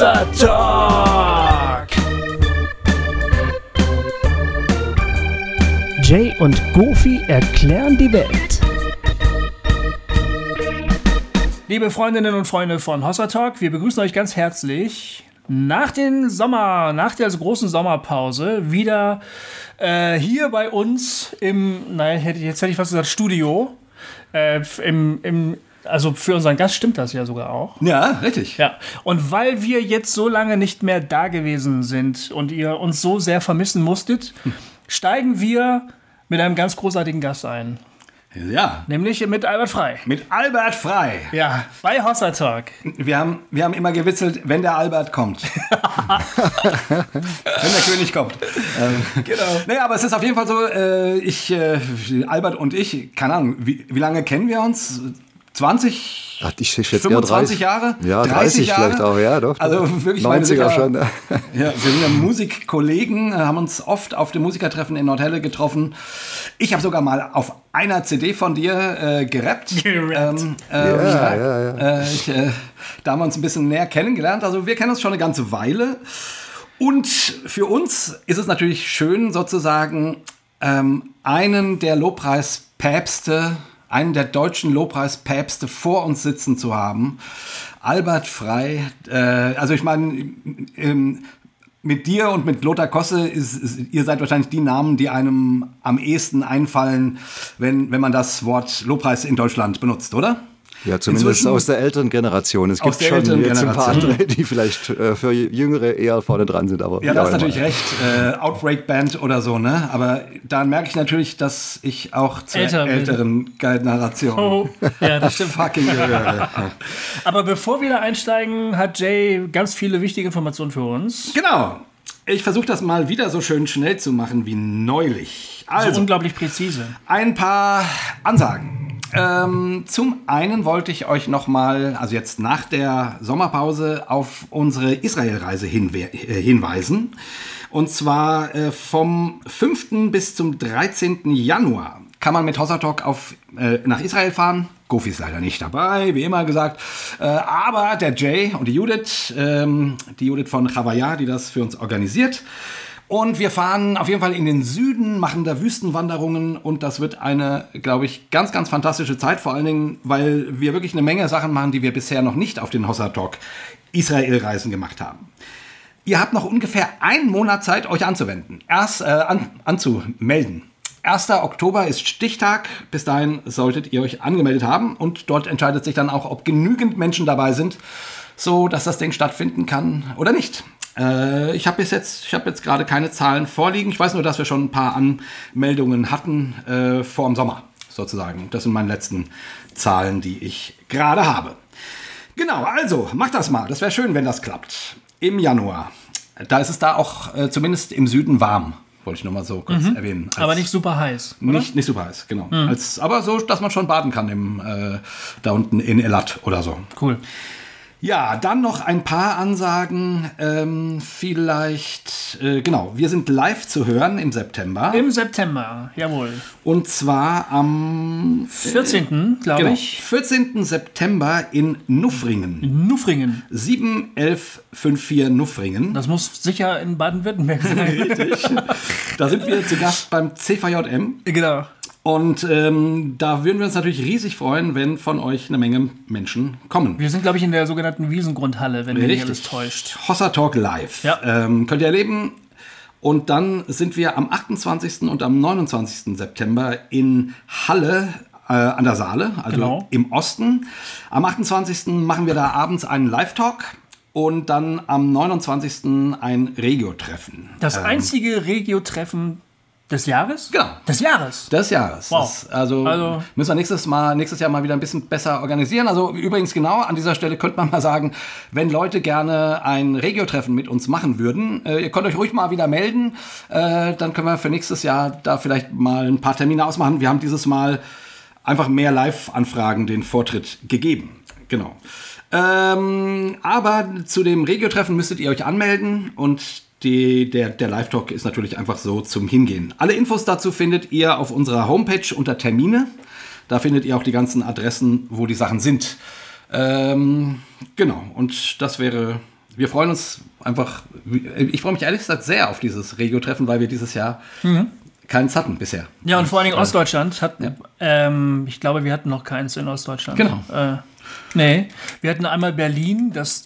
Hossa Talk. Jay und Goofy erklären die Welt. Liebe Freundinnen und Freunde von Hossa Talk, wir begrüßen euch ganz herzlich nach den Sommer, nach der großen Sommerpause wieder äh, hier bei uns im, nein, jetzt hätte ich fast gesagt Studio, äh, im, im also für unseren Gast stimmt das ja sogar auch. Ja, richtig. Ja. Und weil wir jetzt so lange nicht mehr da gewesen sind und ihr uns so sehr vermissen musstet, steigen wir mit einem ganz großartigen Gast ein. Ja. Nämlich mit Albert Frei. Mit Albert Frei. Ja, bei Hossa Talk. Wir haben, wir haben immer gewitzelt, wenn der Albert kommt. wenn der König kommt. Ähm, genau. Naja, aber es ist auf jeden Fall so, äh, ich, äh, Albert und ich, keine Ahnung, wie, wie lange kennen wir uns? 20, Ach, ich schätze 25 Jahre? Ja, 30, 30 Jahre? vielleicht auch, ja, doch. Also wirklich 90er ja, schon. Ja, wir sind ja Musikkollegen, äh, haben uns oft auf dem Musikertreffen in Nordhelle getroffen. Ich habe sogar mal auf einer CD von dir äh, gerappt. Gerappt. Ähm, ähm, ja, ja, ja. Äh, ich, äh, da haben wir uns ein bisschen näher kennengelernt. Also wir kennen uns schon eine ganze Weile. Und für uns ist es natürlich schön, sozusagen ähm, einen der Lobpreispäpste einen der deutschen Lobpreispäpste vor uns sitzen zu haben. Albert Frei, äh, also ich meine, ähm, mit dir und mit Lothar Kosse ist, ist, ihr seid wahrscheinlich die Namen, die einem am ehesten einfallen, wenn, wenn man das Wort Lobpreis in Deutschland benutzt, oder? Ja, zumindest aus der älteren Generation. Es gibt schon jetzt ein paar andere, die vielleicht äh, für Jüngere eher vorne dran sind. Aber ja, da hast natürlich recht. Äh, Outbreak Band oder so, ne? Aber da merke ich natürlich, dass ich auch zur Älter älteren Generation. Oh, ja, das stimmt. Fucking irre. Aber bevor wir da einsteigen, hat Jay ganz viele wichtige Informationen für uns. Genau. Ich versuche das mal wieder so schön schnell zu machen wie neulich. Also, so unglaublich präzise. Ein paar Ansagen. Ähm, zum einen wollte ich euch nochmal, also jetzt nach der Sommerpause, auf unsere Israelreise hinwe äh, hinweisen. Und zwar äh, vom 5. bis zum 13. Januar kann man mit Hossa Talk auf, äh, nach Israel fahren. Gofi ist leider nicht dabei, wie immer gesagt. Äh, aber der Jay und die Judith, ähm, die Judith von Chavaya, die das für uns organisiert, und wir fahren auf jeden Fall in den Süden, machen da Wüstenwanderungen und das wird eine, glaube ich, ganz, ganz fantastische Zeit. Vor allen Dingen, weil wir wirklich eine Menge Sachen machen, die wir bisher noch nicht auf den Hossa Talk Israel-Reisen gemacht haben. Ihr habt noch ungefähr einen Monat Zeit, euch anzuwenden, erst äh, an, anzumelden. 1. Oktober ist Stichtag. Bis dahin solltet ihr euch angemeldet haben und dort entscheidet sich dann auch, ob genügend Menschen dabei sind, so dass das Ding stattfinden kann oder nicht. Äh, ich habe bis jetzt, ich habe jetzt gerade keine Zahlen vorliegen. Ich weiß nur, dass wir schon ein paar Anmeldungen hatten äh, vor dem Sommer sozusagen. Das sind meine letzten Zahlen, die ich gerade habe. Genau, also macht das mal. Das wäre schön, wenn das klappt. Im Januar. Da ist es da auch äh, zumindest im Süden warm. Wollte ich nochmal so kurz mhm. erwähnen. aber nicht super heiß. Oder? Nicht, nicht super heiß, genau. Mhm. Als, aber so, dass man schon baden kann im, äh, da unten in Elat oder so. Cool. Ja, dann noch ein paar Ansagen. Ähm, vielleicht, äh, genau, wir sind live zu hören im September. Im September, jawohl. Und zwar am 14. Äh, glaube genau, ich. 14. September in Nuffringen. In Nuffringen. 71154 Nuffringen. Das muss sicher in Baden-Württemberg sein. Richtig. da sind wir zu Gast beim CVJM. Genau. Und ähm, da würden wir uns natürlich riesig freuen, wenn von euch eine Menge Menschen kommen. Wir sind, glaube ich, in der sogenannten Wiesengrundhalle, wenn mich alles täuscht. Hossa Talk Live. Ja. Ähm, könnt ihr erleben. Und dann sind wir am 28. und am 29. September in Halle äh, an der Saale, also genau. im Osten. Am 28. machen wir da abends einen Live-Talk. Und dann am 29. ein Regio-Treffen. Das ähm, einzige Regio-Treffen des Jahres? Genau. Des Jahres? Des Jahres. Wow. Das, also, also, müssen wir nächstes, mal, nächstes Jahr mal wieder ein bisschen besser organisieren. Also übrigens genau, an dieser Stelle könnte man mal sagen, wenn Leute gerne ein Regio-Treffen mit uns machen würden, äh, ihr könnt euch ruhig mal wieder melden. Äh, dann können wir für nächstes Jahr da vielleicht mal ein paar Termine ausmachen. Wir haben dieses Mal einfach mehr Live-Anfragen den Vortritt gegeben. Genau. Ähm, aber zu dem Regio-Treffen müsstet ihr euch anmelden und die, der, der Live-Talk ist natürlich einfach so zum Hingehen. Alle Infos dazu findet ihr auf unserer Homepage unter Termine. Da findet ihr auch die ganzen Adressen, wo die Sachen sind. Ähm, genau, und das wäre wir freuen uns einfach, ich freue mich ehrlich gesagt sehr auf dieses Regio-Treffen, weil wir dieses Jahr mhm. keins hatten bisher. Ja, und vor allen Dingen Ostdeutschland hat, ja. ähm, ich glaube, wir hatten noch keins in Ostdeutschland. Genau. Äh, nee, wir hatten einmal Berlin, das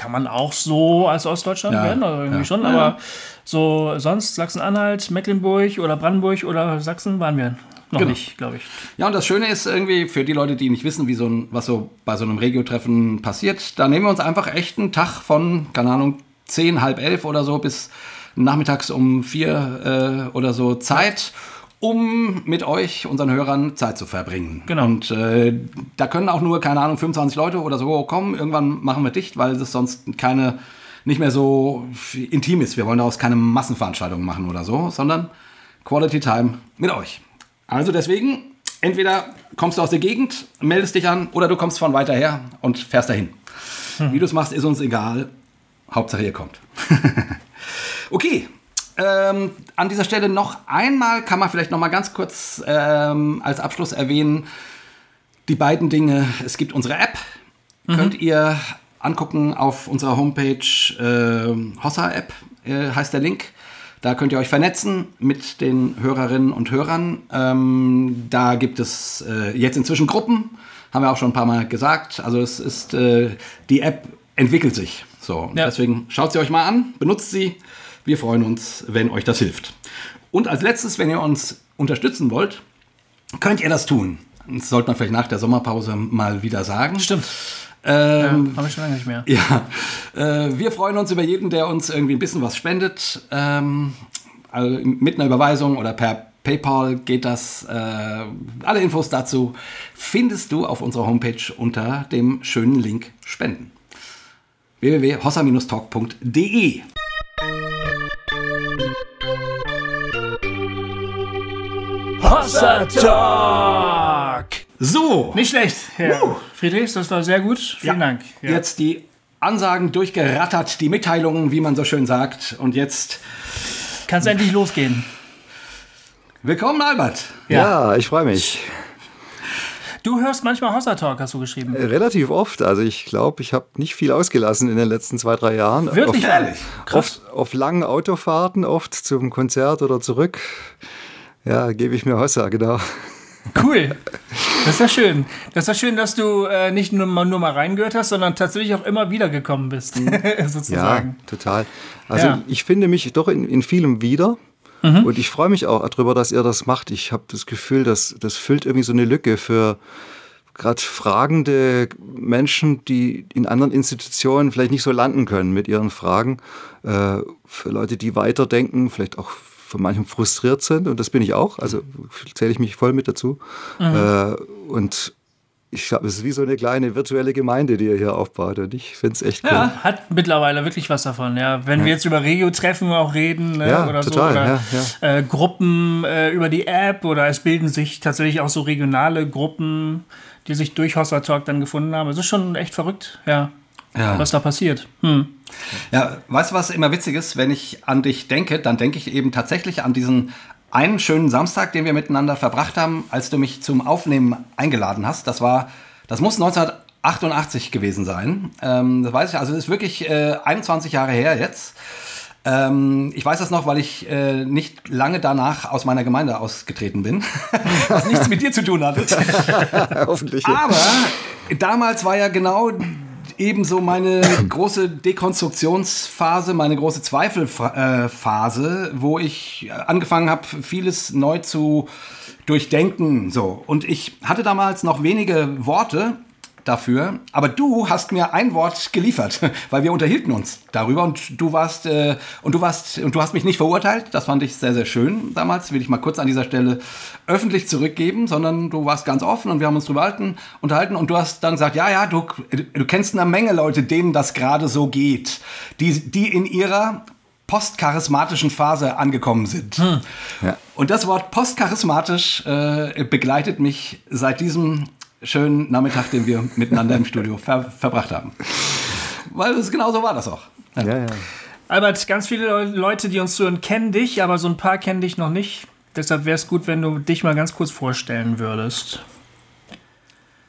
kann man auch so als Ostdeutschland ja, werden, also irgendwie ja. schon, aber so sonst Sachsen-Anhalt, Mecklenburg oder Brandenburg oder Sachsen waren wir noch genau. nicht, glaube ich. Ja, und das Schöne ist irgendwie für die Leute, die nicht wissen, wie so ein, was so bei so einem Regio-Treffen passiert, da nehmen wir uns einfach echt einen Tag von, keine Ahnung, zehn, halb elf oder so bis nachmittags um vier äh, oder so Zeit um mit euch, unseren Hörern, Zeit zu verbringen. Genau. Und äh, da können auch nur, keine Ahnung, 25 Leute oder so kommen. Irgendwann machen wir dicht, weil es sonst keine, nicht mehr so intim ist. Wir wollen daraus keine Massenveranstaltungen machen oder so, sondern Quality Time mit euch. Also deswegen, entweder kommst du aus der Gegend, meldest dich an, oder du kommst von weiter her und fährst dahin. Hm. Wie du es machst, ist uns egal. Hauptsache ihr kommt. okay, ähm, an dieser Stelle noch einmal, kann man vielleicht noch mal ganz kurz ähm, als Abschluss erwähnen, die beiden Dinge. Es gibt unsere App, mhm. könnt ihr angucken auf unserer Homepage. Äh, Hossa-App äh, heißt der Link. Da könnt ihr euch vernetzen mit den Hörerinnen und Hörern. Ähm, da gibt es äh, jetzt inzwischen Gruppen, haben wir auch schon ein paar Mal gesagt. Also es ist, äh, die App entwickelt sich. So, ja. deswegen schaut sie euch mal an, benutzt sie. Wir freuen uns, wenn euch das hilft. Und als letztes, wenn ihr uns unterstützen wollt, könnt ihr das tun. Das sollte man vielleicht nach der Sommerpause mal wieder sagen. Stimmt. Ähm, ja, habe ich schon lange nicht mehr. Ja, äh, wir freuen uns über jeden, der uns irgendwie ein bisschen was spendet. Ähm, also mit einer Überweisung oder per PayPal geht das. Äh, alle Infos dazu findest du auf unserer Homepage unter dem schönen Link Spenden. www.hossa-talk.de Hossa Talk. So. Nicht schlecht, Herr uh. Friedrichs, das war sehr gut. Vielen ja. Dank. Ja. Jetzt die Ansagen durchgerattert, die Mitteilungen, wie man so schön sagt. Und jetzt. Kann es endlich losgehen. Willkommen, Albert. Ja, ja ich freue mich. Du hörst manchmal Hossa Talk, hast du geschrieben. Äh, relativ oft. Also ich glaube, ich habe nicht viel ausgelassen in den letzten zwei, drei Jahren. Wirklich? Auf, Ehrlich? Krass. Oft, auf langen Autofahrten, oft zum Konzert oder zurück. Ja, gebe ich mir Hossa, genau. Cool. Das ist ja schön. Das ist ja schön, dass du äh, nicht nur mal, nur mal reingehört hast, sondern tatsächlich auch immer wieder gekommen bist, sozusagen. Ja, total. Also ja. ich finde mich doch in, in vielem wieder. Mhm. Und ich freue mich auch darüber, dass ihr das macht. Ich habe das Gefühl, dass das füllt irgendwie so eine Lücke für gerade fragende Menschen, die in anderen Institutionen vielleicht nicht so landen können mit ihren Fragen. Äh, für Leute, die weiterdenken, vielleicht auch von manchem frustriert sind und das bin ich auch, also zähle ich mich voll mit dazu. Mhm. Äh, und ich glaube, es ist wie so eine kleine virtuelle Gemeinde, die ihr hier aufbaut. Und ich finde es echt cool. Ja, hat mittlerweile wirklich was davon. Ja, wenn ja. wir jetzt über Regio-Treffen auch reden ne, ja, oder total, so, oder ja, äh, Gruppen äh, über die App oder es bilden sich tatsächlich auch so regionale Gruppen, die sich durch Hossa Talk dann gefunden haben. Es ist schon echt verrückt, ja, was da passiert. Hm. Ja, weißt du, was immer witzig ist? Wenn ich an dich denke, dann denke ich eben tatsächlich an diesen einen schönen Samstag, den wir miteinander verbracht haben, als du mich zum Aufnehmen eingeladen hast. Das war, das muss 1988 gewesen sein. Ähm, das weiß ich, also das ist wirklich äh, 21 Jahre her jetzt. Ähm, ich weiß das noch, weil ich äh, nicht lange danach aus meiner Gemeinde ausgetreten bin, was nichts mit dir zu tun hatte. Hoffentlich. Aber damals war ja genau ebenso meine große Dekonstruktionsphase, meine große Zweifelphase, wo ich angefangen habe, vieles neu zu durchdenken. So. Und ich hatte damals noch wenige Worte dafür. Aber du hast mir ein Wort geliefert, weil wir unterhielten uns darüber und du warst äh, und du warst und du hast mich nicht verurteilt. Das fand ich sehr sehr schön damals. Will ich mal kurz an dieser Stelle öffentlich zurückgeben, sondern du warst ganz offen und wir haben uns drüber unterhalten und du hast dann gesagt, ja ja, du du kennst eine Menge Leute, denen das gerade so geht, die die in ihrer postcharismatischen Phase angekommen sind. Hm. Ja. Und das Wort postcharismatisch äh, begleitet mich seit diesem schönen Nachmittag, den wir miteinander im Studio ver verbracht haben. Weil es genau so war das auch. Ja. Ja, ja. Albert, ganz viele Leute, die uns zuhören, kennen dich, aber so ein paar kennen dich noch nicht. Deshalb wäre es gut, wenn du dich mal ganz kurz vorstellen würdest.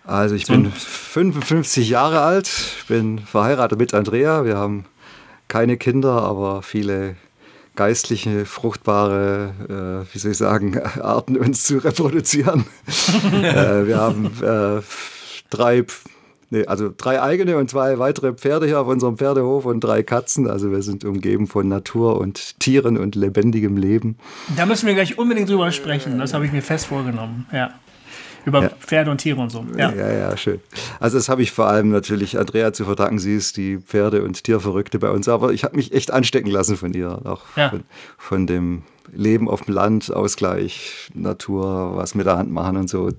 Also ich so bin 55 Jahre alt, bin verheiratet mit Andrea. Wir haben keine Kinder, aber viele geistliche, fruchtbare, äh, wie soll ich sagen, Arten uns zu reproduzieren. äh, wir haben äh, drei, nee, also drei eigene und zwei weitere Pferde hier auf unserem Pferdehof und drei Katzen. Also wir sind umgeben von Natur und Tieren und lebendigem Leben. Da müssen wir gleich unbedingt drüber sprechen. Das habe ich mir fest vorgenommen. Ja über ja. Pferde und Tiere und so. Ja. ja, ja, schön. Also das habe ich vor allem natürlich Andrea zu verdanken. Sie ist die Pferde- und Tierverrückte bei uns. Aber ich habe mich echt anstecken lassen von ihr. Auch ja. von, von, dem Leben auf dem Land, Ausgleich, Natur, was mit der Hand machen und so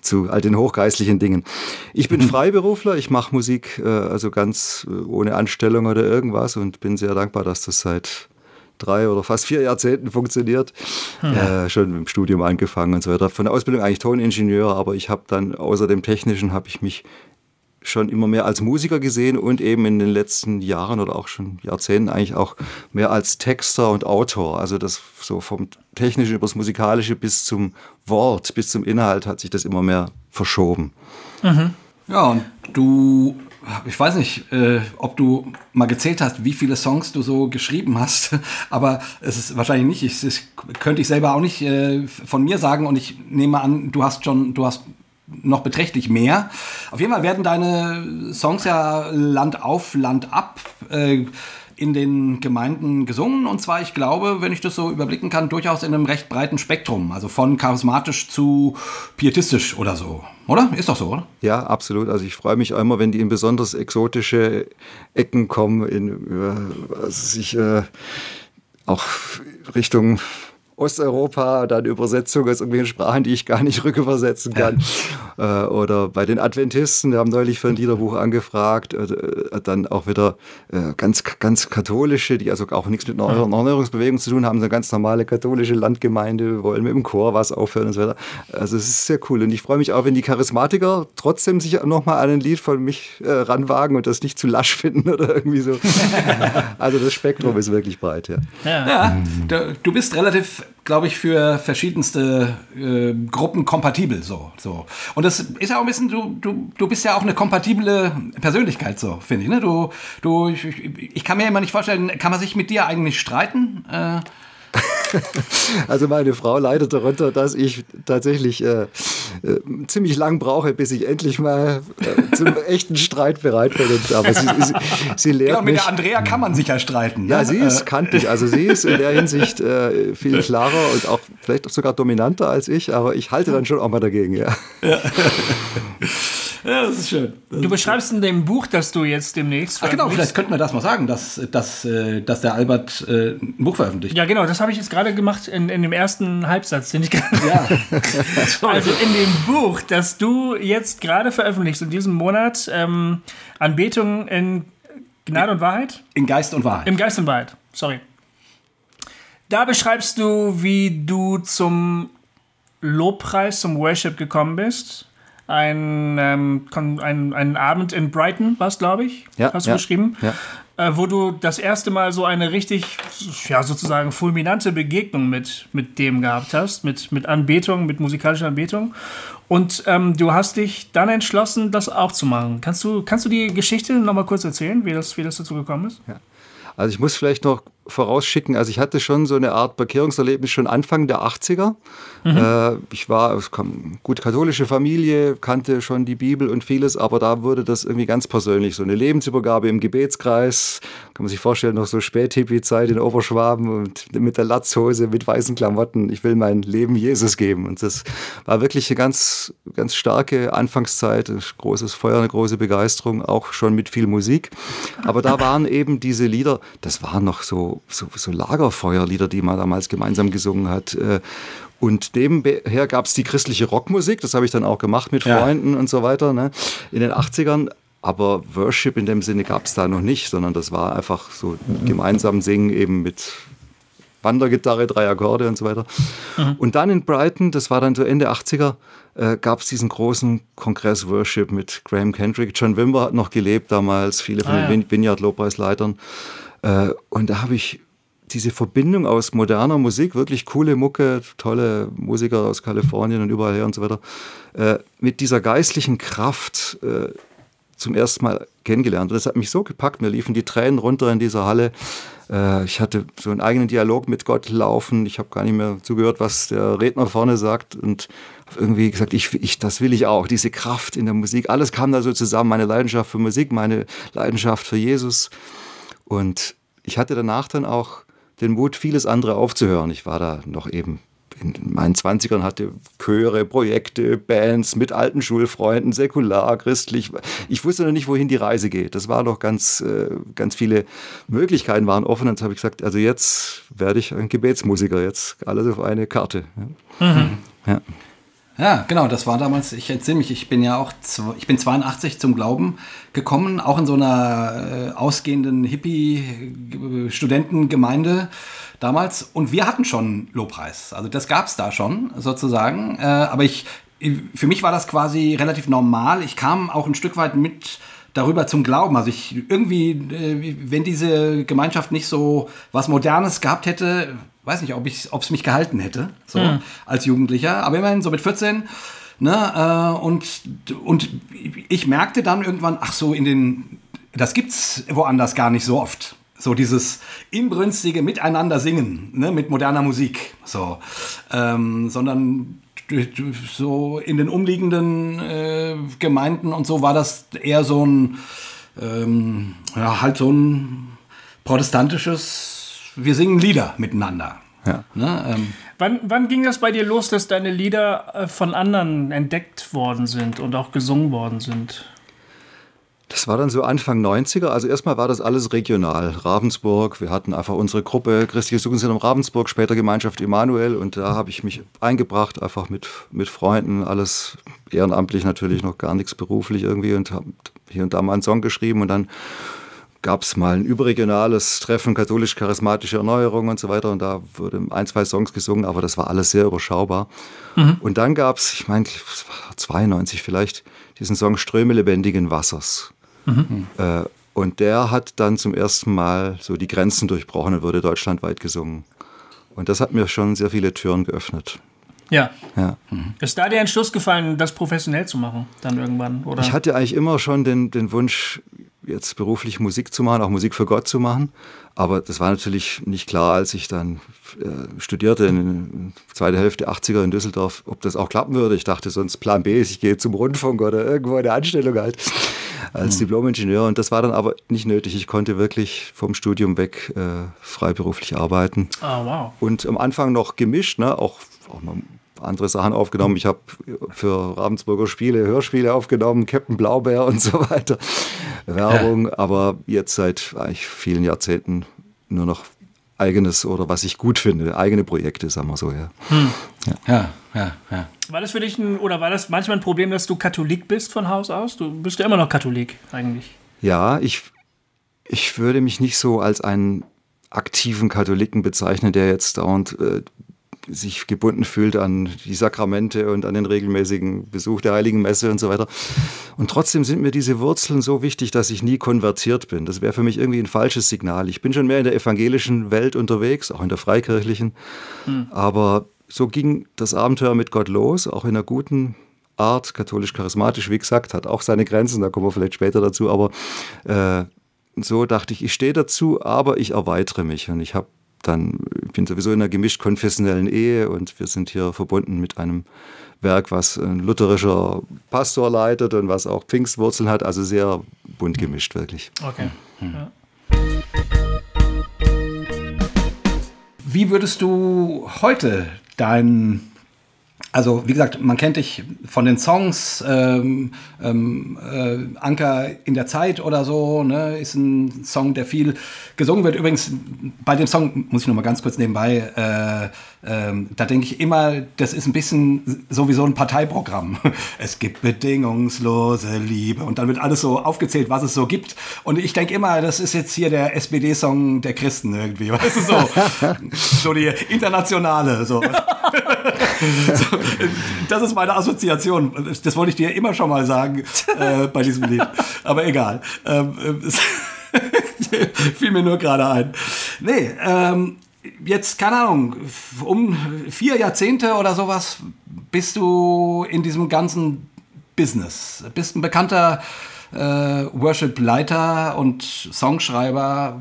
zu all den hochgeistlichen Dingen. Ich bin mhm. Freiberufler, ich mache Musik äh, also ganz äh, ohne Anstellung oder irgendwas und bin sehr dankbar, dass das seit drei oder fast vier Jahrzehnten funktioniert. Hm. Äh, schon im Studium angefangen und so weiter. Von der Ausbildung eigentlich Toningenieur, aber ich habe dann außer dem Technischen habe ich mich schon immer mehr als Musiker gesehen und eben in den letzten Jahren oder auch schon Jahrzehnten eigentlich auch mehr als Texter und Autor. Also das so vom Technischen über das Musikalische bis zum Wort, bis zum Inhalt hat sich das immer mehr verschoben. Mhm. Ja, und du ich weiß nicht, äh, ob du mal gezählt hast, wie viele Songs du so geschrieben hast, aber es ist wahrscheinlich nicht. Ich, das könnte ich selber auch nicht äh, von mir sagen und ich nehme an, du hast schon, du hast noch beträchtlich mehr. Auf jeden Fall werden deine Songs ja Land auf, Land ab. Äh, in den Gemeinden gesungen. Und zwar, ich glaube, wenn ich das so überblicken kann, durchaus in einem recht breiten Spektrum. Also von charismatisch zu pietistisch oder so. Oder? Ist doch so, oder? Ja, absolut. Also ich freue mich immer, wenn die in besonders exotische Ecken kommen, in, äh, also sich äh, auch Richtung Osteuropa, dann Übersetzung aus irgendwelchen Sprachen, die ich gar nicht rückübersetzen kann. Ja. Äh, oder bei den Adventisten, wir haben neulich für ein Liederbuch angefragt, äh, äh, dann auch wieder ganz, ganz katholische, die also auch nichts mit einer Erneuerungsbewegung zu tun haben, eine ganz normale katholische Landgemeinde, wollen mit dem Chor was aufhören und so weiter. Also es ist sehr cool und ich freue mich auch, wenn die Charismatiker trotzdem sich nochmal an ein Lied von mich ranwagen und das nicht zu lasch finden oder irgendwie so. also das Spektrum ist wirklich breit, ja. Ja, ja du bist relativ glaube ich, für verschiedenste äh, Gruppen kompatibel. So, so. Und das ist ja auch ein bisschen, du, du, du bist ja auch eine kompatible Persönlichkeit, so, finde ich. Ne? Du, du, ich, ich, kann mir immer nicht vorstellen, kann man sich mit dir eigentlich streiten? Äh, Also meine Frau leidet darunter, dass ich tatsächlich äh, äh, ziemlich lang brauche, bis ich endlich mal äh, zum echten Streit bereit bin. Aber sie, sie, sie lehrt genau, mit der Andrea kann man sicher streiten. Ne? Ja, sie ist äh. kantig. Also sie ist in der Hinsicht äh, viel klarer und auch vielleicht sogar dominanter als ich, aber ich halte dann schon auch mal dagegen, ja. ja. Ja, das ist schön. Das du beschreibst in dem Buch, das du jetzt demnächst. Ach genau, vielleicht könnten wir das mal sagen, dass, dass, äh, dass der Albert äh, ein Buch veröffentlicht. Ja, genau, das habe ich jetzt gerade gemacht in, in dem ersten Halbsatz, den ich gerade. Ja. also in dem Buch, das du jetzt gerade veröffentlichst, in diesem Monat, ähm, Anbetung in Gnade und Wahrheit? In Geist und Wahrheit. Im Geist und Wahrheit, sorry. Da beschreibst du, wie du zum Lobpreis, zum Worship gekommen bist ein, ähm, ein, ein Abend in Brighton, was glaube ich, ja, hast du ja, geschrieben, ja. Äh, wo du das erste Mal so eine richtig, ja sozusagen fulminante Begegnung mit, mit dem gehabt hast, mit, mit Anbetung, mit musikalischer Anbetung. Und ähm, du hast dich dann entschlossen, das auch zu machen. Kannst du, kannst du die Geschichte nochmal kurz erzählen, wie das, wie das dazu gekommen ist? Ja. Also ich muss vielleicht noch vorausschicken, also ich hatte schon so eine Art Bekehrungserlebnis schon Anfang der 80er. Mhm. Äh, ich war aus gut katholische Familie, kannte schon die Bibel und vieles, aber da wurde das irgendwie ganz persönlich, so eine Lebensübergabe im Gebetskreis, kann man sich vorstellen, noch so Späthippie-Zeit in Oberschwaben und mit der Latzhose, mit weißen Klamotten, ich will mein Leben Jesus geben. Und das war wirklich eine ganz, ganz starke Anfangszeit, großes Feuer, eine große Begeisterung, auch schon mit viel Musik. Aber da waren eben diese Lieder, das waren noch so, so, so Lagerfeuerlieder, die man damals gemeinsam gesungen hat. Äh, und nebenher gab es die christliche Rockmusik, das habe ich dann auch gemacht mit Freunden ja. und so weiter, ne? in den 80ern. Aber Worship in dem Sinne gab es da noch nicht, sondern das war einfach so gemeinsam singen eben mit Wandergitarre, drei Akkorde und so weiter. Mhm. Und dann in Brighton, das war dann so Ende 80er, äh, gab es diesen großen Kongress Worship mit Graham Kendrick. John Wimber hat noch gelebt damals, viele von ah, den ja. Vineyard-Lobpreisleitern. Äh, und da habe ich diese Verbindung aus moderner Musik, wirklich coole Mucke, tolle Musiker aus Kalifornien und überall her und so weiter, äh, mit dieser geistlichen Kraft äh, zum ersten Mal kennengelernt. Und das hat mich so gepackt. Mir liefen die Tränen runter in dieser Halle. Äh, ich hatte so einen eigenen Dialog mit Gott laufen. Ich habe gar nicht mehr zugehört, was der Redner vorne sagt. Und habe irgendwie gesagt, ich, ich, das will ich auch. Diese Kraft in der Musik. Alles kam da so zusammen. Meine Leidenschaft für Musik, meine Leidenschaft für Jesus. Und ich hatte danach dann auch den Mut, vieles andere aufzuhören. Ich war da noch eben in meinen 20ern hatte Chöre, Projekte, Bands mit alten Schulfreunden, säkular, christlich. Ich wusste noch nicht, wohin die Reise geht. Das war doch ganz, äh, ganz viele Möglichkeiten waren offen. Und dann habe ich gesagt, also jetzt werde ich ein Gebetsmusiker, jetzt alles auf eine Karte. Mhm. Ja. Ja, genau, das war damals, ich erzähle mich, ich bin ja auch, ich bin 82 zum Glauben gekommen, auch in so einer äh, ausgehenden Hippie-Studentengemeinde damals. Und wir hatten schon Lobpreis. Also das gab es da schon sozusagen. Äh, aber ich, für mich war das quasi relativ normal. Ich kam auch ein Stück weit mit darüber zum Glauben. Also ich irgendwie, äh, wenn diese Gemeinschaft nicht so was Modernes gehabt hätte, weiß nicht, ob es mich gehalten hätte, so mhm. als Jugendlicher. Aber immerhin so mit 14. Ne, äh, und, und ich merkte dann irgendwann, ach so, in den, das gibt's woanders gar nicht so oft. So dieses inbrünstige Miteinander singen, ne, mit moderner Musik. So. Ähm, sondern so in den umliegenden äh, Gemeinden und so war das eher so ein, ähm, ja, halt so ein protestantisches, wir singen Lieder miteinander. Ja. Ne, ähm, wann, wann ging das bei dir los, dass deine Lieder äh, von anderen entdeckt worden sind und auch gesungen worden sind? Das war dann so Anfang 90er. Also erstmal war das alles regional. Ravensburg, wir hatten einfach unsere Gruppe Christliches Jugendzentrum Ravensburg, später Gemeinschaft Emanuel und da habe ich mich eingebracht, einfach mit, mit Freunden, alles ehrenamtlich natürlich, noch gar nichts beruflich irgendwie und habe hier und da mal einen Song geschrieben und dann gab es mal ein überregionales Treffen, katholisch-charismatische Erneuerung und so weiter. Und da wurde ein, zwei Songs gesungen, aber das war alles sehr überschaubar. Mhm. Und dann gab es, ich meine, 92 vielleicht, diesen Song Ströme lebendigen Wassers. Mhm. Äh, und der hat dann zum ersten Mal so die Grenzen durchbrochen und wurde deutschlandweit gesungen. Und das hat mir schon sehr viele Türen geöffnet. Ja. ja. Mhm. Ist da der Entschluss gefallen, das professionell zu machen, dann irgendwann? Oder? Ich hatte eigentlich immer schon den, den Wunsch, jetzt beruflich Musik zu machen, auch Musik für Gott zu machen. Aber das war natürlich nicht klar, als ich dann äh, studierte in der zweiten Hälfte 80er in Düsseldorf, ob das auch klappen würde. Ich dachte sonst Plan B ist, ich gehe zum Rundfunk oder irgendwo eine Anstellung halt als mhm. Diplom-Ingenieur. Und das war dann aber nicht nötig. Ich konnte wirklich vom Studium weg äh, freiberuflich arbeiten. Ah, wow. Und am Anfang noch gemischt, ne? auch, auch mal andere Sachen aufgenommen. Ich habe für Ravensburger Spiele Hörspiele aufgenommen, Captain Blaubeer und so weiter. Werbung, ja. aber jetzt seit eigentlich vielen Jahrzehnten nur noch eigenes oder was ich gut finde, eigene Projekte, sagen wir so, ja. Hm. Ja. ja. ja, ja, War das für dich ein, oder war das manchmal ein Problem, dass du Katholik bist von Haus aus? Du bist ja immer noch Katholik eigentlich. Ja, ich, ich würde mich nicht so als einen aktiven Katholiken bezeichnen, der jetzt dauernd äh, sich gebunden fühlt an die Sakramente und an den regelmäßigen Besuch der Heiligen Messe und so weiter. Und trotzdem sind mir diese Wurzeln so wichtig, dass ich nie konvertiert bin. Das wäre für mich irgendwie ein falsches Signal. Ich bin schon mehr in der evangelischen Welt unterwegs, auch in der freikirchlichen. Hm. Aber so ging das Abenteuer mit Gott los, auch in einer guten Art, katholisch-charismatisch, wie gesagt, hat auch seine Grenzen, da kommen wir vielleicht später dazu, aber äh, so dachte ich, ich stehe dazu, aber ich erweitere mich und ich habe dann, ich bin sowieso in einer gemischt konfessionellen Ehe und wir sind hier verbunden mit einem Werk, was ein lutherischer Pastor leitet und was auch Pfingstwurzeln hat, also sehr bunt gemischt wirklich. Okay. Hm. Ja. Wie würdest du heute dein also wie gesagt, man kennt dich von den Songs, ähm, ähm, äh, Anker in der Zeit oder so, ne, ist ein Song, der viel gesungen wird. Übrigens, bei dem Song muss ich noch mal ganz kurz nebenbei, äh, äh, da denke ich immer, das ist ein bisschen sowieso ein Parteiprogramm. Es gibt bedingungslose Liebe und dann wird alles so aufgezählt, was es so gibt. Und ich denke immer, das ist jetzt hier der SPD-Song der Christen irgendwie, weißt du so, so die internationale so. so, das ist meine Assoziation. Das wollte ich dir immer schon mal sagen äh, bei diesem Lied. Aber egal. Ähm, äh, fiel mir nur gerade ein. Nee, ähm, jetzt, keine Ahnung, um vier Jahrzehnte oder sowas bist du in diesem ganzen Business. Bist ein bekannter äh, Worship-Leiter und Songschreiber.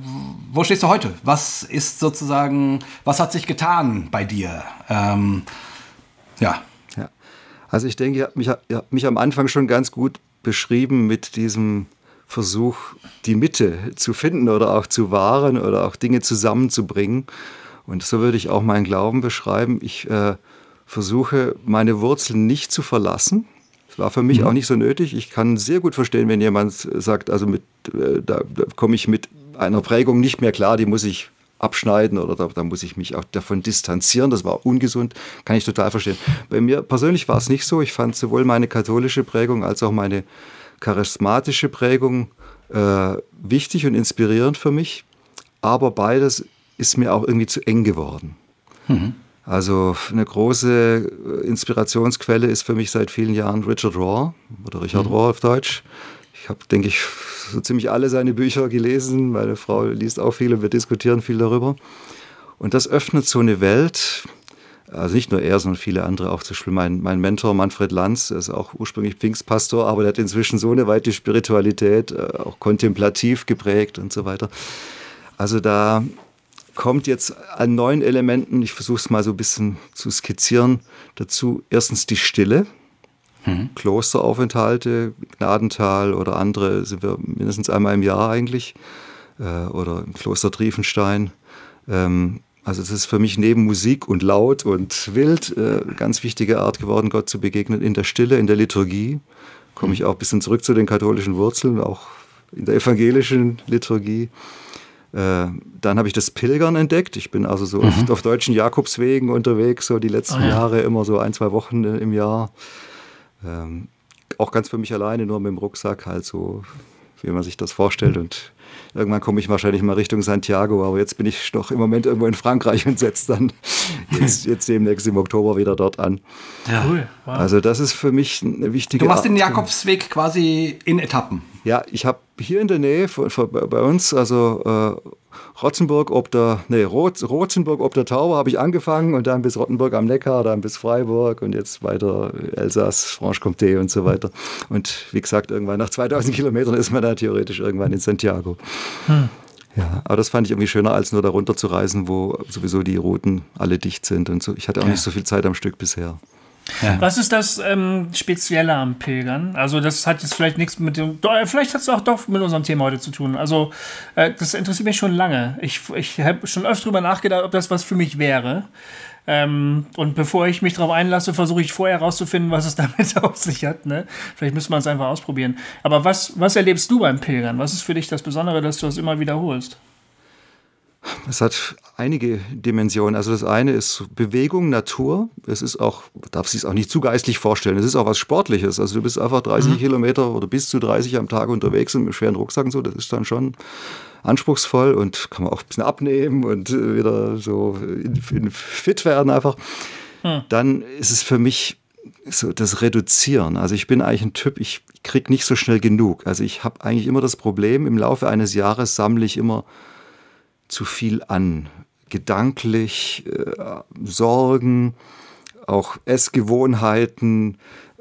Wo stehst du heute? Was ist sozusagen, was hat sich getan bei dir? Ähm, ja. ja. Also ich denke, ihr habt mich, habt mich am Anfang schon ganz gut beschrieben mit diesem Versuch, die Mitte zu finden oder auch zu wahren oder auch Dinge zusammenzubringen. Und so würde ich auch meinen Glauben beschreiben. Ich äh, versuche, meine Wurzeln nicht zu verlassen. Das war für mich mhm. auch nicht so nötig. Ich kann sehr gut verstehen, wenn jemand sagt, also mit, äh, da, da komme ich mit einer Prägung nicht mehr klar, die muss ich abschneiden oder da, da, muss ich mich auch davon distanzieren. Das war ungesund, kann ich total verstehen. Bei mir persönlich war es nicht so. Ich fand sowohl meine katholische Prägung als auch meine charismatische Prägung äh, wichtig und inspirierend für mich. Aber beides ist mir auch irgendwie zu eng geworden. Mhm. Also eine große äh, Inspirationsquelle ist für mich seit vielen Jahren Richard Rohr oder Richard mhm. Rohr auf Deutsch. Ich habe, denke ich, so ziemlich alle seine Bücher gelesen. Meine Frau liest auch viele, wir diskutieren viel darüber. Und das öffnet so eine Welt, also nicht nur er, sondern viele andere, auch zum Beispiel mein, mein Mentor Manfred Lanz, ist auch ursprünglich Pfingstpastor, aber der hat inzwischen so eine weite Spiritualität, äh, auch kontemplativ geprägt und so weiter. Also da kommt jetzt an neuen Elementen, ich versuche es mal so ein bisschen zu skizzieren, dazu erstens die Stille. Mhm. Klosteraufenthalte, Gnadental oder andere sind wir mindestens einmal im Jahr eigentlich. Äh, oder im Kloster Triefenstein. Ähm, also es ist für mich neben Musik und laut und wild äh, ganz wichtige Art geworden, Gott zu begegnen in der Stille, in der Liturgie. Komme ich auch ein bisschen zurück zu den katholischen Wurzeln, auch in der evangelischen Liturgie. Äh, dann habe ich das Pilgern entdeckt. Ich bin also so mhm. oft auf deutschen Jakobswegen unterwegs, so die letzten oh ja. Jahre, immer so ein, zwei Wochen im Jahr. Ähm, auch ganz für mich alleine, nur mit dem Rucksack, halt so, wie man sich das vorstellt. Und irgendwann komme ich wahrscheinlich mal Richtung Santiago, aber jetzt bin ich noch im Moment irgendwo in Frankreich und setze dann jetzt, jetzt demnächst im Oktober wieder dort an. Ja. Cool. Wow. Also das ist für mich eine wichtige. Du machst den Jakobsweg quasi in Etappen. Ja, ich habe hier in der Nähe von, von, bei uns, also äh, Rotzenburg ob der, nee, Rot, Rotzenburg ob der Tauber habe ich angefangen und dann bis Rottenburg am Neckar, dann bis Freiburg und jetzt weiter Elsass, Franche-Comté und so weiter. Und wie gesagt, irgendwann nach 2000 Kilometern ist man da theoretisch irgendwann in Santiago. Hm. Ja, aber das fand ich irgendwie schöner, als nur da runter zu reisen, wo sowieso die Routen alle dicht sind und so. Ich hatte auch ja. nicht so viel Zeit am Stück bisher. Ja. Was ist das ähm, Spezielle am Pilgern? Also das hat jetzt vielleicht nichts mit dem, doch, vielleicht hat es auch doch mit unserem Thema heute zu tun. Also äh, das interessiert mich schon lange. Ich, ich habe schon öfter darüber nachgedacht, ob das was für mich wäre. Ähm, und bevor ich mich darauf einlasse, versuche ich vorher herauszufinden, was es damit auf sich hat. Ne? Vielleicht müsste man es einfach ausprobieren. Aber was, was erlebst du beim Pilgern? Was ist für dich das Besondere, dass du das immer wiederholst? Es hat einige Dimensionen. Also das eine ist Bewegung, Natur. Es ist auch, darf sich auch nicht zu geistlich vorstellen. Es ist auch was Sportliches. Also du bist einfach 30 mhm. Kilometer oder bis zu 30 am Tag unterwegs und mit schweren Rucksack und so. Das ist dann schon anspruchsvoll und kann man auch ein bisschen abnehmen und wieder so in, in fit werden einfach. Mhm. Dann ist es für mich so das Reduzieren. Also ich bin eigentlich ein Typ, ich kriege nicht so schnell genug. Also ich habe eigentlich immer das Problem, im Laufe eines Jahres sammle ich immer zu viel an. Gedanklich, äh, Sorgen, auch Essgewohnheiten.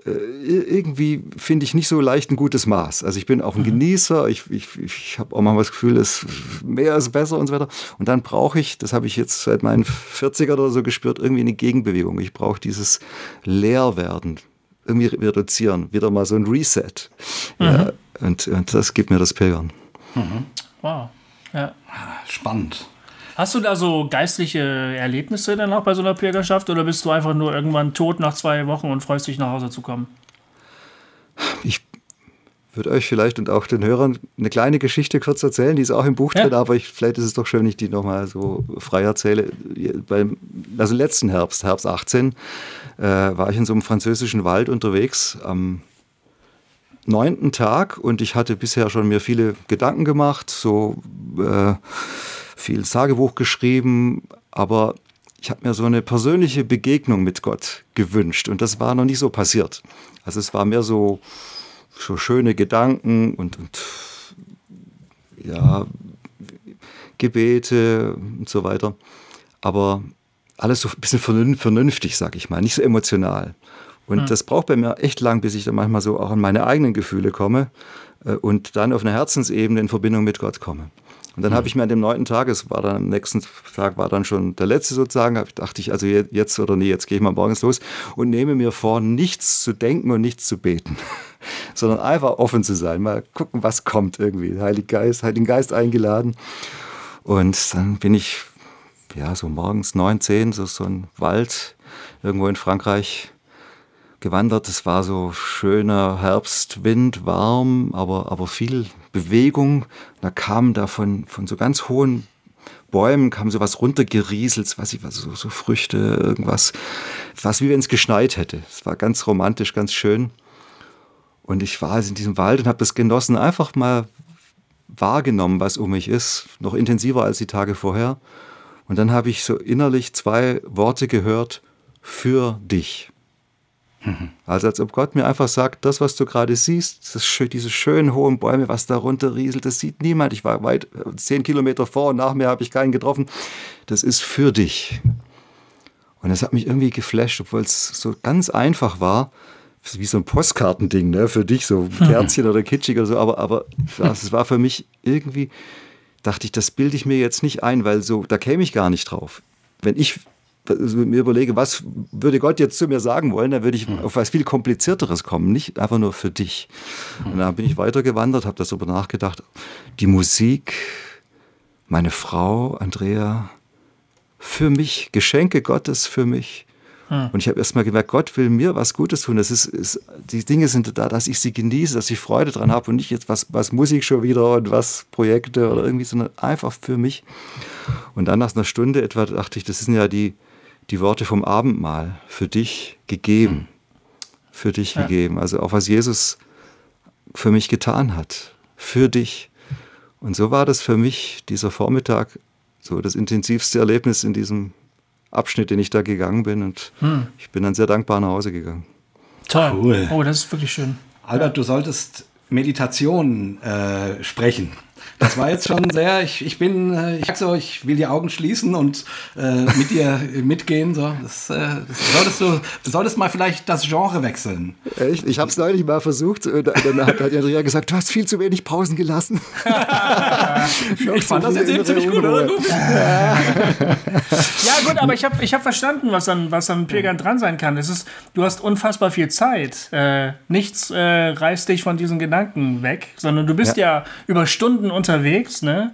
Äh, irgendwie finde ich nicht so leicht ein gutes Maß. Also ich bin auch ein mhm. Genießer, ich, ich, ich habe auch mal das Gefühl, es, mehr ist besser und so weiter. Und dann brauche ich, das habe ich jetzt seit meinen 40er oder so gespürt, irgendwie eine Gegenbewegung. Ich brauche dieses Leerwerden, irgendwie reduzieren, wieder mal so ein Reset. Mhm. Ja, und, und das gibt mir das Pilgern. Mhm. Wow. Ja. Spannend. Hast du da so geistliche Erlebnisse dann auch bei so einer Pilgerschaft oder bist du einfach nur irgendwann tot nach zwei Wochen und freust dich nach Hause zu kommen? Ich würde euch vielleicht und auch den Hörern eine kleine Geschichte kurz erzählen, die ist auch im Buch ja. drin, aber ich, vielleicht ist es doch schön, wenn ich die nochmal so frei erzähle. Beim, also letzten Herbst, Herbst 18, äh, war ich in so einem französischen Wald unterwegs am neunten Tag und ich hatte bisher schon mir viele Gedanken gemacht, so äh, viel Tagebuch geschrieben, aber ich habe mir so eine persönliche Begegnung mit Gott gewünscht und das war noch nicht so passiert. Also es war mehr so, so schöne Gedanken und, und ja, Gebete und so weiter. Aber alles so ein bisschen vernünftig, sag ich mal, nicht so emotional. Und hm. das braucht bei mir echt lang, bis ich dann manchmal so auch an meine eigenen Gefühle komme äh, und dann auf einer Herzensebene in Verbindung mit Gott komme. Und dann mhm. habe ich mir an dem neunten Tag, es war dann am nächsten Tag, war dann schon der letzte sozusagen, dachte ich, also jetzt oder nie, jetzt gehe ich mal morgens los und nehme mir vor, nichts zu denken und nichts zu beten, sondern einfach offen zu sein, mal gucken, was kommt irgendwie. Heiligen Geist, Heiligen Geist eingeladen. Und dann bin ich, ja, so morgens neun, zehn, so, so ein Wald irgendwo in Frankreich gewandert. Es war so schöner Herbstwind, warm, aber, aber viel Bewegung. Da kam da von, von so ganz hohen Bäumen kam so was runtergerieselt, was ich was so, so Früchte, irgendwas, was wie wenn es geschneit hätte. Es war ganz romantisch, ganz schön. Und ich war also in diesem Wald und habe das genossen, einfach mal wahrgenommen, was um mich ist, noch intensiver als die Tage vorher. Und dann habe ich so innerlich zwei Worte gehört für dich. Also als ob Gott mir einfach sagt, das, was du gerade siehst, das, diese schönen hohen Bäume, was da runter rieselt, das sieht niemand. Ich war weit, zehn Kilometer vor und nach mir habe ich keinen getroffen. Das ist für dich. Und das hat mich irgendwie geflasht, obwohl es so ganz einfach war, wie so ein Postkartending, ne, für dich, so Kerzchen oder kitschig oder so, aber, aber das war für mich irgendwie, dachte ich, das bilde ich mir jetzt nicht ein, weil so, da käme ich gar nicht drauf. Wenn ich mir überlege, was würde Gott jetzt zu mir sagen wollen, dann würde ich mhm. auf was viel komplizierteres kommen, nicht einfach nur für dich. Mhm. Und dann bin ich weitergewandert, habe darüber nachgedacht. Die Musik, meine Frau, Andrea, für mich, Geschenke Gottes für mich. Mhm. Und ich habe erst mal gemerkt, Gott will mir was Gutes tun. Das ist, ist, die Dinge sind da, dass ich sie genieße, dass ich Freude dran habe und nicht jetzt was, was Musik schon wieder und was Projekte oder irgendwie, sondern einfach für mich. Und dann nach einer Stunde etwa dachte ich, das sind ja die, die Worte vom Abendmahl für dich gegeben. Für dich ja. gegeben. Also auch was Jesus für mich getan hat. Für dich. Und so war das für mich dieser Vormittag so das intensivste Erlebnis in diesem Abschnitt, den ich da gegangen bin. Und hm. ich bin dann sehr dankbar nach Hause gegangen. Toll. Cool. Oh, das ist wirklich schön. Albert, du solltest Meditation äh, sprechen. Das war jetzt schon sehr, ich, ich bin, äh, ich sag so, ich will die Augen schließen und äh, mit dir mitgehen. So. Das, äh, das solltest du, du solltest mal vielleicht das Genre wechseln. Echt? Ich habe es neulich mal versucht. Dann hat, hat Andrea gesagt, du hast viel zu wenig Pausen gelassen. ich fand das jetzt eben ziemlich gut, oder? ja, gut, aber ich habe ich hab verstanden, was an, was an Pilgern dran sein kann. Es ist, du hast unfassbar viel Zeit. Äh, nichts äh, reißt dich von diesen Gedanken weg, sondern du bist ja, ja über Stunden unterwegs, ne?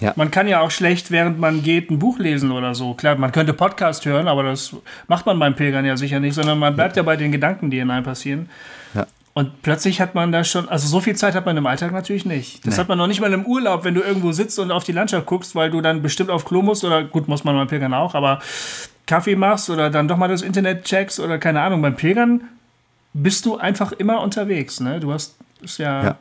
Ja. Man kann ja auch schlecht, während man geht, ein Buch lesen oder so. Klar, man könnte Podcast hören, aber das macht man beim Pilgern ja sicher nicht, sondern man bleibt ja, ja bei den Gedanken, die in einem passieren. Ja. Und plötzlich hat man da schon, also so viel Zeit hat man im Alltag natürlich nicht. Das nee. hat man noch nicht mal im Urlaub, wenn du irgendwo sitzt und auf die Landschaft guckst, weil du dann bestimmt auf Klo musst oder gut, muss man beim Pilgern auch, aber Kaffee machst oder dann doch mal das Internet checkst oder keine Ahnung. Beim Pilgern bist du einfach immer unterwegs. Ne? Du hast, ist ja, ja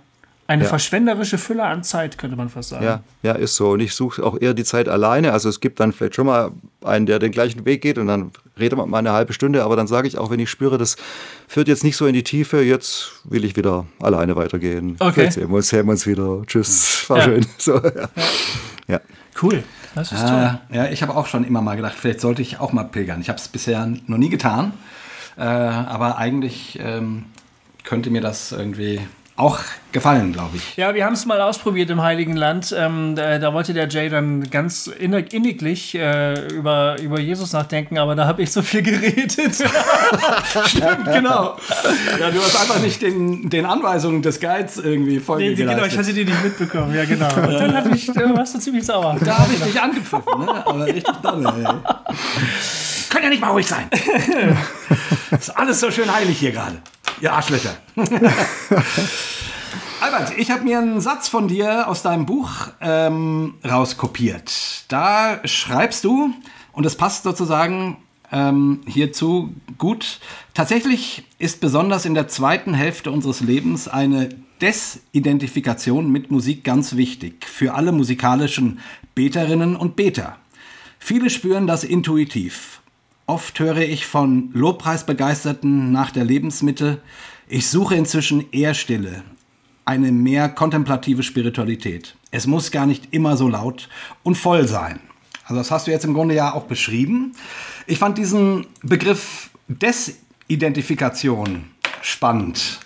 eine ja. verschwenderische Fülle an Zeit, könnte man fast sagen. Ja, ja ist so. Und ich suche auch eher die Zeit alleine. Also es gibt dann vielleicht schon mal einen, der den gleichen Weg geht und dann redet man mal eine halbe Stunde. Aber dann sage ich auch, wenn ich spüre, das führt jetzt nicht so in die Tiefe, jetzt will ich wieder alleine weitergehen. Okay. Vielleicht sehen wir uns, sehen wir uns wieder. Tschüss, war ja. schön. So, ja. ja. Cool. Das ist toll. Äh, ja, ich habe auch schon immer mal gedacht, vielleicht sollte ich auch mal pilgern. Ich habe es bisher noch nie getan. Äh, aber eigentlich ähm, könnte mir das irgendwie auch gefallen, glaube ich. Ja, wir haben es mal ausprobiert im Heiligen Land. Ähm, da, da, wollte der Jay dann ganz inniglich äh, über, über Jesus nachdenken, aber da habe ich so viel geredet. Stimmt, genau. Ja, du hast einfach nicht den, den Anweisungen des Guides irgendwie Folge nee, Genau, ich hatte die nicht mitbekommen. Ja, genau. Und dann ich, äh, warst du ziemlich sauer. Da habe ich dich angepfiffen, ne? aber richtig dolle. Ey. Kann ja nicht mal ruhig sein. ist alles so schön heilig hier gerade. Ihr Arschlöcher. Albert, ich habe mir einen Satz von dir aus deinem Buch ähm, rauskopiert. Da schreibst du, und es passt sozusagen ähm, hierzu gut, tatsächlich ist besonders in der zweiten Hälfte unseres Lebens eine Desidentifikation mit Musik ganz wichtig für alle musikalischen Beterinnen und Beter. Viele spüren das intuitiv. Oft höre ich von Lobpreisbegeisterten nach der Lebensmitte, ich suche inzwischen eher Stille, eine mehr kontemplative Spiritualität. Es muss gar nicht immer so laut und voll sein. Also das hast du jetzt im Grunde ja auch beschrieben. Ich fand diesen Begriff Selbstidentifikation spannend.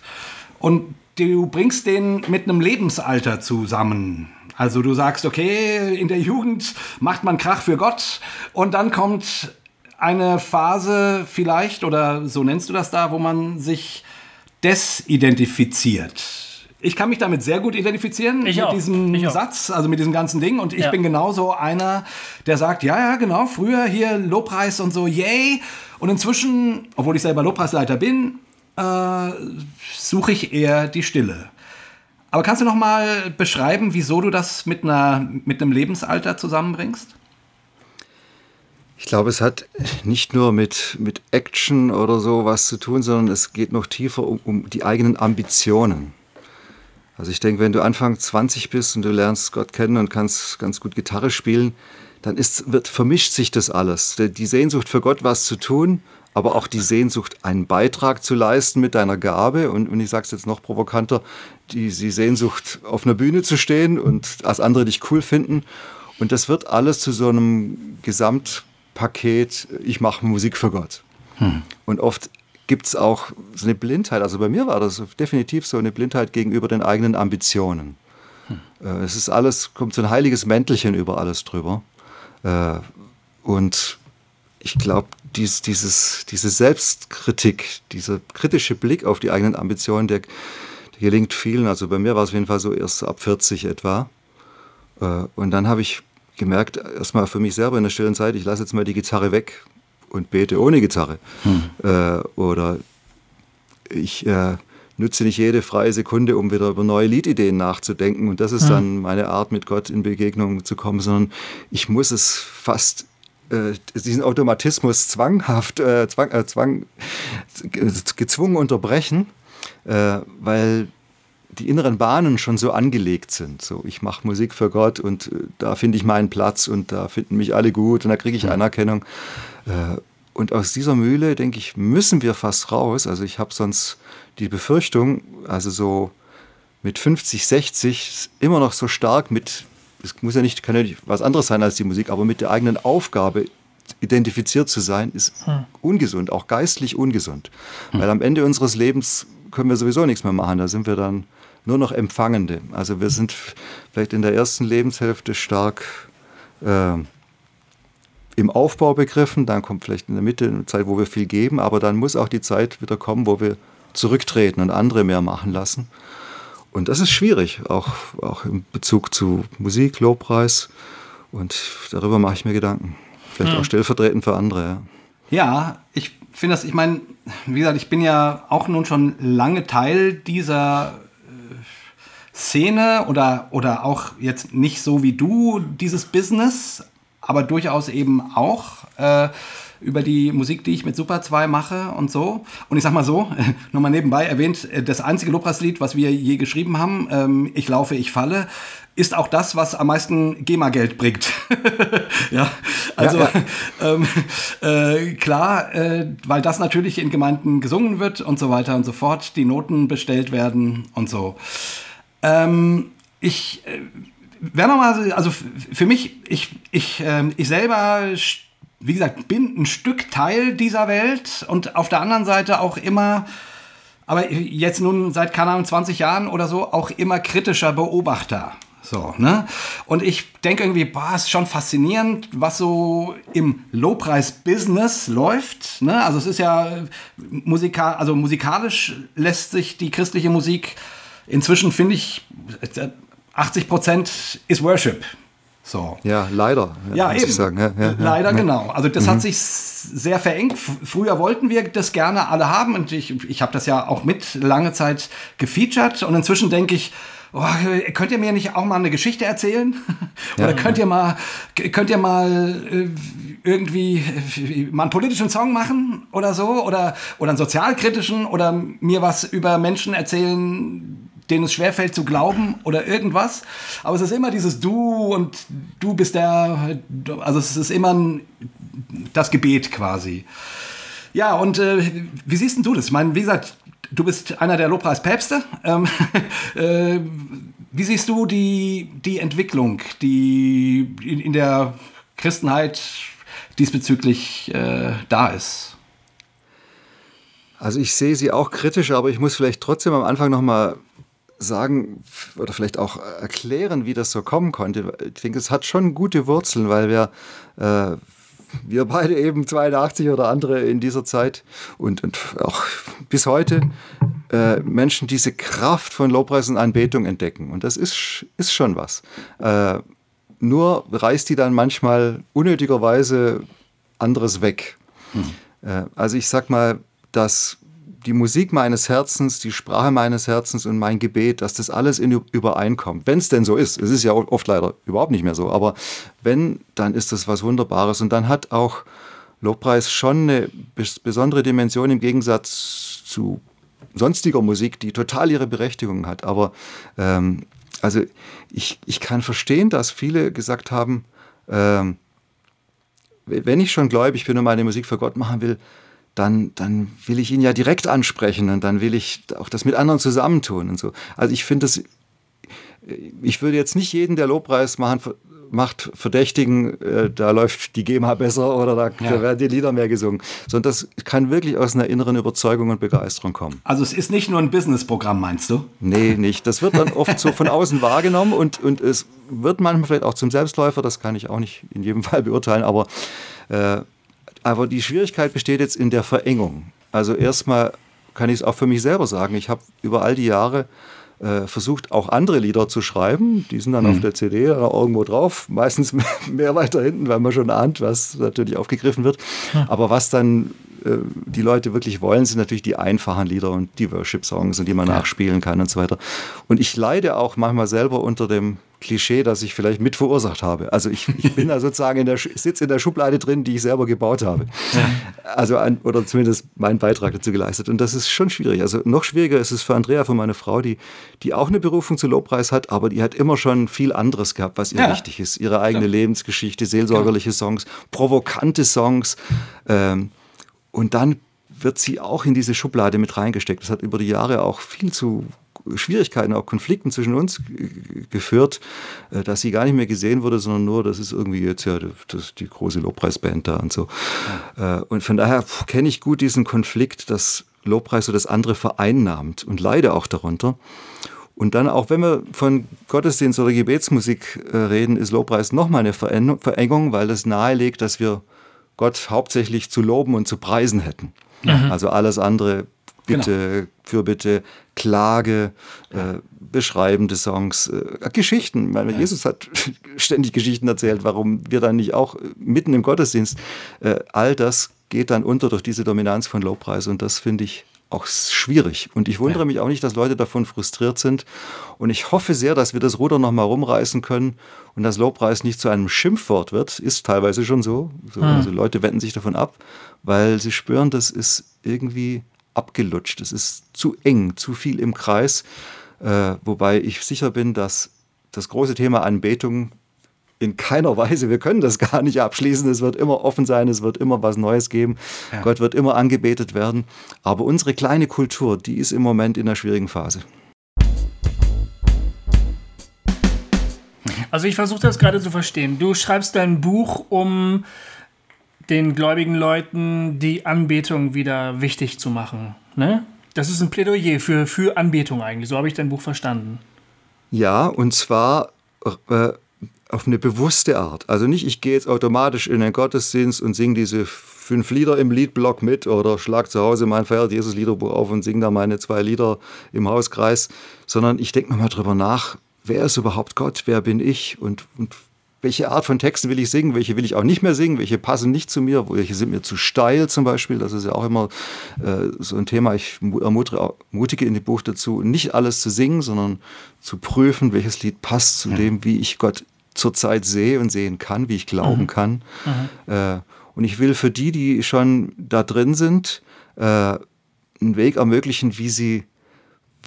Und du bringst den mit einem Lebensalter zusammen. Also du sagst, okay, in der Jugend macht man Krach für Gott und dann kommt eine Phase vielleicht, oder so nennst du das da, wo man sich desidentifiziert. Ich kann mich damit sehr gut identifizieren, Ich mit auch. diesem Ich. Satz, also mit diesem ganzen Ding. Und ich Ja. bin genauso einer, der sagt, ja, ja, genau, früher hier Lobpreis und so, yay. Und inzwischen, obwohl ich selber Lobpreisleiter bin, äh, suche ich eher die Stille. Aber kannst du noch mal beschreiben, wieso du das mit, einer, mit einem Lebensalter zusammenbringst? Ich glaube, es hat nicht nur mit, mit Action oder so was zu tun, sondern es geht noch tiefer um, um die eigenen Ambitionen. Also ich denke, wenn du Anfang 20 bist und du lernst Gott kennen und kannst ganz gut Gitarre spielen, dann ist, wird, vermischt sich das alles. Die Sehnsucht für Gott was zu tun, aber auch die Sehnsucht, einen Beitrag zu leisten mit deiner Gabe. Und, und ich sage es jetzt noch provokanter, die, die Sehnsucht, auf einer Bühne zu stehen und als andere dich cool finden. Und das wird alles zu so einem Gesamtpaket, ich mache Musik für Gott. Und oft gibt es auch so eine Blindheit. Also bei mir war das definitiv so eine Blindheit gegenüber den eigenen Ambitionen. Äh, Es ist alles, kommt so ein heiliges Mäntelchen über alles drüber. Äh, Und ich glaube, dies, dieses, diese Selbstkritik, dieser kritische Blick auf die eigenen Ambitionen, der, der gelingt vielen. Also bei mir war es auf jeden Fall so erst ab 40 etwa. Äh, Und dann habe ich gemerkt, erstmal für mich selber in der stillen Zeit, ich lasse jetzt mal die Gitarre weg und bete ohne Gitarre. Äh, Oder ich äh, nutze nicht jede freie Sekunde, um wieder über neue Liedideen nachzudenken. Und das ist dann meine Art, mit Gott in Begegnung zu kommen, sondern ich muss es fast äh, diesen Automatismus zwanghaft, äh, zwang, äh, zwang, gezwungen unterbrechen, weil die inneren Bahnen schon so angelegt sind. So, ich mache Musik für Gott und äh, da finde ich meinen Platz und da finden mich alle gut und da kriege ich Anerkennung. Äh, und aus dieser Mühle, denke ich, müssen wir fast raus. Also ich habe sonst die Befürchtung, also so mit 50, 60 immer noch so stark mit, es muss ja nicht, kann ja nicht was anderes sein als die Musik, aber mit der eigenen Aufgabe identifiziert zu sein, ist ungesund, auch geistlich ungesund. Weil am Ende unseres Lebens können wir sowieso nichts mehr machen. Da sind wir dann nur noch Empfangende. Also wir sind vielleicht in der ersten Lebenshälfte stark äh, im Aufbau begriffen, dann kommt vielleicht in der Mitte eine Zeit, wo wir viel geben, aber dann muss auch die Zeit wieder kommen, wo wir zurücktreten und andere mehr machen lassen. Und das ist schwierig, auch, auch in Bezug zu Musik, Lobpreis. Und darüber mache ich mir Gedanken. Vielleicht auch stellvertretend für andere. Ja. Ja, ich finde das, ich meine, wie gesagt, ich bin ja auch nun schon lange Teil dieser Szene oder, oder auch jetzt nicht so wie du dieses Business, aber durchaus eben auch äh, über die Musik, die ich mit Super 2 mache und so. Und ich sag mal so, nochmal nebenbei erwähnt, äh, das einzige Lobpreislied, was wir je geschrieben haben, ähm, Ich laufe, ich falle, ist auch das, was am meisten GEMA-Geld bringt. ja, also Ja, ähm, äh, klar, äh, weil das natürlich in Gemeinden gesungen wird und so weiter und so fort, die Noten bestellt werden und so. Ähm, ich äh, wäre nochmal, also für mich, ich, ich, ähm, ich selber, wie gesagt, bin ein Stück Teil dieser Welt und auf der anderen Seite auch immer, aber jetzt nun seit, keine Ahnung, 20 Jahren oder so, auch immer kritischer Beobachter. So, ne? Und ich denke irgendwie, boah, ist schon faszinierend, was so im Lobpreis-Business läuft. Ne? Also es ist ja äh, musikal, also musikalisch lässt sich die christliche Musik inzwischen, finde ich, äh, 80 Prozent ist Worship. So. Ja, leider. Ja, eben. Sagen. Ja, ja. Leider ja. genau. Also das hat sich sehr verengt. Früher wollten wir das gerne alle haben und ich, ich habe das ja auch mit lange Zeit gefeatured und inzwischen denke ich, oh, könnt ihr mir nicht auch mal eine Geschichte erzählen? Oder könnt ihr mal, könnt ihr mal äh, irgendwie äh, mal einen politischen Song machen oder so? Oder, oder einen sozialkritischen oder mir was über Menschen erzählen, denen es schwerfällt zu glauben oder irgendwas. Aber es ist immer dieses Du und du bist der, also es ist immer ein, das Gebet quasi. Ja, und äh, wie siehst denn du das? Ich meine, wie gesagt, du bist einer der Lobpreispäpste. Ähm, äh, wie siehst du die, die Entwicklung, die in, in der Christenheit diesbezüglich äh, da ist? Also ich sehe sie auch kritisch, aber ich muss vielleicht trotzdem am Anfang nochmal sagen oder vielleicht auch erklären, wie das so kommen konnte. Ich denke, es hat schon gute Wurzeln, weil wir, äh, wir beide eben 82 oder andere in dieser Zeit und, und auch bis heute äh, Menschen diese Kraft von Lobpreis und Anbetung entdecken. Und das ist, ist schon was. Äh, nur reißt die dann manchmal unnötigerweise anderes weg. Hm. Äh, also ich sag mal, dass die Musik meines Herzens, die Sprache meines Herzens und mein Gebet, dass das alles in übereinkommt. Wenn es denn so ist. Es ist ja oft leider überhaupt nicht mehr so. Aber wenn, dann ist das was Wunderbares. Und dann hat auch Lobpreis schon eine besondere Dimension im Gegensatz zu sonstiger Musik, die total ihre Berechtigung hat. Aber ähm, also ich, ich kann verstehen, dass viele gesagt haben, ähm, wenn ich schon gläubig bin und meine Musik für Gott machen will, dann, dann will ich ihn ja direkt ansprechen und dann will ich auch das mit anderen zusammentun und so. Also ich finde das, ich würde jetzt nicht jeden, der Lobpreis machen, macht, verdächtigen, äh, da läuft die GEMA besser oder da, ja. da, werden die Lieder mehr gesungen. Sondern das kann wirklich aus einer inneren Überzeugung und Begeisterung kommen. Also es ist nicht nur ein Businessprogramm, meinst du? Nee, nicht. Das wird dann oft so von außen wahrgenommen und, und es wird manchmal vielleicht auch zum Selbstläufer, das kann ich auch nicht in jedem Fall beurteilen, aber äh, aber die Schwierigkeit besteht jetzt in der Verengung. Also erstmal kann ich es auch für mich selber sagen. Ich habe über all die Jahre äh, versucht, auch andere Lieder zu schreiben. Die sind dann mhm. auf der CD irgendwo drauf. Meistens mehr weiter hinten, weil man schon ahnt, was natürlich aufgegriffen wird. Ja. Aber was dann äh, die Leute wirklich wollen, sind natürlich die einfachen Lieder und die Worship-Songs, die man ja. nachspielen kann und so weiter. Und ich leide auch manchmal selber unter dem Klischee, das ich vielleicht mit verursacht habe. Also ich, ich bin da sozusagen in der sitze in der Schublade drin, die ich selber gebaut habe. Ja. Also ein, oder zumindest meinen Beitrag dazu geleistet. Und das ist schon schwierig. Also noch schwieriger ist es für Andrea, für meine Frau, die, die auch eine Berufung zu Lobpreis hat, aber die hat immer schon viel anderes gehabt, was ihr ja. wichtig ist. Ihre eigene ja. Lebensgeschichte, seelsorgerliche Songs, provokante Songs. Ähm, und dann wird sie auch in diese Schublade mit reingesteckt. Das hat über die Jahre auch viel zu Schwierigkeiten, auch Konflikten zwischen uns geführt, äh, dass sie gar nicht mehr gesehen wurde, sondern nur, das ist irgendwie jetzt ja das, die große Lobpreisband da und so. Ja. Äh, und von daher kenne ich gut diesen Konflikt, dass Lobpreis so das andere vereinnahmt und leide auch darunter. Und dann auch, wenn wir von Gottesdienst oder Gebetsmusik äh, reden, ist Lobpreis nochmal eine Verengung, weil das nahelegt, dass wir Gott hauptsächlich zu loben und zu preisen hätten. Mhm. Also alles andere Bitte, genau. Fürbitte, Klage, äh, beschreibende Songs, äh, Geschichten. Meine, ja. Jesus hat ständig Geschichten erzählt, warum wir dann nicht auch mitten im Gottesdienst, äh, all das geht dann unter durch diese Dominanz von Lobpreis und das finde ich auch schwierig. Und ich wundere ja. mich auch nicht, dass Leute davon frustriert sind. Und ich hoffe sehr, dass wir das Ruder nochmal rumreißen können und dass Lobpreis nicht zu einem Schimpfwort wird. Ist teilweise schon so. so hm. Also Leute wenden sich davon ab, weil sie spüren, das ist irgendwie abgelutscht. Es ist zu eng, zu viel im Kreis. Äh, wobei ich sicher bin, dass das große Thema Anbetung in keiner Weise, wir können das gar nicht abschließen. Es wird immer offen sein, es wird immer was Neues geben. Ja. Gott wird immer angebetet werden. Aber unsere kleine Kultur, die ist im Moment in einer schwierigen Phase. Also ich versuche das gerade zu verstehen. Du schreibst dein Buch, um den gläubigen Leuten die Anbetung wieder wichtig zu machen. Ne? Das ist ein Plädoyer für, für Anbetung eigentlich. So habe ich dein Buch verstanden. Ja, und zwar äh, auf eine bewusste Art. Also nicht, ich gehe jetzt automatisch in den Gottesdienst und singe diese fünf Lieder im Liedblock mit oder schlag zu Hause mein Feiert Jesus Liederbuch auf und singe da meine zwei Lieder im Hauskreis, sondern ich denke nochmal drüber nach, wer ist überhaupt Gott, wer bin ich und, und welche Art von Texten will ich singen, welche will ich auch nicht mehr singen, welche passen nicht zu mir, welche sind mir zu steil zum Beispiel. Das ist ja auch immer äh, so ein Thema. Ich ermutige in dem Buch dazu, nicht alles zu singen, sondern zu prüfen, welches Lied passt zu ja. dem, wie ich Gott zurzeit sehe und sehen kann, wie ich glauben mhm. kann. Mhm. Äh, und ich will für die, die schon da drin sind, äh, einen Weg ermöglichen, wie sie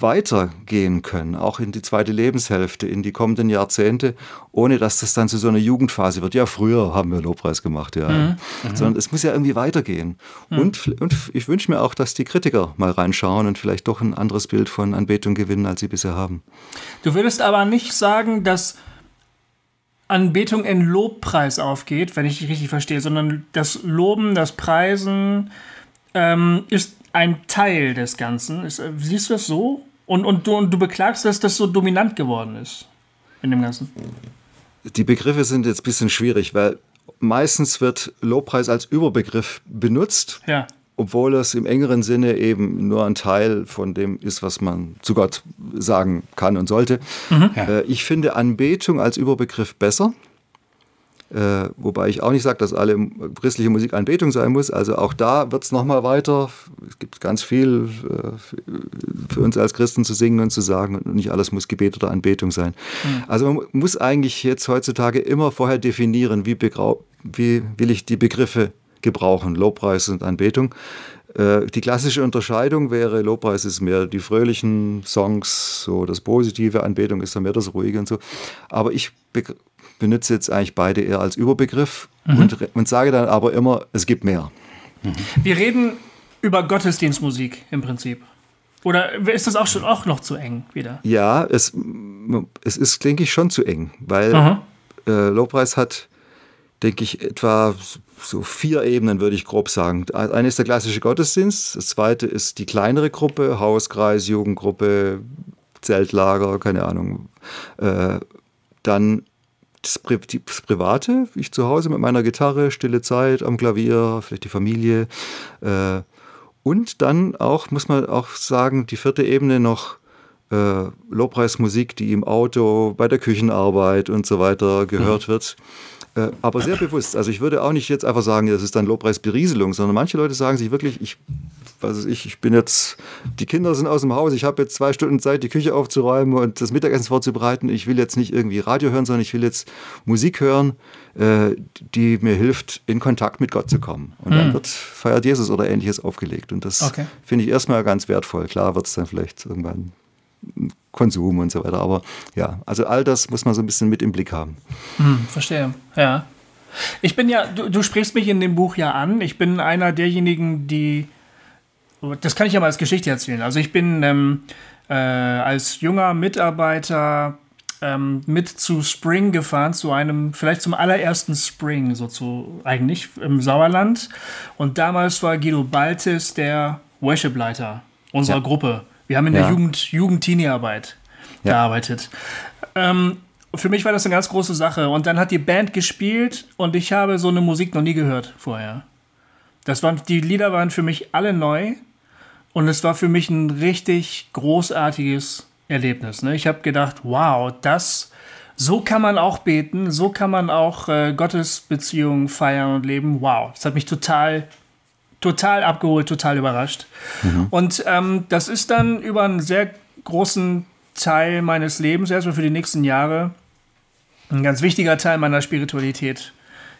weitergehen können, auch in die zweite Lebenshälfte, in die kommenden Jahrzehnte, ohne dass das dann zu so einer Jugendphase wird. Ja, früher haben wir Lobpreis gemacht, ja. Mhm. mhm. Sondern es muss ja irgendwie weitergehen. Mhm. Und, und ich wünsche mir auch, dass die Kritiker mal reinschauen und vielleicht doch ein anderes Bild von Anbetung gewinnen, als sie bisher haben. Du würdest aber nicht sagen, dass Anbetung in Lobpreis aufgeht, wenn ich dich richtig verstehe, sondern das Loben, das Preisen ähm, ist ein Teil des Ganzen. Ist, äh, siehst du das so? Und, und, du, und du beklagst, dass das so dominant geworden ist in dem Ganzen. Die Begriffe sind jetzt ein bisschen schwierig, weil meistens wird Lobpreis als Überbegriff benutzt. Ja. Obwohl es im engeren Sinne eben nur ein Teil von dem ist, was man zu Gott sagen kann und sollte. Mhm. Äh, ich finde Anbetung als Überbegriff besser. Äh, wobei ich auch nicht sage, dass alle christliche Musik Anbetung sein muss. Also auch da wird es nochmal weiter. Es gibt ganz viel äh, für uns als Christen zu singen und zu sagen. Und nicht alles muss Gebet oder Anbetung sein. Mhm. Also man muss eigentlich jetzt heutzutage immer vorher definieren, wie, wie will ich die Begriffe gebrauchen, Lobpreis und Anbetung. Äh, die klassische Unterscheidung wäre, Lobpreis ist mehr die fröhlichen Songs, so das Positive, Anbetung ist dann mehr das Ruhige und so. Aber ich benutze jetzt eigentlich beide eher als Überbegriff mhm. und, und sage dann aber immer, es gibt mehr. Mhm. Wir reden über Gottesdienstmusik im Prinzip. Oder ist das auch schon auch noch zu eng wieder? Ja, es, es ist, denke ich, schon zu eng, weil äh, Lobpreis hat, denke ich, etwa so vier Ebenen, würde ich grob sagen. Eine ist der klassische Gottesdienst, das zweite ist die kleinere Gruppe, Hauskreis, Jugendgruppe, Zeltlager, keine Ahnung. Äh, dann das, Pri das Private, ich zu Hause mit meiner Gitarre, stille Zeit am Klavier, vielleicht die Familie. Äh, und dann auch, muss man auch sagen, die vierte Ebene noch äh, Lobpreismusik, die im Auto, bei der Küchenarbeit und so weiter gehört mhm. wird. Äh, aber sehr bewusst. Also ich würde auch nicht jetzt einfach sagen, das ist dann Lobpreisberieselung, sondern manche Leute sagen sich wirklich, ich was ich, ich bin jetzt, die Kinder sind aus dem Haus, ich habe jetzt zwei Stunden Zeit, die Küche aufzuräumen und das Mittagessen vorzubereiten. Ich will jetzt nicht irgendwie Radio hören, sondern ich will jetzt Musik hören, äh, die mir hilft, in Kontakt mit Gott zu kommen. Und mhm. dann hm. wird Feiert Jesus oder ähnliches aufgelegt. Und das okay. finde ich erstmal ganz wertvoll. Klar wird es dann vielleicht irgendwann Konsum und so weiter. Aber ja, also all das muss man so ein bisschen mit im Blick haben. Hm, verstehe, ja. Ich bin ja, du, du sprichst mich in dem Buch ja an. Ich bin einer derjenigen, die das kann ich ja mal als Geschichte erzählen. Also ich bin ähm, äh, als junger Mitarbeiter ähm, mit zu Spring gefahren, zu einem, vielleicht zum allerersten Spring, so zu, eigentlich im Sauerland. Und damals war Guido Baltis der Worship-Leiter unserer ja. Gruppe. Wir haben in ja. der Jugend, Jugend-Teenie-Arbeit ja. gearbeitet. Ähm, für mich war das eine ganz große Sache. Und dann hat die Band gespielt und ich habe so eine Musik noch nie gehört vorher. Das waren, die Lieder waren für mich alle neu. Und es war für mich ein richtig großartiges Erlebnis. Ne? Ich habe gedacht, wow, das, so kann man auch beten, so kann man auch äh, Gottesbeziehungen feiern und leben. Wow, das hat mich total, total abgeholt, total überrascht. Mhm. Und ähm, das ist dann über einen sehr großen Teil meines Lebens, erstmal für die nächsten Jahre, ein ganz wichtiger Teil meiner Spiritualität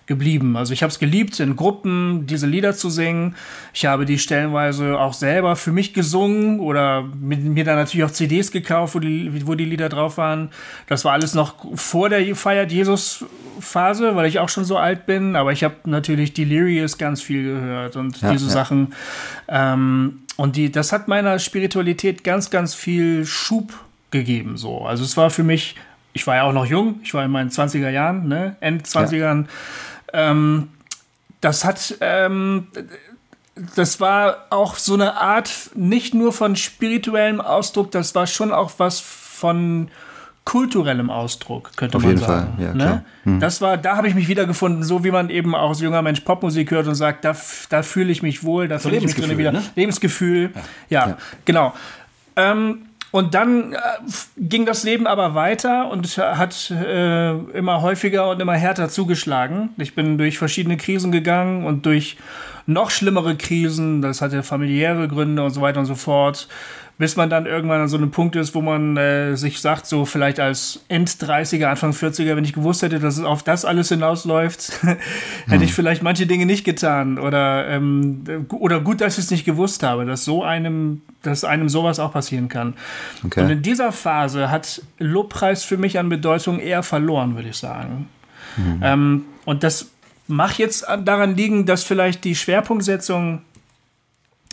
geblieben. Also ich habe es geliebt, in Gruppen diese Lieder zu singen. Ich habe die stellenweise auch selber für mich gesungen oder mit, mir dann natürlich auch CDs gekauft, wo die, wo die Lieder drauf waren. Das war alles noch vor der Feiert Jesus Phase, weil ich auch schon so alt bin. Aber ich habe natürlich Delirious ganz viel gehört und ja, diese ja. Sachen. Ähm, und die, das hat meiner Spiritualität ganz, ganz viel Schub gegeben. So. Also es war für mich ich war ja auch noch jung, ich war in meinen 20er Jahren, ne? End 20ern. Ja. Ähm, das hat, ähm, das war auch so eine Art, nicht nur von spirituellem Ausdruck, das war schon auch was von kulturellem Ausdruck, könnte Auf man jeden sagen. Fall, ja, ne? hm. Das war, da habe ich mich wiedergefunden, so wie man eben auch als junger Mensch Popmusik hört und sagt, da, da fühle ich mich wohl, da fühle ich mich drin wieder. Ne? Lebensgefühl, ja, ja. ja. genau. Ähm, und dann äh, ging das Leben aber weiter und hat äh, immer häufiger und immer härter zugeschlagen. Ich bin durch verschiedene Krisen gegangen und durch noch schlimmere Krisen, das hatte familiäre Gründe und so weiter und so fort bis man dann irgendwann an so einem Punkt ist, wo man äh, sich sagt, so vielleicht als End-30er, Anfang 40er, wenn ich gewusst hätte, dass es auf das alles hinausläuft, hätte hm. ich vielleicht manche Dinge nicht getan. Oder, ähm, oder gut, dass ich es nicht gewusst habe, dass so einem, dass einem sowas auch passieren kann. Okay. Und in dieser Phase hat Lobpreis für mich an Bedeutung eher verloren, würde ich sagen. Hm. Ähm, und das mag jetzt daran liegen, dass vielleicht die Schwerpunktsetzung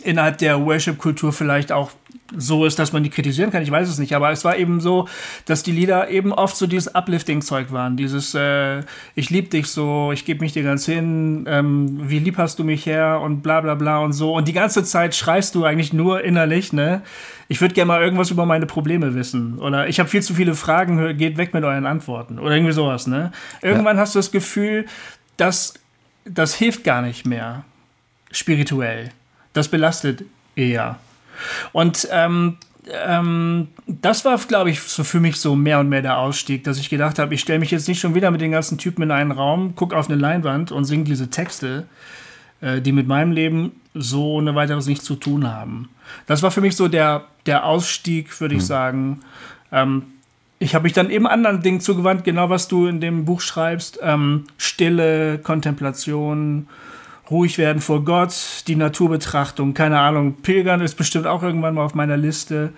innerhalb der Worship-Kultur vielleicht auch so ist, dass man die kritisieren kann. Ich weiß es nicht, aber es war eben so, dass die Lieder eben oft so dieses Uplifting-Zeug waren. Dieses äh, Ich lieb dich so, ich gebe mich dir ganz hin, ähm, wie lieb hast du mich her und bla bla bla und so. Und die ganze Zeit schreist du eigentlich nur innerlich, ne? Ich würde gerne mal irgendwas über meine Probleme wissen. Oder ich habe viel zu viele Fragen, geht weg mit euren Antworten. Oder irgendwie sowas, ne? Irgendwann ja. hast du das Gefühl, dass das hilft gar nicht mehr spirituell. Das belastet eher. Und ähm, ähm, das war, glaube ich, so für mich so mehr und mehr der Ausstieg, dass ich gedacht habe, ich stelle mich jetzt nicht schon wieder mit den ganzen Typen in einen Raum, gucke auf eine Leinwand und singe diese Texte, äh, die mit meinem Leben so ohne weiteres nichts zu tun haben. Das war für mich so der, der Ausstieg, würde ich mhm. sagen. Ähm, ich habe mich dann eben anderen Dingen zugewandt, genau was du in dem Buch schreibst. Ähm, Stille, Kontemplation, ruhig werden vor Gott, die Naturbetrachtung, keine Ahnung, Pilgern ist bestimmt auch irgendwann mal auf meiner Liste.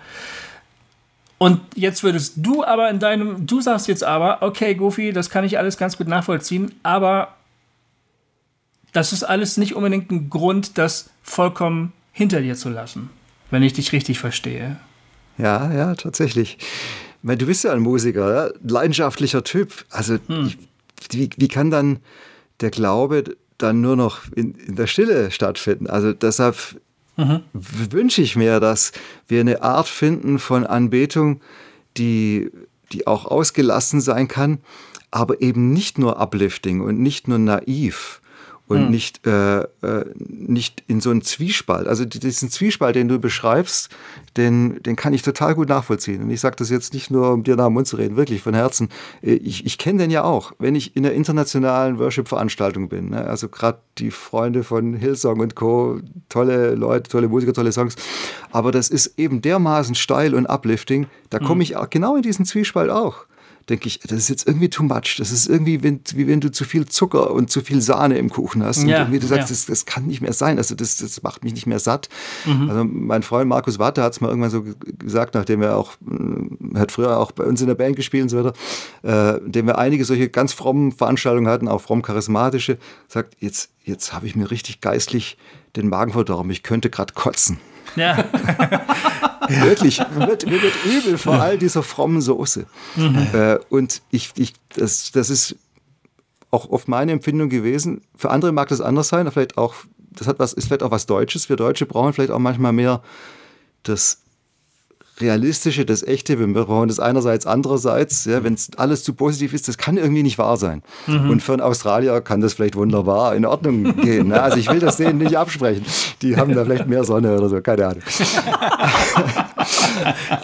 Und jetzt würdest du aber in deinem, du sagst jetzt aber, okay, Goofy, das kann ich alles ganz gut nachvollziehen, aber das ist alles nicht unbedingt ein Grund, das vollkommen hinter dir zu lassen, wenn ich dich richtig verstehe. Ja, ja, tatsächlich. Du bist ja ein Musiker, ja? leidenschaftlicher Typ. Also, hm. wie, wie kann dann der Glaube dann nur noch in, in der Stille stattfinden. Also deshalb mhm. wünsche ich mir, dass wir eine Art finden von Anbetung, die, die auch ausgelassen sein kann, aber eben nicht nur uplifting und nicht nur naiv und hm. nicht, äh, äh, nicht in so einen Zwiespalt. Also diesen Zwiespalt, den du beschreibst, den, den kann ich total gut nachvollziehen. Und ich sage das jetzt nicht nur, um dir nach dem Mund zu reden, wirklich von Herzen. Äh, ich, ich kenne den ja auch, wenn ich in einer internationalen Worship-Veranstaltung bin. Ne? Also gerade die Freunde von Hillsong und Co., tolle Leute, tolle Musiker, tolle Songs. Aber das ist eben dermaßen steil und uplifting, da komme hm. ich genau in diesen Zwiespalt auch denke ich, das ist jetzt irgendwie too much. Das ist irgendwie, wenn, wie wenn du zu viel Zucker und zu viel Sahne im Kuchen hast. Ja, und irgendwie du sagst, ja. das, das, kann nicht mehr sein. Also das, das macht mich nicht mehr satt. Mhm. Also mein Freund Markus Watte hat es mal irgendwann so gesagt, nachdem er auch, äh, hat früher auch bei uns in der Band gespielt und so weiter, äh, dem wir einige solche ganz frommen Veranstaltungen hatten, auch fromm charismatische, sagt, jetzt, jetzt habe ich mir richtig geistlich den Magen verdorben. Ich könnte gerade kotzen. Ja. Ja. Wirklich, mir wird, mir wird übel vor all dieser frommen Soße. Mhm. Äh, und ich, ich, das, das ist auch oft meine Empfindung gewesen. Für andere mag das anders sein, vielleicht auch, das hat was, ist vielleicht auch was Deutsches. Wir Deutsche brauchen vielleicht auch manchmal mehr das Realistische, das Echte, wir brauchen das einerseits, andererseits, ja, wenn es alles zu positiv ist, das kann irgendwie nicht wahr sein. Mhm. Und für einen Australier kann das vielleicht wunderbar in Ordnung gehen. Ne? Also ich will das denen nicht absprechen. Die haben da vielleicht mehr Sonne oder so, keine Ahnung.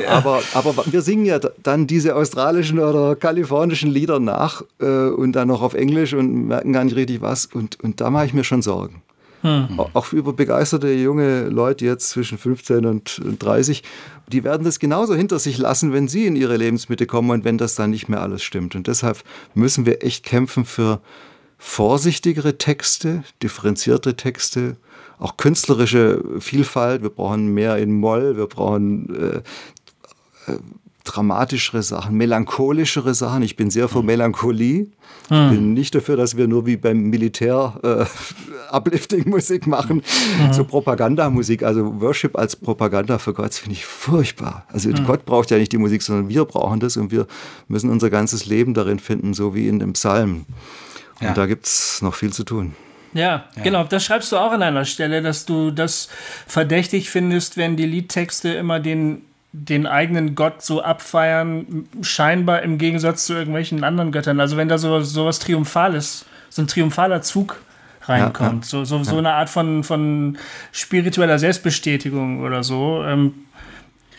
aber, aber wir singen ja dann diese australischen oder kalifornischen Lieder nach äh, und dann noch auf Englisch und merken gar nicht richtig was. Und, und da mache ich mir schon Sorgen. Hm. Auch über begeisterte junge Leute jetzt zwischen 15 und 30, die werden das genauso hinter sich lassen, wenn sie in ihre Lebensmitte kommen und wenn das dann nicht mehr alles stimmt. Und deshalb müssen wir echt kämpfen für vorsichtigere Texte, differenzierte Texte, auch künstlerische Vielfalt. Wir brauchen mehr in Moll, wir brauchen äh, äh, dramatischere Sachen, melancholischere Sachen. Ich bin sehr für hm. Melancholie. Ich hm. bin nicht dafür, dass wir nur wie beim Militär äh, Uplifting-Musik machen, mhm. so Propagandamusik, also Worship als Propaganda für Gott, finde ich furchtbar. Also mhm. Gott braucht ja nicht die Musik, sondern wir brauchen das und wir müssen unser ganzes Leben darin finden, so wie in dem Psalm. Und ja. da gibt es noch viel zu tun. Ja, ja, genau. Das schreibst du auch an einer Stelle, dass du das verdächtig findest, wenn die Liedtexte immer den den eigenen Gott so abfeiern, scheinbar im Gegensatz zu irgendwelchen anderen Göttern. Also wenn da so, so was Triumphales, so ein triumphaler Zug reinkommt, ja, ja. so, so, so eine Art von, von spiritueller Selbstbestätigung oder so. Ähm,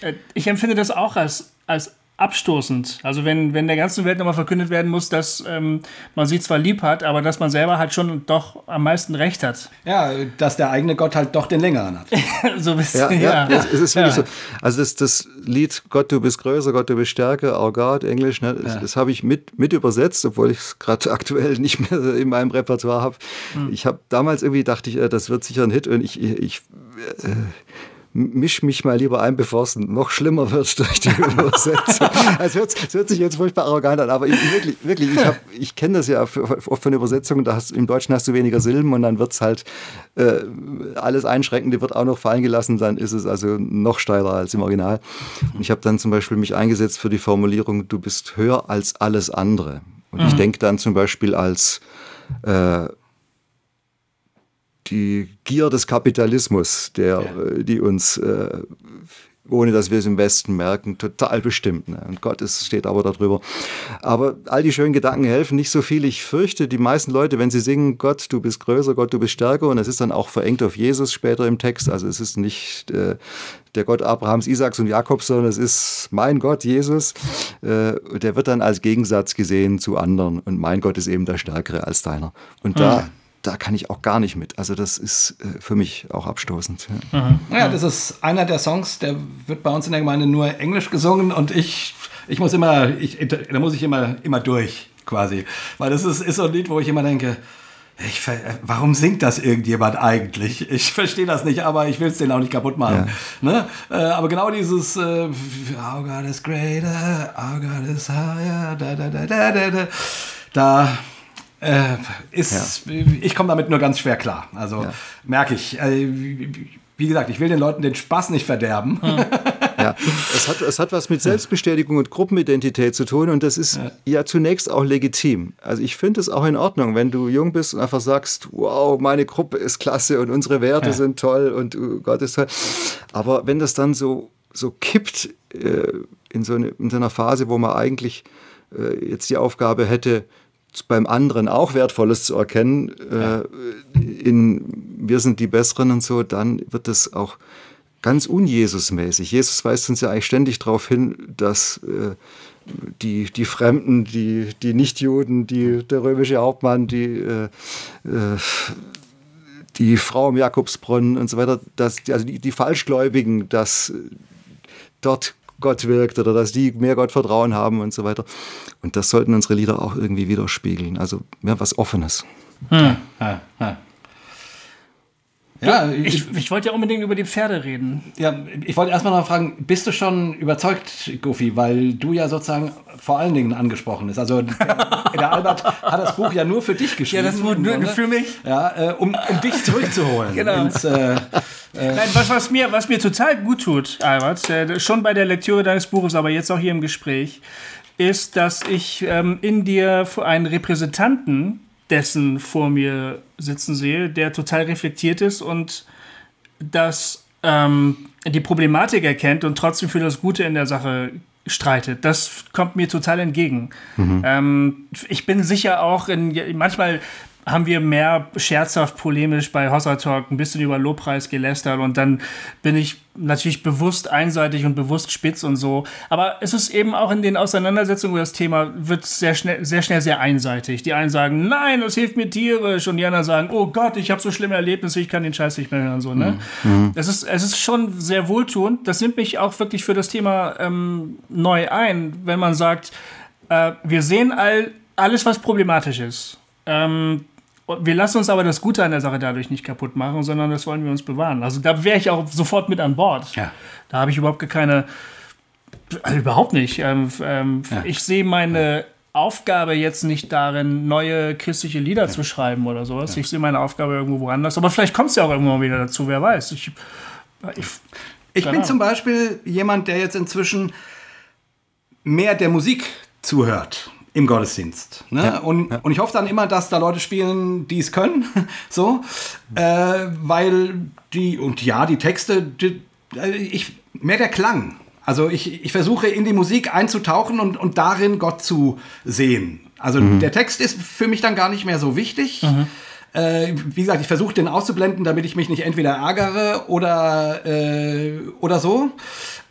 äh, ich empfinde das auch als, als abstoßend. Also wenn, wenn der ganzen Welt nochmal verkündet werden muss, dass ähm, man sie zwar lieb hat, aber dass man selber halt schon doch am meisten Recht hat. Ja, dass der eigene Gott halt doch den längeren hat. so ein bisschen, ja. ja, ja. Es ist wirklich ja. so. Also das, das Lied Gott, du bist größer, Gott, du bist stärker, oh Gott, Englisch, ne, das, das habe ich mit, mit übersetzt, obwohl ich es gerade aktuell nicht mehr in meinem Repertoire habe. Hm. Ich habe damals irgendwie dachte ich, äh, das wird sicher ein Hit und ich, ich äh, misch mich mal lieber ein, bevor es noch schlimmer wird durch die Übersetzung. es, hört, es hört sich jetzt furchtbar arrogant an, aber ich, wirklich, wirklich, ich, hab, ich kenne das ja oft von Übersetzungen, da hast, im Deutschen hast du weniger Silben und dann wird es halt äh, alles Einschränkende wird auch noch fallen gelassen, dann ist es also noch steiler als im Original. Und ich habe dann zum Beispiel mich eingesetzt für die Formulierung, du bist höher als alles andere. Und mhm. ich denke dann zum Beispiel als äh, die Gier des Kapitalismus, der, ja. Äh, die uns, äh, ohne dass wir es im Westen merken, total bestimmt. Ne? Und Gott ist, steht aber darüber. Aber all die schönen Gedanken helfen nicht so viel. Ich fürchte, die meisten Leute, wenn sie singen, Gott, du bist größer, Gott, du bist stärker, und es ist dann auch verengt auf Jesus später im Text. Also es ist nicht äh, der Gott Abrahams, Isaaks und Jakobs, sondern es ist mein Gott, Jesus. Äh, der wird dann als Gegensatz gesehen zu anderen. Und mein Gott ist eben der Stärkere als deiner. Und da. Mhm da kann ich auch gar nicht mit. Also das ist äh, für mich auch abstoßend. Ja. Mhm. ja, das ist einer der Songs, der wird bei uns in der Gemeinde nur Englisch gesungen und ich, ich muss immer, ich, da muss ich immer, immer durch quasi. Weil das ist, ist so ein Lied, wo ich immer denke, ich, warum singt das irgendjemand eigentlich? Ich verstehe das nicht, aber ich will es denen auch nicht kaputt machen. Ja. Ne? Äh, aber genau dieses äh, Oh God is greater, Oh God is higher, da, da, da, da, da, da, da äh, ist, ja. ich komme damit nur ganz schwer klar. Also ja. merke ich. Äh, wie gesagt, ich will den Leuten den Spaß nicht verderben. Hm. Ja, es hat, es hat was mit Selbstbestätigung und Gruppenidentität zu tun und das ist ja, ja zunächst auch legitim. Also ich finde es auch in Ordnung, wenn du jung bist und einfach sagst, wow, meine Gruppe ist klasse und unsere Werte ja. sind toll und uh, Gott ist toll. Aber wenn das dann so, so kippt äh, in, so eine, in so einer Phase, wo man eigentlich äh, jetzt die Aufgabe hätte, beim anderen auch Wertvolles zu erkennen, äh, in wir sind die Besseren und so, dann wird das auch ganz unjesusmäßig. Jesus weist uns ja eigentlich ständig darauf hin, dass äh, die, die Fremden, die, die Nichtjuden, die, der römische Hauptmann, die, äh, äh die Frau im Jakobsbrunnen und so weiter, dass, also die, die Falschgläubigen, dass dort Gott wirkt oder dass die mehr Gottvertrauen haben und so weiter. Und das sollten unsere Lieder auch irgendwie widerspiegeln. Also mehr was Offenes. Hm. Ja, ja. Ja, ich, ich, ich, wollte ja unbedingt über die Pferde reden. Ja, ich wollte erstmal noch fragen, bist du schon überzeugt, Goofy, weil du ja sozusagen vor allen Dingen angesprochen bist. Also der, der Albert hat das Buch ja nur für dich geschrieben. Ja, das wurde nur für mich. Ja, äh, um, um dich zurückzuholen. genau. Ins, äh, äh Nein, was, was, mir, was mir total gut tut, Albert, äh, schon bei der Lektüre deines Buches, aber jetzt auch hier im Gespräch, ist, dass ich ähm, in dir einen Repräsentanten dessen vor mir sitzen sehe, der total reflektiert ist und das ähm, die Problematik erkennt und trotzdem für das Gute in der Sache streitet. Das kommt mir total entgegen. Mhm. Ähm, ich bin sicher auch in manchmal haben wir mehr scherzhaft polemisch bei Hossa Talk ein bisschen über Lobpreis gelästert und dann bin ich natürlich bewusst einseitig und bewusst spitz und so. Aber es ist eben auch in den Auseinandersetzungen über das Thema wird sehr schnell, sehr schnell sehr einseitig. Die einen sagen, nein, das hilft mir tierisch und die anderen sagen, oh Gott, ich habe so schlimme Erlebnisse, ich kann den Scheiß nicht mehr hören. So, ne? Mhm. Es, ist, es ist schon sehr wohltuend. Das nimmt mich auch wirklich für das Thema ähm, neu ein, wenn man sagt, äh, wir sehen all, alles, was problematisch ist. Ähm, wir lassen uns aber das Gute an der Sache dadurch nicht kaputt machen, sondern das wollen wir uns bewahren. Also da wäre ich auch sofort mit an Bord. Ja. Da habe ich überhaupt keine, also überhaupt nicht. Ähm, ähm, ja. Ich sehe meine Aufgabe jetzt nicht darin, neue christliche Lieder ja. zu schreiben oder sowas. Ich sehe meine Aufgabe irgendwo woanders. Aber vielleicht kommt es ja auch irgendwann wieder dazu, wer weiß. Ich, ich, ich bin zum Beispiel jemand, der jetzt inzwischen mehr der Musik zuhört im Gottesdienst. Ne? Ja, und, ja. und ich hoffe dann immer, dass da Leute spielen, die es können. so, äh, weil die, und ja, die Texte, die, äh, ich, mehr der Klang. Also ich, ich versuche in die Musik einzutauchen und, und darin Gott zu sehen. Also mhm. der Text ist für mich dann gar nicht mehr so wichtig. Mhm. Äh, wie gesagt, ich versuche den auszublenden, damit ich mich nicht entweder ärgere oder, äh, oder so.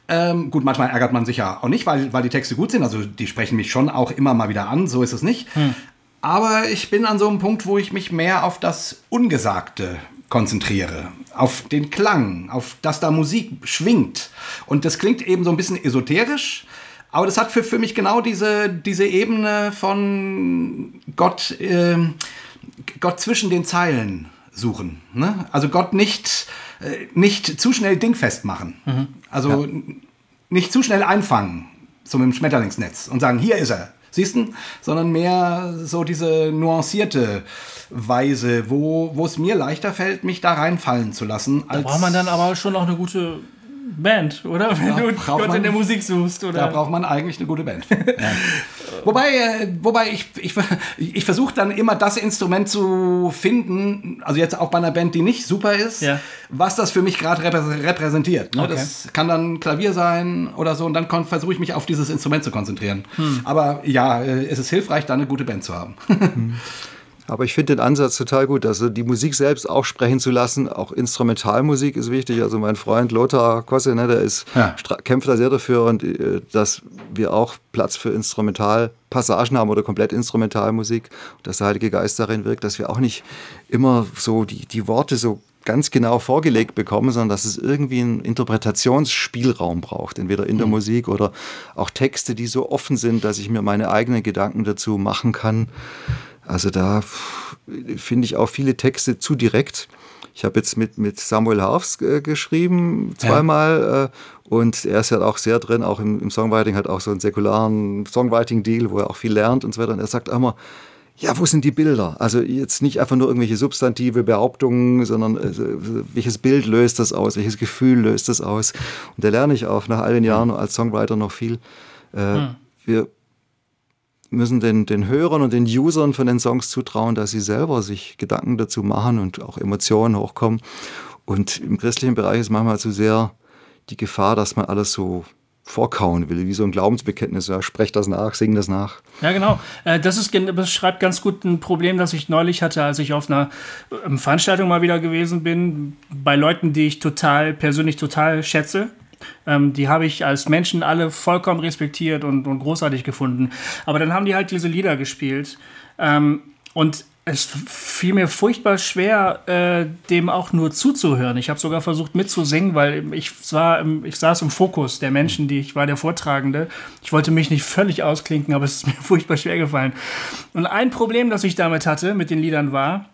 Ähm, gut, manchmal ärgert man sich ja auch nicht, weil, weil die Texte gut sind. Also die sprechen mich schon auch immer mal wieder an, so ist es nicht. Hm. Aber ich bin an so einem Punkt, wo ich mich mehr auf das Ungesagte konzentriere, auf den Klang, auf dass da Musik schwingt. Und das klingt eben so ein bisschen esoterisch, aber das hat für, für mich genau diese, diese Ebene von Gott, äh, Gott zwischen den Zeilen suchen. Ne? Also Gott nicht, äh, nicht zu schnell dingfest machen. Mhm. Also ja. nicht zu schnell einfangen, so mit dem Schmetterlingsnetz und sagen, hier ist er, siehst du? Sondern mehr so diese nuancierte Weise, wo, wo es mir leichter fällt, mich da reinfallen zu lassen. da braucht man dann aber schon auch eine gute Band, oder? Wenn du Gott man, in der Musik suchst, oder? Da braucht man eigentlich eine gute Band. ja. Wobei, äh, wobei ich, ich, ich versuche dann immer das Instrument zu finden, also jetzt auch bei einer Band, die nicht super ist, ja. was das für mich gerade repräsentiert. Ne? Okay. Das kann dann Klavier sein oder so und dann versuche ich mich auf dieses Instrument zu konzentrieren. Hm. Aber ja, äh, es ist hilfreich, da eine gute Band zu haben. Hm. Aber ich finde den Ansatz total gut, also die Musik selbst auch sprechen zu lassen. Auch Instrumentalmusik ist wichtig. Also mein Freund Lothar Kosse, ne, der ist, ja. kämpft da sehr dafür und äh, dass wir auch Platz für Instrumentalpassagen haben oder komplett Instrumentalmusik. Dass der Heilige Geist darin wirkt, dass wir auch nicht immer so die, die Worte so ganz genau vorgelegt bekommen, sondern dass es irgendwie einen Interpretationsspielraum braucht, entweder in der mhm. Musik oder auch Texte, die so offen sind, dass ich mir meine eigenen Gedanken dazu machen kann. Also da finde ich auch viele Texte zu direkt. Ich habe jetzt mit, mit Samuel Harfs äh, geschrieben, zweimal. Äh, und er ist ja auch sehr drin, auch im, im Songwriting, hat auch so einen säkularen Songwriting-Deal, wo er auch viel lernt und so weiter. Und er sagt immer, ja, wo sind die Bilder? Also jetzt nicht einfach nur irgendwelche substantive Behauptungen, sondern also, welches Bild löst das aus, welches Gefühl löst das aus? Und da lerne ich auch nach all den Jahren als Songwriter noch viel. Äh, hm. Wir müssen den, den Hörern und den Usern von den Songs zutrauen, dass sie selber sich Gedanken dazu machen und auch Emotionen hochkommen. Und im christlichen Bereich ist manchmal zu sehr die Gefahr, dass man alles so vorkauen will, wie so ein Glaubensbekenntnis. Ja, sprecht das nach, sing das nach. Ja, genau. Äh, das ist beschreibt ganz gut ein Problem, das ich neulich hatte, als ich auf einer ähm, Veranstaltung mal wieder gewesen bin, bei Leuten, die ich total, persönlich total schätze. Ähm, die habe ich als Menschen alle vollkommen respektiert und, und großartig gefunden. Aber dann haben die halt diese Lieder gespielt. Ähm, und es fiel mir furchtbar schwer, äh, dem auch nur zuzuhören. Ich habe sogar versucht mitzusingen, weil ich, war, ich saß im Fokus der Menschen, die ich war der Vortragende. Ich wollte mich nicht völlig ausklinken, aber es ist mir furchtbar schwer gefallen. Und ein Problem, das ich damit hatte, mit den Liedern war,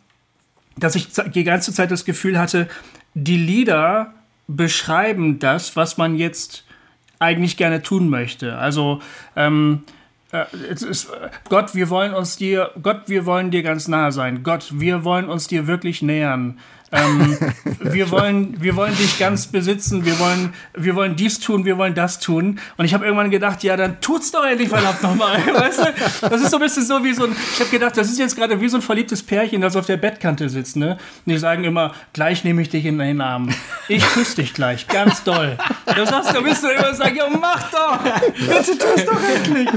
dass ich die ganze Zeit das Gefühl hatte, die Lieder beschreiben das, was man jetzt eigentlich gerne tun möchte. Also ähm, äh, ist, Gott, wir wollen uns dir, Gott, wir wollen dir ganz nahe sein. Gott, wir wollen uns dir wirklich nähern. Ähm, wir, wollen, wir wollen dich ganz besitzen, wir wollen, wir wollen dies tun, wir wollen das tun. Und ich habe irgendwann gedacht, ja, dann tut's doch endlich verdammt nochmal. Weißt du? Das ist so ein bisschen so wie so ein, ich habe gedacht, das ist jetzt gerade wie so ein verliebtes Pärchen, das auf der Bettkante sitzt. Ne? Und die sagen immer, gleich nehme ich dich in den Arm. Ich küsse dich gleich, ganz doll. Das sagst du, bist du immer sagen, ja, mach doch! Bitte tu's doch endlich!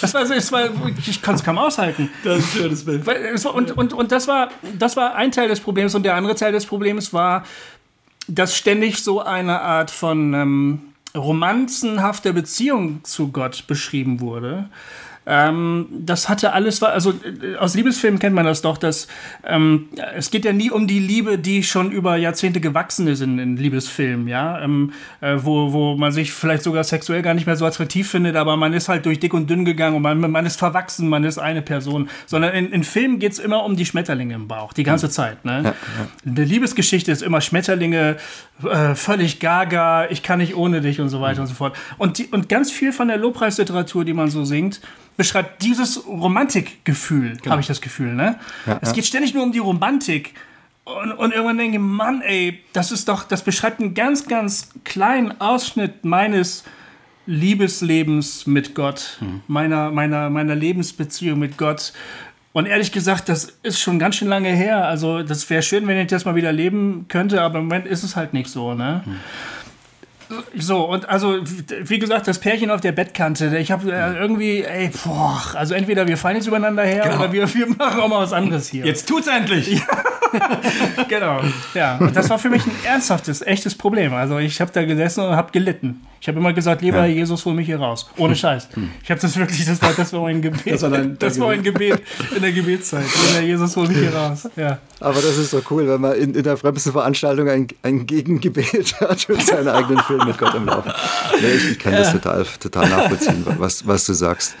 Das war, das war, ich kann es kaum aushalten. Das ist ein schönes Bild. Und, und, und das, war, das war ein Teil des Problems. Problems. Und der andere Teil des Problems war, dass ständig so eine Art von ähm, romanzenhafter Beziehung zu Gott beschrieben wurde. Ähm, das hatte alles, also äh, aus Liebesfilmen kennt man das doch, dass ähm, es geht ja nie um die Liebe, die schon über Jahrzehnte gewachsen ist in, in Liebesfilmen, ja, ähm, äh, wo, wo man sich vielleicht sogar sexuell gar nicht mehr so attraktiv findet, aber man ist halt durch dick und dünn gegangen und man, man ist verwachsen, man ist eine Person, sondern in, in Filmen geht es immer um die Schmetterlinge im Bauch, die ganze Zeit. Ne? Ja, ja. Eine Liebesgeschichte ist immer Schmetterlinge, äh, völlig gaga, ich kann nicht ohne dich und so weiter mhm. und so fort. Und, die, und ganz viel von der Lobpreisliteratur, die man so singt, beschreibt dieses Romantikgefühl, genau. habe ich das Gefühl. Ne? Ja, es geht ständig nur um die Romantik. Und, und, irgendwann denke ich, Mann, ey, das ist doch, das beschreibt einen ganz, ganz kleinen Ausschnitt meines Liebeslebens mit Gott, hm. meiner, meiner, meiner Lebensbeziehung mit Gott. Und ehrlich gesagt, das ist schon ganz schön lange her. Also, das wäre schön, wenn ich das mal wieder leben könnte, aber im Moment ist es halt nicht so, ne? Hm. So, und also, wie gesagt, das Pärchen auf der Bettkante, ich habe äh, irgendwie, ey, boah, also entweder wir fallen jetzt übereinander her genau. oder wir, wir machen auch mal was anderes hier. Jetzt tut's endlich! genau, ja. Und das war für mich ein ernsthaftes, echtes Problem. Also, ich habe da gesessen und habe gelitten. Ich habe immer gesagt, lieber ja. Jesus, hol mich hier raus. Ohne Scheiß. Hm. Ich habe das wirklich, das war, das war mein Gebet. Das war, dein, das war mein Gebet in der Gebetszeit. Lieber Jesus, hol mich hier raus. Ja. Aber das ist doch cool, wenn man in, in der fremdsten Veranstaltung ein, ein Gegengebet hat und seinen eigenen Film mit Gott im Laufen. Ja, ich, ich kann ja. das total, total nachvollziehen, was, was du sagst.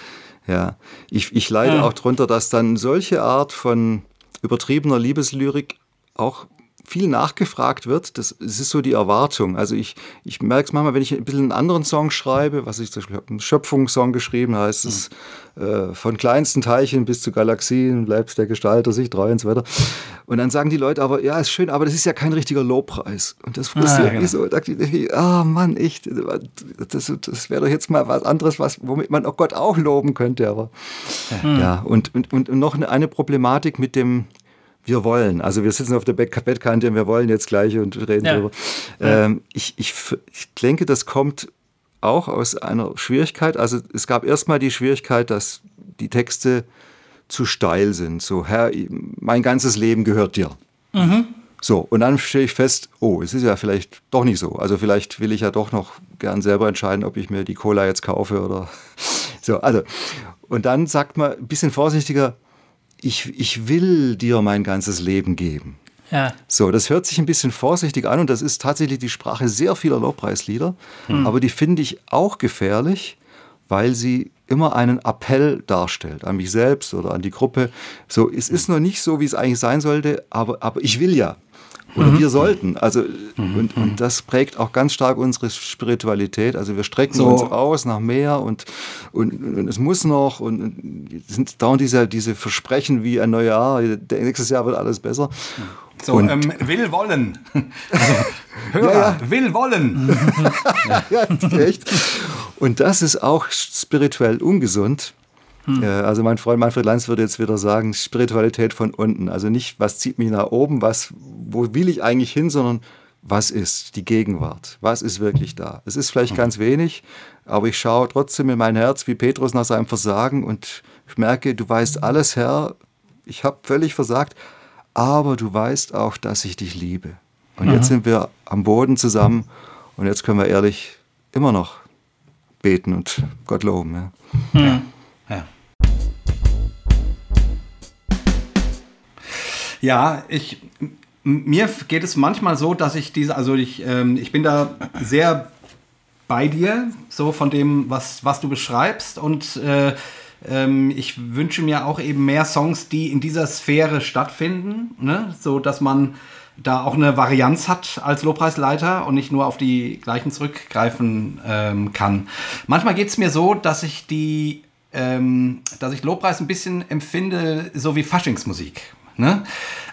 Ja, ich, ich leide ja. auch darunter, dass dann solche Art von übertriebener Liebeslyrik auch viel nachgefragt wird. Das, das ist so die Erwartung. Also ich, ich merke es manchmal, wenn ich ein bisschen einen anderen Song schreibe, was ich zum Beispiel einen Schöpfungssong geschrieben, heißt es mhm. äh, von kleinsten Teilchen bis zu Galaxien bleibt der Gestalter sich treu und so weiter. Und dann sagen die Leute aber, ja, ist schön, aber das ist ja kein richtiger Lobpreis. Und das frustriert ah, ja, mich genau. so. Da ich, ah Mann, ich, das, das wäre doch jetzt mal was anderes, was, womit man oh Gott auch loben könnte. Aber ja, ja und, und, und noch eine, eine Problematik mit dem wir wollen. Also wir sitzen auf der Bettkante und wir wollen jetzt gleich und reden ja. darüber. Ähm, ich, ich, ich denke, das kommt auch aus einer Schwierigkeit. Also es gab erstmal die Schwierigkeit, dass die Texte zu steil sind. So, Herr, mein ganzes Leben gehört dir. Mhm. So, und dann stelle ich fest, oh, es ist ja vielleicht doch nicht so. Also vielleicht will ich ja doch noch gern selber entscheiden, ob ich mir die Cola jetzt kaufe oder so. Also, und dann sagt man ein bisschen vorsichtiger, ich, ich will dir mein ganzes Leben geben. Ja. So, das hört sich ein bisschen vorsichtig an und das ist tatsächlich die Sprache sehr vieler Lobpreislieder, hm. aber die finde ich auch gefährlich, weil sie immer einen Appell darstellt an mich selbst oder an die Gruppe. So, es ist noch nicht so, wie es eigentlich sein sollte, aber, aber ich will ja. Oder mhm. wir sollten. Also, mhm. und, und das prägt auch ganz stark unsere Spiritualität. Also wir strecken so. uns aus nach mehr und, und, und, es muss noch und, es sind dauernd diese, diese Versprechen wie ein Neujahr, nächstes Jahr wird alles besser. So, und, ähm, will wollen. Also, Hörer, ja, ja. will wollen. ja, echt. Und das ist auch spirituell ungesund. Hm. Also mein Freund Manfred Lanz würde jetzt wieder sagen, Spiritualität von unten. Also nicht, was zieht mich nach oben, was, wo will ich eigentlich hin, sondern was ist die Gegenwart? Was ist wirklich da? Es ist vielleicht ganz wenig, aber ich schaue trotzdem in mein Herz wie Petrus nach seinem Versagen und ich merke, du weißt alles, Herr, ich habe völlig versagt, aber du weißt auch, dass ich dich liebe. Und mhm. jetzt sind wir am Boden zusammen und jetzt können wir ehrlich immer noch beten und Gott loben. Ja. Mhm. Ja. Ja, ich, mir geht es manchmal so, dass ich diese, also ich, ähm, ich bin da sehr bei dir, so von dem, was, was du beschreibst und äh, ähm, ich wünsche mir auch eben mehr Songs, die in dieser Sphäre stattfinden, ne? so dass man da auch eine Varianz hat als Lobpreisleiter und nicht nur auf die gleichen zurückgreifen ähm, kann. Manchmal geht es mir so, dass ich die ähm, dass ich Lobpreis ein bisschen empfinde, so wie Faschingsmusik. Ne?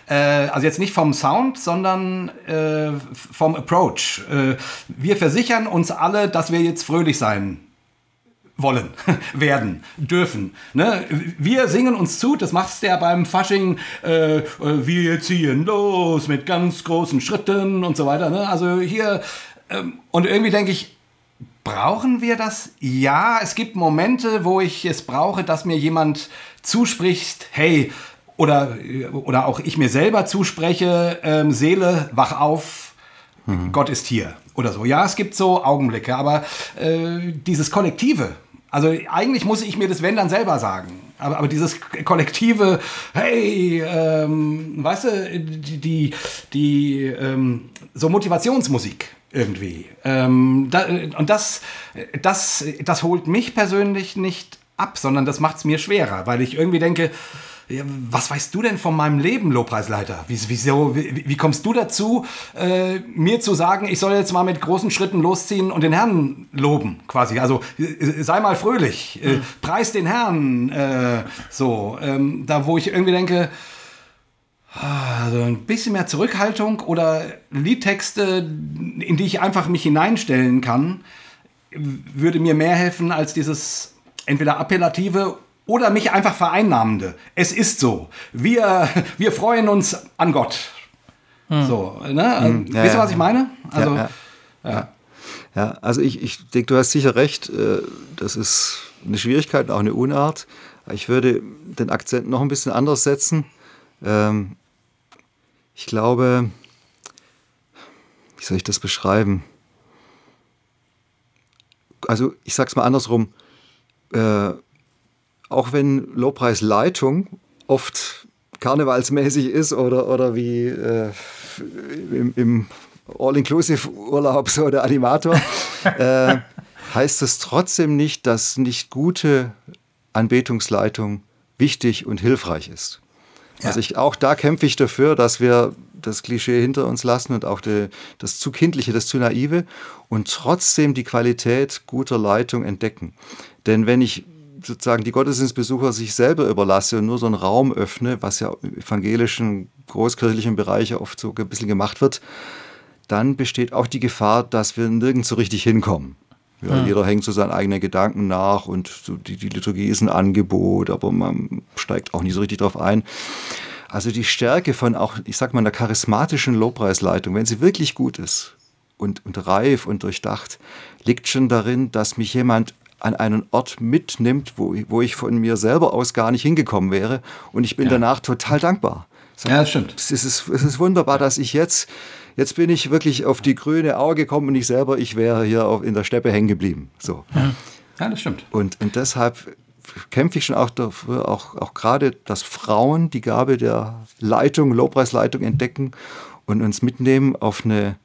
Äh, also jetzt nicht vom Sound, sondern äh, vom Approach. Äh, wir versichern uns alle, dass wir jetzt fröhlich sein wollen, werden, dürfen. Ne? Wir singen uns zu, das machst du ja beim Fasching, äh, wir ziehen los mit ganz großen Schritten und so weiter. Ne? Also hier, ähm, und irgendwie denke ich, Brauchen wir das? Ja, es gibt Momente, wo ich es brauche, dass mir jemand zuspricht, hey, oder, oder auch ich mir selber zuspreche, ähm, Seele, wach auf, mhm. Gott ist hier oder so. Ja, es gibt so Augenblicke, aber äh, dieses Kollektive, also eigentlich muss ich mir das wenn dann selber sagen. Aber, aber dieses kollektive, hey, ähm, weißt du, die, die, die ähm, so Motivationsmusik irgendwie. Ähm, da, und das, das, das holt mich persönlich nicht ab, sondern das macht es mir schwerer, weil ich irgendwie denke, was weißt du denn von meinem Leben, Lobpreisleiter? Wie, wieso, wie, wie kommst du dazu, äh, mir zu sagen, ich soll jetzt mal mit großen Schritten losziehen und den Herrn loben, quasi? Also äh, sei mal fröhlich, äh, preis den Herrn, äh, so. Ähm, da, wo ich irgendwie denke, also ein bisschen mehr Zurückhaltung oder Liedtexte, in die ich einfach mich hineinstellen kann, würde mir mehr helfen als dieses entweder appellative oder mich einfach vereinnahmende. Es ist so. Wir, wir freuen uns an Gott. Hm. So, ne? Hm, ja, Wisst ihr, was ich meine? Also, ja, ja. ja. also ich, ich denke, du hast sicher recht. Äh, das ist eine Schwierigkeit, auch eine Unart. Ich würde den Akzent noch ein bisschen anders setzen. Ähm, ich glaube, wie soll ich das beschreiben? Also ich sage es mal andersrum. Äh, auch wenn Lobpreisleitung oft karnevalsmäßig ist oder, oder wie äh, im, im All-Inclusive-Urlaub so der Animator, äh, heißt es trotzdem nicht, dass nicht gute Anbetungsleitung wichtig und hilfreich ist. Ja. Also ich, auch da kämpfe ich dafür, dass wir das Klischee hinter uns lassen und auch die, das zu kindliche, das zu naive und trotzdem die Qualität guter Leitung entdecken. Denn wenn ich sozusagen die Gottesdienstbesucher sich selber überlasse und nur so einen Raum öffne, was ja im evangelischen, großkirchlichen Bereich oft so ein bisschen gemacht wird, dann besteht auch die Gefahr, dass wir nirgends so richtig hinkommen. Ja, ja. Jeder hängt so seinen eigenen Gedanken nach und so die, die Liturgie ist ein Angebot, aber man steigt auch nicht so richtig drauf ein. Also die Stärke von auch, ich sag mal, einer charismatischen Lobpreisleitung, wenn sie wirklich gut ist und, und reif und durchdacht, liegt schon darin, dass mich jemand an einen Ort mitnimmt, wo, wo ich von mir selber aus gar nicht hingekommen wäre. Und ich bin ja. danach total dankbar. Sag, ja, das stimmt. Es ist, es ist wunderbar, dass ich jetzt, jetzt bin ich wirklich auf die grüne Auge gekommen und ich selber, ich wäre hier auf, in der Steppe hängen geblieben. So. Ja, das stimmt. Und, und deshalb kämpfe ich schon auch dafür, auch, auch gerade, dass Frauen die Gabe der Leitung, Lobpreisleitung entdecken und uns mitnehmen auf eine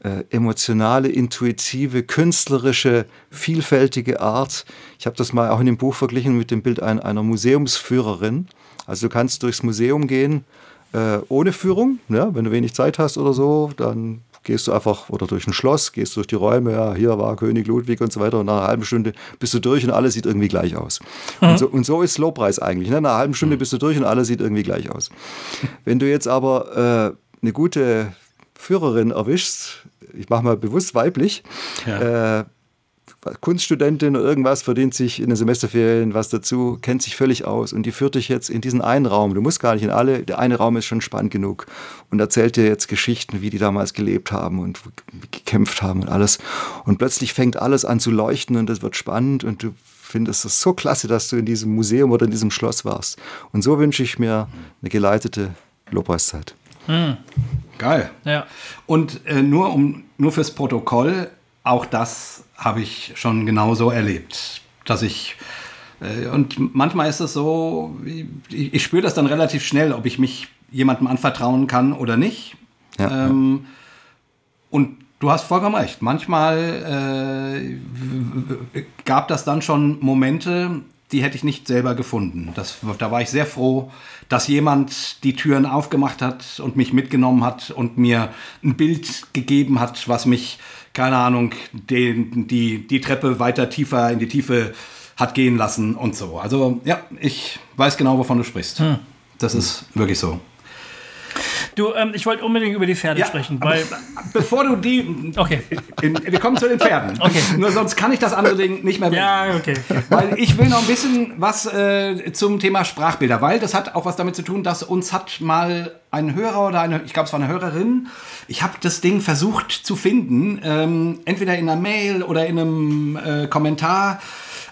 äh, emotionale, intuitive, künstlerische, vielfältige Art. Ich habe das mal auch in dem Buch verglichen mit dem Bild ein, einer Museumsführerin. Also du kannst durchs Museum gehen äh, ohne Führung, ja, wenn du wenig Zeit hast oder so, dann gehst du einfach oder durch ein Schloss, gehst durch die Räume, ja, hier war König Ludwig und so weiter und nach einer halben Stunde bist du durch und alles sieht irgendwie gleich aus. Mhm. Und, so, und, so, ist Lobpreis eigentlich. Ne? Nach einer halben Stunde mhm. bist du durch und alles sieht irgendwie gleich aus. Wenn du jetzt aber äh, eine gute Führerin erwischst, ich mache mal bewusst weiblich, ja. äh, Kunststudentin oder irgendwas, verdient sich in den Semesterferien was dazu, kennt sich völlig aus und die führt dich jetzt in diesen einen Raum. Du musst gar nicht in alle, der eine Raum ist schon spannend genug und erzählt dir jetzt Geschichten, wie die damals gelebt haben und gekämpft haben und alles. Und plötzlich fängt alles an zu leuchten und es wird spannend und du findest es so klasse, dass du in diesem Museum oder in diesem Schloss warst. Und so wünsche ich mir eine geleitete Lobpreiszeit. Hm. Geil. Ja. Und äh, nur, um, nur fürs Protokoll, auch das habe ich schon genauso erlebt, dass ich äh, und manchmal ist es so, ich, ich spüre das dann relativ schnell, ob ich mich jemandem anvertrauen kann oder nicht. Ja, ähm, und du hast vollkommen recht. Manchmal äh, gab das dann schon Momente, die hätte ich nicht selber gefunden. Das, da war ich sehr froh, dass jemand die Türen aufgemacht hat und mich mitgenommen hat und mir ein Bild gegeben hat, was mich keine Ahnung, den, die, die Treppe weiter tiefer in die Tiefe hat gehen lassen und so. Also ja, ich weiß genau, wovon du sprichst. Hm. Das ist wirklich so. Du, ähm, ich wollte unbedingt über die Pferde ja, sprechen, weil. Bevor du die. Okay. In, wir kommen zu den Pferden. Okay. Nur sonst kann ich das andere Ding nicht mehr bringen. Ja, okay. Weil ich will noch ein bisschen was äh, zum Thema Sprachbilder, weil das hat auch was damit zu tun, dass uns hat mal ein Hörer oder eine, ich glaube, es war eine Hörerin, ich habe das Ding versucht zu finden, ähm, entweder in einer Mail oder in einem äh, Kommentar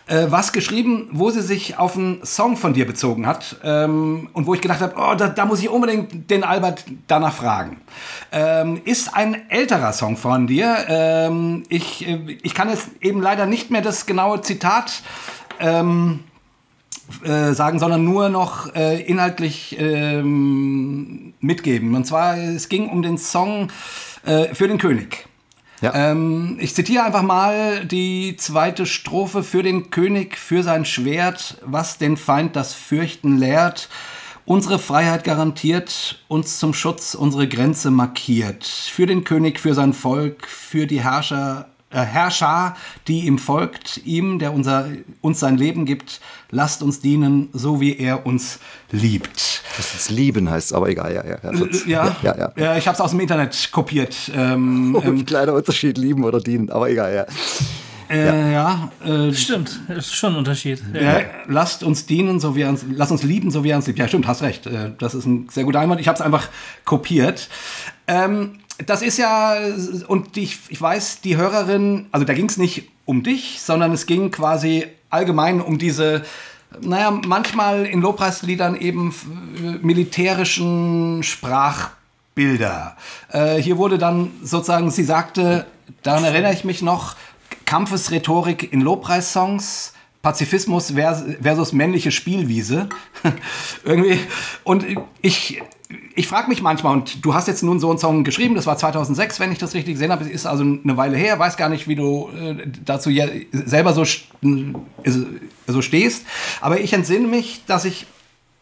äh, was geschrieben, wo sie sich auf einen Song von dir bezogen hat ähm, und wo ich gedacht habe, oh, da, da, muss ich unbedingt den Albert danach fragen. Ähm, ist ein älterer Song von dir. Ähm, ich, äh, ich kann jetzt eben leider nicht mehr das genaue Zitat ähm, äh, sagen, sondern nur noch äh, inhaltlich ähm, mitgeben. Und zwar, es ging um den Song äh, für den König. Ja. Ähm, ich zitiere einfach mal die zweite Strophe für den König, für sein Schwert, was den Feind das Fürchten lehrt, unsere Freiheit garantiert, uns zum Schutz unsere Grenze markiert, für den König, für sein Volk, für die Herrscher Herrscher, die ihm folgt, ihm, der unser, uns sein Leben gibt, lasst uns dienen, so wie er uns liebt. Das ist lieben heißt aber egal, ja, ja. Ja, ja, ja, ja. ich habe es aus dem Internet kopiert. Ähm, oh, ähm, kleiner Unterschied, lieben oder dienen, aber egal, ja. Äh, ja, ja äh, stimmt, ist schon ein Unterschied. Ja. lasst uns dienen, so wie er uns, lasst uns lieben, so wie er uns liebt. Ja, stimmt, hast recht. Äh, das ist ein sehr guter Einwand. Ich habe es einfach kopiert. Ähm, das ist ja, und ich, ich weiß, die Hörerin, also da ging es nicht um dich, sondern es ging quasi allgemein um diese, naja, manchmal in Lobpreisliedern eben militärischen Sprachbilder. Äh, hier wurde dann sozusagen, sie sagte, daran erinnere ich mich noch, Kampfesrhetorik in Lobpreissongs. Pazifismus versus männliche Spielwiese. Irgendwie. Und ich, ich frage mich manchmal, und du hast jetzt nun so einen Song geschrieben, das war 2006, wenn ich das richtig gesehen habe, ist also eine Weile her, weiß gar nicht, wie du äh, dazu ja selber so, so stehst, aber ich entsinne mich, dass ich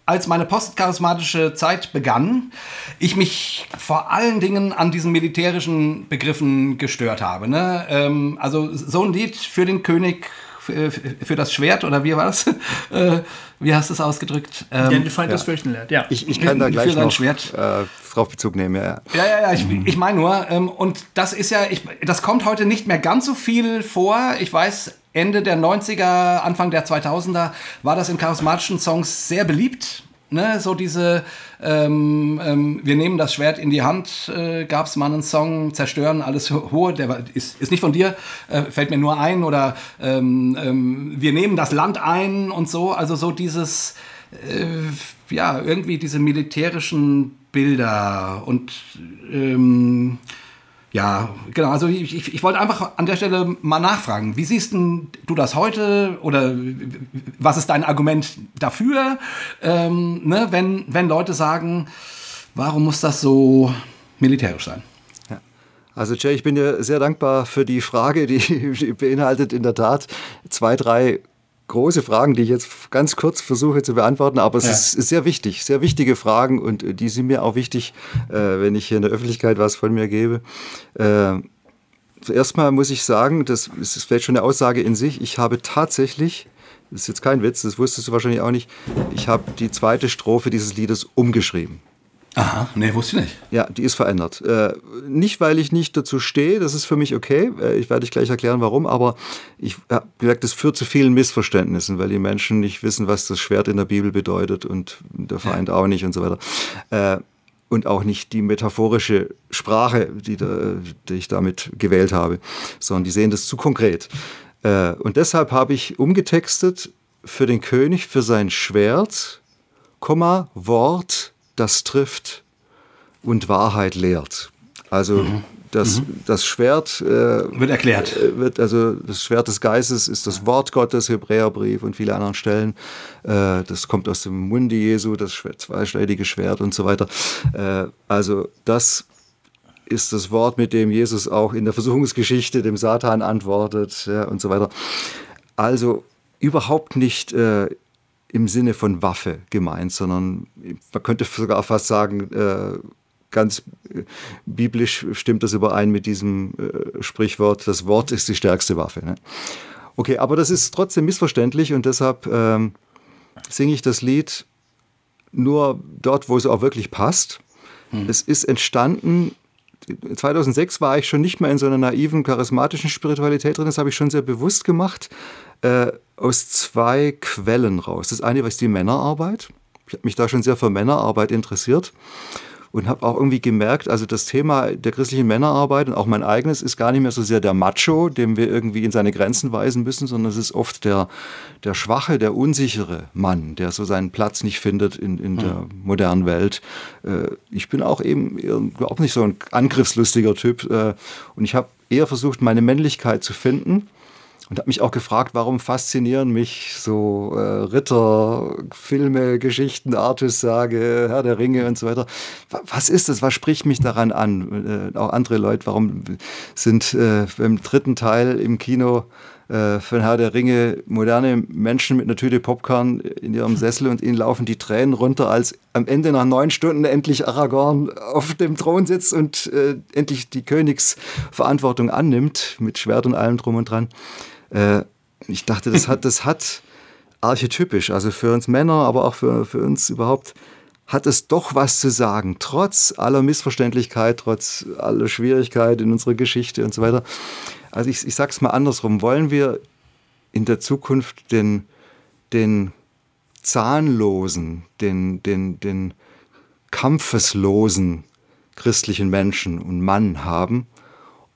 als meine postcharismatische Zeit begann, ich mich vor allen Dingen an diesen militärischen Begriffen gestört habe. Ne? Ähm, also so ein Lied für den König für, für das Schwert oder wie war das? Äh, wie hast du es ausgedrückt? Ähm, Den Feind ja. das Fürchten lernt, ja. Ich, ich kann da gleich noch Schwert. Äh, drauf Bezug nehmen, ja. Ja, ja, ja, ich, ich meine nur, ähm, und das ist ja, ich, das kommt heute nicht mehr ganz so viel vor. Ich weiß, Ende der 90er, Anfang der 2000er war das in charismatischen Songs sehr beliebt. Ne, so diese, ähm, ähm, wir nehmen das Schwert in die Hand, äh, gab es mal einen Song, zerstören alles hohe, der war, ist, ist nicht von dir, äh, fällt mir nur ein, oder ähm, ähm wir nehmen das Land ein und so, also so dieses, äh, ja, irgendwie diese militärischen Bilder und ähm, ja, genau. Also ich, ich, ich, wollte einfach an der Stelle mal nachfragen. Wie siehst du das heute oder was ist dein Argument dafür, ähm, ne, wenn, wenn Leute sagen, warum muss das so militärisch sein? Also Jay, ich bin dir sehr dankbar für die Frage, die beinhaltet in der Tat zwei, drei große Fragen, die ich jetzt ganz kurz versuche zu beantworten, aber es ja. ist sehr wichtig, sehr wichtige Fragen und äh, die sind mir auch wichtig, äh, wenn ich hier in der Öffentlichkeit was von mir gebe. Äh, zuerst mal muss ich sagen, das ist vielleicht schon eine Aussage in sich, ich habe tatsächlich, das ist jetzt kein Witz, das wusstest du wahrscheinlich auch nicht, ich habe die zweite Strophe dieses Liedes umgeschrieben. Aha, nee, wusste ich nicht. Ja, die ist verändert. Äh, nicht, weil ich nicht dazu stehe, das ist für mich okay. Äh, ich werde dich gleich erklären, warum, aber ich habe gemerkt, das führt zu vielen Missverständnissen, weil die Menschen nicht wissen, was das Schwert in der Bibel bedeutet und der Feind ja. auch nicht und so weiter. Äh, und auch nicht die metaphorische Sprache, die, da, die ich damit gewählt habe, sondern die sehen das zu konkret. Äh, und deshalb habe ich umgetextet für den König, für sein Schwert, Komma, Wort, das trifft und Wahrheit lehrt. Also mhm. das, mhm. das Schwert äh, wird erklärt. Äh, wird, also das Schwert des Geistes ist das Wort Gottes, Hebräerbrief und viele anderen Stellen. Äh, das kommt aus dem Munde Jesu, das zweischneidige Schwert und so weiter. Äh, also das ist das Wort, mit dem Jesus auch in der Versuchungsgeschichte dem Satan antwortet ja, und so weiter. Also überhaupt nicht äh, im Sinne von Waffe gemeint, sondern man könnte sogar fast sagen, äh, ganz äh, biblisch stimmt das überein mit diesem äh, Sprichwort, das Wort ist die stärkste Waffe. Ne? Okay, aber das ist trotzdem missverständlich und deshalb ähm, singe ich das Lied nur dort, wo es auch wirklich passt. Hm. Es ist entstanden 2006 war ich schon nicht mehr in so einer naiven, charismatischen Spiritualität drin. Das habe ich schon sehr bewusst gemacht. Äh, aus zwei Quellen raus. Das eine war die Männerarbeit. Ich habe mich da schon sehr für Männerarbeit interessiert und habe auch irgendwie gemerkt, also das Thema der christlichen Männerarbeit und auch mein eigenes ist gar nicht mehr so sehr der Macho, dem wir irgendwie in seine Grenzen weisen müssen, sondern es ist oft der, der schwache, der unsichere Mann, der so seinen Platz nicht findet in, in der hm. modernen Welt. Äh, ich bin auch eben überhaupt nicht so ein angriffslustiger Typ äh, und ich habe eher versucht, meine Männlichkeit zu finden und habe mich auch gefragt, warum faszinieren mich so äh, Ritter, Filme, Geschichten, Artus-Sage, Herr der Ringe und so weiter. Was ist das? Was spricht mich daran an? Äh, auch andere Leute, warum sind äh, beim dritten Teil im Kino äh, von Herr der Ringe moderne Menschen mit einer Tüte Popcorn in ihrem Sessel und ihnen laufen die Tränen runter, als am Ende nach neun Stunden endlich Aragorn auf dem Thron sitzt und äh, endlich die Königsverantwortung annimmt, mit Schwert und allem drum und dran. Äh, ich dachte, das hat, das hat archetypisch, also für uns Männer, aber auch für, für uns überhaupt, hat es doch was zu sagen, trotz aller Missverständlichkeit, trotz aller Schwierigkeit in unserer Geschichte und so weiter. Also ich, ich sage es mal andersrum, wollen wir in der Zukunft den, den zahnlosen, den, den, den kampfeslosen christlichen Menschen und Mann haben?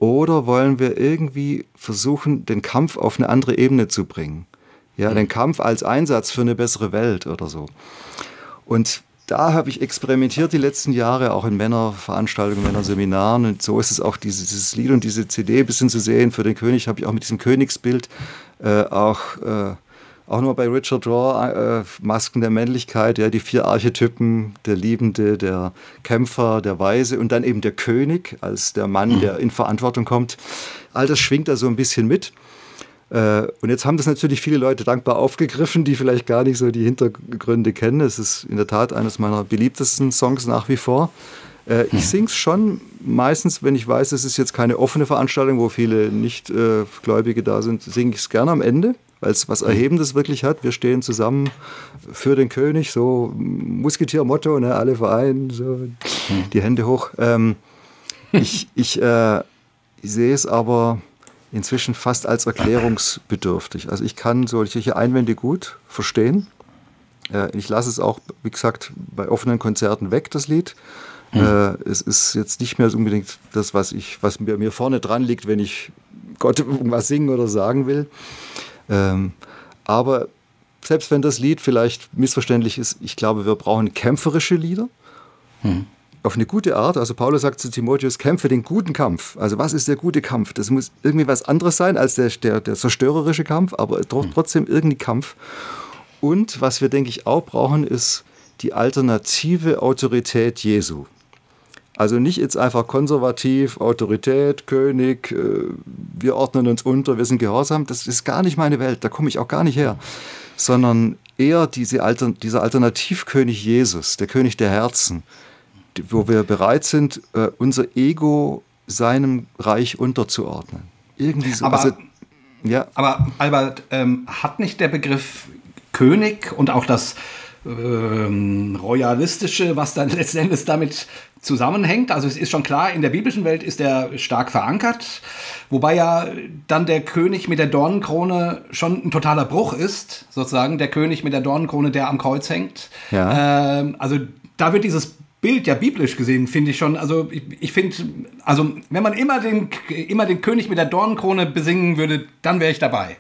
Oder wollen wir irgendwie versuchen, den Kampf auf eine andere Ebene zu bringen? Ja, mhm. den Kampf als Einsatz für eine bessere Welt oder so. Und da habe ich experimentiert die letzten Jahre, auch in Männerveranstaltungen, Männerseminaren. Und so ist es auch dieses, dieses Lied und diese CD ein bisschen zu sehen. Für den König habe ich auch mit diesem Königsbild äh, auch äh, auch nur bei Richard Draw, äh, Masken der Männlichkeit, ja, die vier Archetypen, der Liebende, der Kämpfer, der Weise und dann eben der König als der Mann, mhm. der in Verantwortung kommt. All das schwingt da so ein bisschen mit. Äh, und jetzt haben das natürlich viele Leute dankbar aufgegriffen, die vielleicht gar nicht so die Hintergründe kennen. Es ist in der Tat eines meiner beliebtesten Songs nach wie vor. Äh, ich singe es schon meistens, wenn ich weiß, es ist jetzt keine offene Veranstaltung, wo viele Nichtgläubige da sind, singe ich es gerne am Ende, weil es was Erhebendes wirklich hat. Wir stehen zusammen für den König, so Musketier-Motto, ne, alle vereinen, so die Hände hoch. Ähm, ich, ich, äh, ich sehe es aber inzwischen fast als erklärungsbedürftig. Also ich kann solche Einwände gut verstehen. Äh, ich lasse es auch, wie gesagt, bei offenen Konzerten weg, das Lied. Mhm. es ist jetzt nicht mehr unbedingt das, was, ich, was mir, mir vorne dran liegt, wenn ich Gott irgendwas singen oder sagen will. Ähm, aber selbst wenn das Lied vielleicht missverständlich ist, ich glaube, wir brauchen kämpferische Lieder. Mhm auf eine gute Art. Also Paulus sagt zu Timotheus, kämpfe den guten Kampf. Also was ist der gute Kampf? Das muss irgendwie was anderes sein als der, der, der zerstörerische Kampf, aber hm. trotzdem irgendwie Kampf. Und was wir, denke ich, auch brauchen, ist die alternative Autorität Jesu. Also nicht jetzt einfach konservativ, Autorität, König, äh, wir ordnen uns unter, wir sind gehorsam. Das ist gar nicht meine Welt, da komme ich auch gar nicht her. Sondern eher diese Alter, dieser Alternativkönig Jesus, der König der Herzen, wo wir bereit sind, äh, unser Ego seinem Reich unterzuordnen. Irgendwie so. Aber, also, ja. aber Albert, ähm, hat nicht der Begriff König und auch das ähm, Royalistische, was dann letzten Endes damit zusammenhängt. Also es ist schon klar, in der biblischen Welt ist er stark verankert, wobei ja dann der König mit der Dornenkrone schon ein totaler Bruch ist, sozusagen, der König mit der Dornenkrone, der am Kreuz hängt. Ja. Ähm, also da wird dieses Bild ja biblisch gesehen, finde ich schon. Also ich, ich finde, also wenn man immer den, immer den König mit der Dornenkrone besingen würde, dann wäre ich dabei.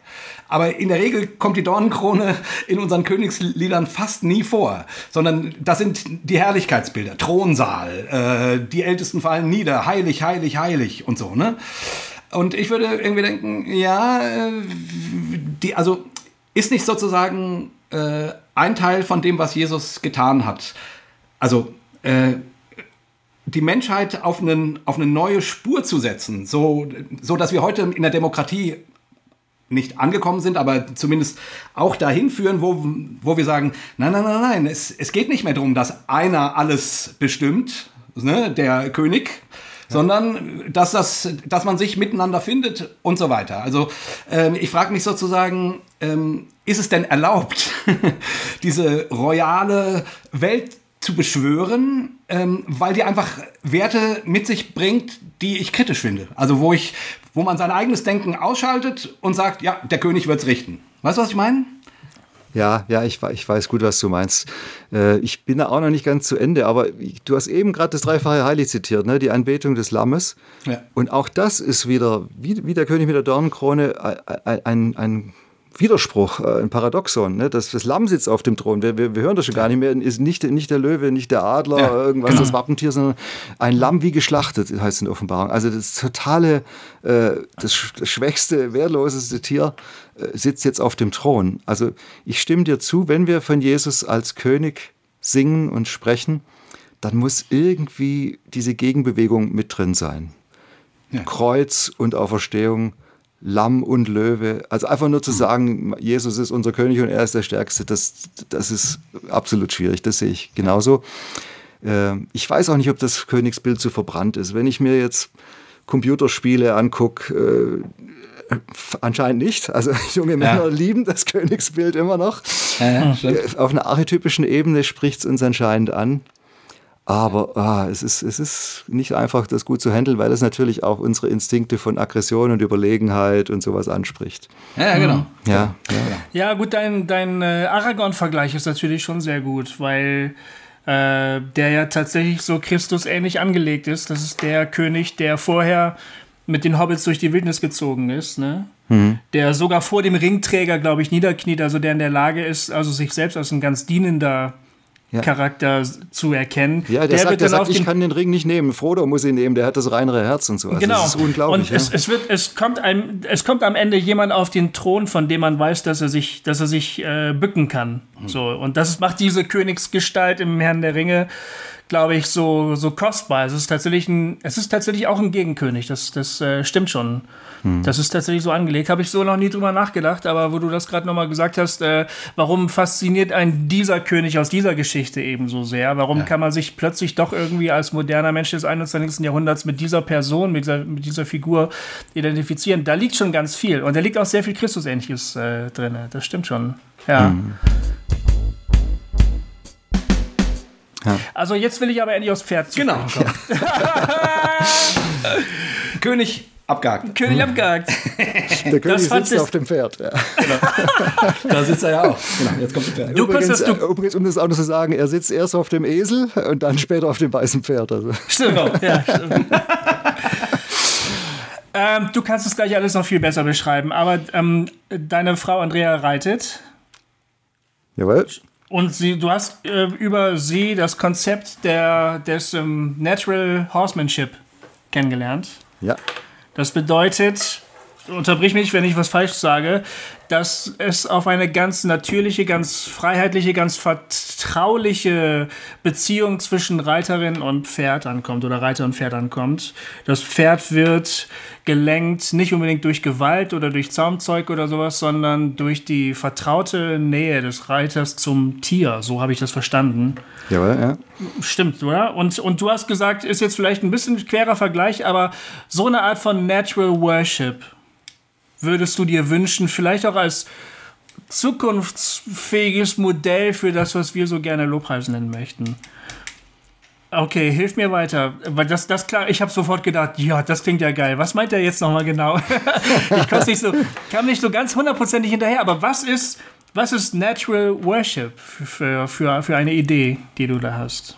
Aber in der Regel kommt die Dornenkrone in unseren Königsliedern fast nie vor, sondern das sind die Herrlichkeitsbilder, Thronsaal, äh, die Ältesten fallen nieder, heilig, heilig, heilig und so. Ne? Und ich würde irgendwie denken, ja, äh, die, also ist nicht sozusagen äh, ein Teil von dem, was Jesus getan hat. Also äh, die Menschheit auf, einen, auf eine neue Spur zu setzen, so, so dass wir heute in der Demokratie nicht angekommen sind, aber zumindest auch dahin führen, wo, wo wir sagen, nein, nein, nein, nein, es, es geht nicht mehr darum, dass einer alles bestimmt, ne, der König, ja. sondern dass, das, dass man sich miteinander findet und so weiter. Also ähm, ich frage mich sozusagen, ähm, ist es denn erlaubt, diese royale Welt zu beschwören, ähm, weil die einfach Werte mit sich bringt, die ich kritisch finde. Also wo ich, wo man sein eigenes Denken ausschaltet und sagt, ja, der König wird's richten. Weißt du, was ich meine? Ja, ja, ich, ich weiß gut, was du meinst. Äh, ich bin da auch noch nicht ganz zu Ende, aber du hast eben gerade das dreifache Heilig zitiert, ne? die Anbetung des Lammes. Ja. Und auch das ist wieder, wie, wie der König mit der Dornenkrone, ein, ein, ein Widerspruch, äh, ein Paradoxon. Ne? Das, das Lamm sitzt auf dem Thron. Wir, wir, wir hören das schon gar nicht mehr. Ist nicht, nicht der Löwe, nicht der Adler, ja, irgendwas, genau. das Wappentier, sondern ein Lamm wie geschlachtet, heißt in der Offenbarung. Also das totale, äh, das, das, schwächste, wehrloseste Tier äh, sitzt jetzt auf dem Thron. Also ich stimme dir zu, wenn wir von Jesus als König singen und sprechen, dann muss irgendwie diese Gegenbewegung mit drin sein. Ja. Kreuz und Auferstehung Lamm und Löwe. Also einfach nur zu sagen, Jesus ist unser König und er ist der Stärkste, das, das ist absolut schwierig. Das sehe ich genauso. Ähm, ich weiß auch nicht, ob das Königsbild so verbrannt ist. Wenn ich mir jetzt Computerspiele angucke, äh, anscheinend nicht. Also junge Männer ja. lieben das Königsbild immer noch. Ja, ja, Auf einer archetypischen Ebene spricht es uns anscheinend an. Aber ah, es, ist, es ist nicht einfach, das gut zu handeln, weil es natürlich auch unsere Instinkte von Aggression und Überlegenheit und sowas anspricht. Ja, genau. Mhm. Ja, ja. ja gut, dein, dein äh, Aragorn-Vergleich ist natürlich schon sehr gut, weil äh, der ja tatsächlich so Christus ähnlich angelegt ist. Das ist der König, der vorher mit den Hobbits durch die Wildnis gezogen ist, ne? Mhm. Der sogar vor dem Ringträger, glaube ich, niederkniet, also der in der Lage ist, also sich selbst als ein ganz dienender ja. Charakter zu erkennen. Ja, der, der sagt, der sagt ich kann den Ring nicht nehmen. Frodo muss ihn nehmen, der hat das reinere Herz und so. Also genau. Das ist unglaublich. Und ja. es, es, wird, es, kommt einem, es kommt am Ende jemand auf den Thron, von dem man weiß, dass er sich, dass er sich äh, bücken kann. Mhm. So, und das macht diese Königsgestalt im Herrn der Ringe glaube ich, so, so kostbar. Es ist tatsächlich ein, es ist tatsächlich auch ein Gegenkönig. Das, das äh, stimmt schon. Hm. Das ist tatsächlich so angelegt. Habe ich so noch nie drüber nachgedacht, aber wo du das gerade nochmal gesagt hast, äh, warum fasziniert ein dieser König aus dieser Geschichte eben so sehr? Warum ja. kann man sich plötzlich doch irgendwie als moderner Mensch des 21. Jahrhunderts mit dieser Person, mit dieser, mit dieser Figur identifizieren? Da liegt schon ganz viel. Und da liegt auch sehr viel Christusähnliches äh, drin. Das stimmt schon. Ja. Hm. Ja. Also jetzt will ich aber endlich aufs Pferd zu Genau. Ja. König abgehakt. König hm. abgehakt. Der König sitzt auf dem Pferd. Ja. Genau. da sitzt er ja auch. Genau, jetzt kommt das Pferd. Du übrigens, das, du übrigens, um das auch noch zu sagen, er sitzt erst auf dem Esel und dann später auf dem weißen Pferd. Also. Stimmt, ja, stimmt. ähm, du kannst es gleich alles noch viel besser beschreiben, aber ähm, deine Frau Andrea reitet. Jawohl. Und sie, du hast äh, über sie das Konzept der, des ähm, Natural Horsemanship kennengelernt. Ja. Das bedeutet, unterbrich mich, wenn ich was falsch sage, dass es auf eine ganz natürliche, ganz freiheitliche, ganz vertrauliche Beziehung zwischen Reiterin und Pferd ankommt oder Reiter und Pferd ankommt. Das Pferd wird gelenkt nicht unbedingt durch Gewalt oder durch Zaumzeug oder sowas, sondern durch die vertraute Nähe des Reiters zum Tier. So habe ich das verstanden. Jawohl, ja. Stimmt, oder? Und, und du hast gesagt, ist jetzt vielleicht ein bisschen querer Vergleich, aber so eine Art von Natural Worship würdest du dir wünschen, vielleicht auch als zukunftsfähiges Modell für das, was wir so gerne Lobpreis nennen möchten? Okay, hilf mir weiter. Weil das, das klar, ich habe sofort gedacht, ja, das klingt ja geil. Was meint er jetzt nochmal genau? ich nicht so, kam nicht so ganz hundertprozentig hinterher, aber was ist, was ist Natural Worship für, für, für eine Idee, die du da hast?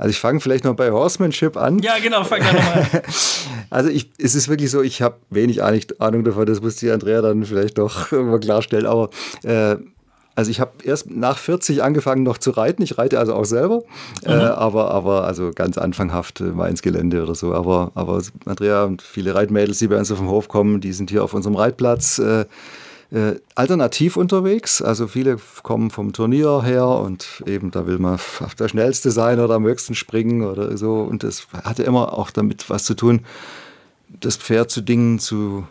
Also ich fange vielleicht noch bei Horsemanship an. Ja, genau, fang da nochmal an. also ich, es ist wirklich so, ich habe wenig Ahnung davon, das muss die Andrea dann vielleicht doch irgendwann klarstellen, aber äh, also ich habe erst nach 40 angefangen noch zu reiten. Ich reite also auch selber, äh, mhm. äh, aber, aber also ganz anfanghaft äh, mal ins Gelände oder so. Aber, aber Andrea und viele Reitmädels, die bei uns auf den Hof kommen, die sind hier auf unserem Reitplatz. Äh, äh, alternativ unterwegs. Also viele kommen vom Turnier her und eben da will man der Schnellste sein oder am höchsten springen oder so. Und das hatte immer auch damit was zu tun, das Pferd zu Dingen zu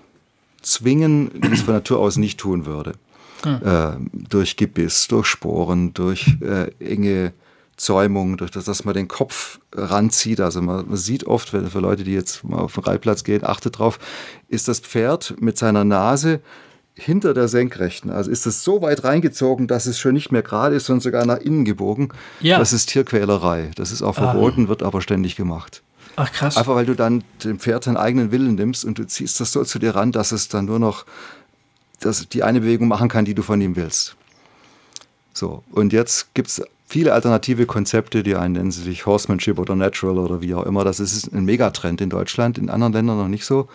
zwingen, die es von Natur aus nicht tun würde. Hm. Äh, durch Gebiss, durch Sporen, durch äh, enge Zäumung, durch das, dass man den Kopf ranzieht. Also man, man sieht oft, für Leute, die jetzt mal auf den Reitplatz gehen, achtet drauf, ist das Pferd mit seiner Nase hinter der Senkrechten. Also ist es so weit reingezogen, dass es schon nicht mehr gerade ist, sondern sogar nach innen gebogen. Ja. Das ist Tierquälerei. Das ist auch ah. verboten, ah. wird aber ständig gemacht. Ach krass. Einfach weil du dann dem Pferd seinen eigenen Willen nimmst und du ziehst das so zu dir ran, dass es dann nur noch dass die eine Bewegung machen kann, die du von ihm willst. So, und jetzt gibt es viele alternative Konzepte, die einen nennen sich Horsemanship oder Natural oder wie auch immer. Das ist ein Megatrend in Deutschland, in anderen Ländern noch nicht so.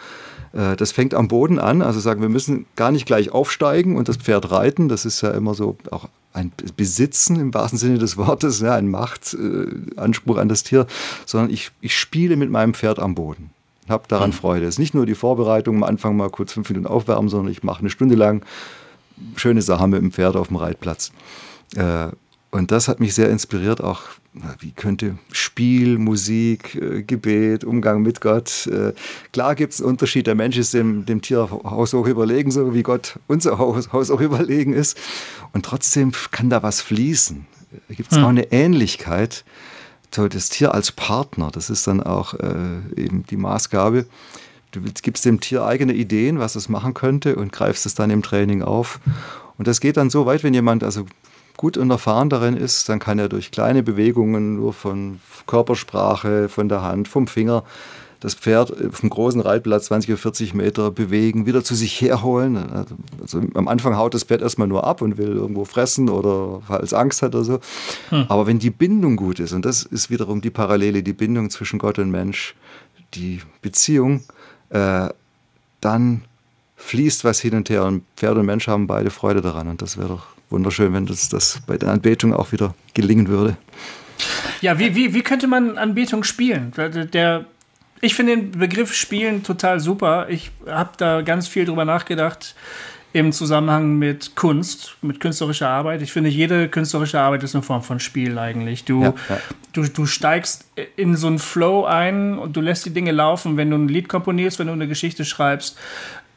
Äh, das fängt am Boden an, also sagen, wir müssen gar nicht gleich aufsteigen und das Pferd reiten. Das ist ja immer so auch ein Besitzen im wahrsten Sinne des Wortes, ja, ein Machtanspruch an das Tier, sondern ich, ich spiele mit meinem Pferd am Boden. Habe daran mhm. Freude. Es ist nicht nur die Vorbereitung, am Anfang mal kurz fünf Minuten aufwärmen, sondern ich mache eine Stunde lang schöne Sachen mit dem Pferd auf dem Reitplatz. Und das hat mich sehr inspiriert, auch wie könnte Spiel, Musik, äh, Gebet, Umgang mit Gott. Äh, klar gibt es einen Unterschied. Der Mensch ist dem, dem Tier haushoch überlegen, so wie Gott unser Haus, Haus auch überlegen ist. Und trotzdem kann da was fließen. Gibt es hm. auch eine Ähnlichkeit. So, das Tier als Partner, das ist dann auch äh, eben die Maßgabe. Du gibst dem Tier eigene Ideen, was es machen könnte und greifst es dann im Training auf. Und das geht dann so weit, wenn jemand also gut und erfahren darin ist, dann kann er durch kleine Bewegungen nur von Körpersprache, von der Hand, vom Finger das Pferd vom großen Reitplatz 20 oder 40 Meter bewegen, wieder zu sich herholen. Also am Anfang haut das Pferd erstmal nur ab und will irgendwo fressen oder weil es Angst hat oder so. Hm. Aber wenn die Bindung gut ist, und das ist wiederum die Parallele, die Bindung zwischen Gott und Mensch, die Beziehung, äh, dann fließt was hin und her und Pferd und Mensch haben beide Freude daran und das wäre doch wunderschön, wenn das, das bei der Anbetung auch wieder gelingen würde. Ja, wie, wie, wie könnte man Anbetung spielen? Der, ich finde den Begriff Spielen total super. Ich habe da ganz viel drüber nachgedacht. im Zusammenhang mit Kunst, mit künstlerischer Arbeit. Ich finde, jede künstlerische Arbeit ist eine Form von Spiel eigentlich. Du, ja, ja. du, du steigst in so einen Flow ein und du lässt die Dinge laufen, wenn du ein Lied komponierst, wenn du eine Geschichte schreibst.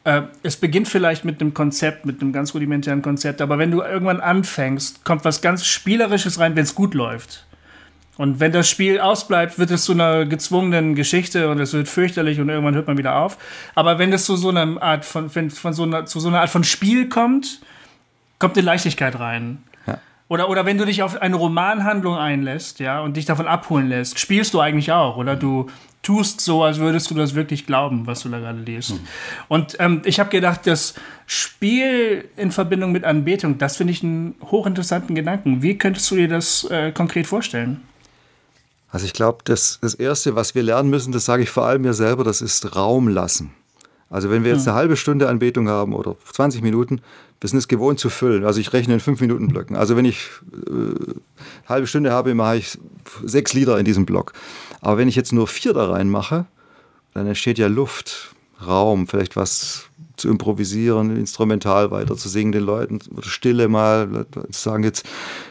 Äh, es beginnt vielleicht mit einem Konzept, mit einem ganz rudimentären Konzept, aber wenn du irgendwann anfängst, kommt was ganz Spielerisches rein, wenn es gut läuft. Und wenn das Spiel ausbleibt, wird es zu einer gezwungenen Geschichte und es wird fürchterlich und irgendwann hört man wieder auf. Aber wenn es zu so einer Art von, wenn von so einer, zu so einer Art von Spiel kommt, kommt eine Leichtigkeit rein. Ja. Oder, oder wenn du dich auf eine Romanhandlung einlässt, ja, und dich davon abholen lässt, spielst du eigentlich auch, oder du tust so, als würdest du das wirklich glauben, was du da gerade liest. Mhm. Und ähm, ich habe gedacht, das Spiel in Verbindung mit Anbetung, das finde ich einen hochinteressanten Gedanken. Wie könntest du dir das äh, konkret vorstellen? Also ich glaube, das, das Erste, was wir lernen müssen, das sage ich vor allem mir selber, das ist Raum lassen. Also wenn wir jetzt hm. eine halbe Stunde Anbetung haben oder 20 Minuten, wir sind es gewohnt zu füllen. Also ich rechne in fünf Minuten Blöcken. Also wenn ich äh, eine halbe Stunde habe, mache ich sechs Lieder in diesem Block. Aber wenn ich jetzt nur vier da reinmache, dann entsteht ja Luft, Raum, vielleicht was zu improvisieren, instrumental weiter zu singen den Leuten, Stille mal, sagen jetzt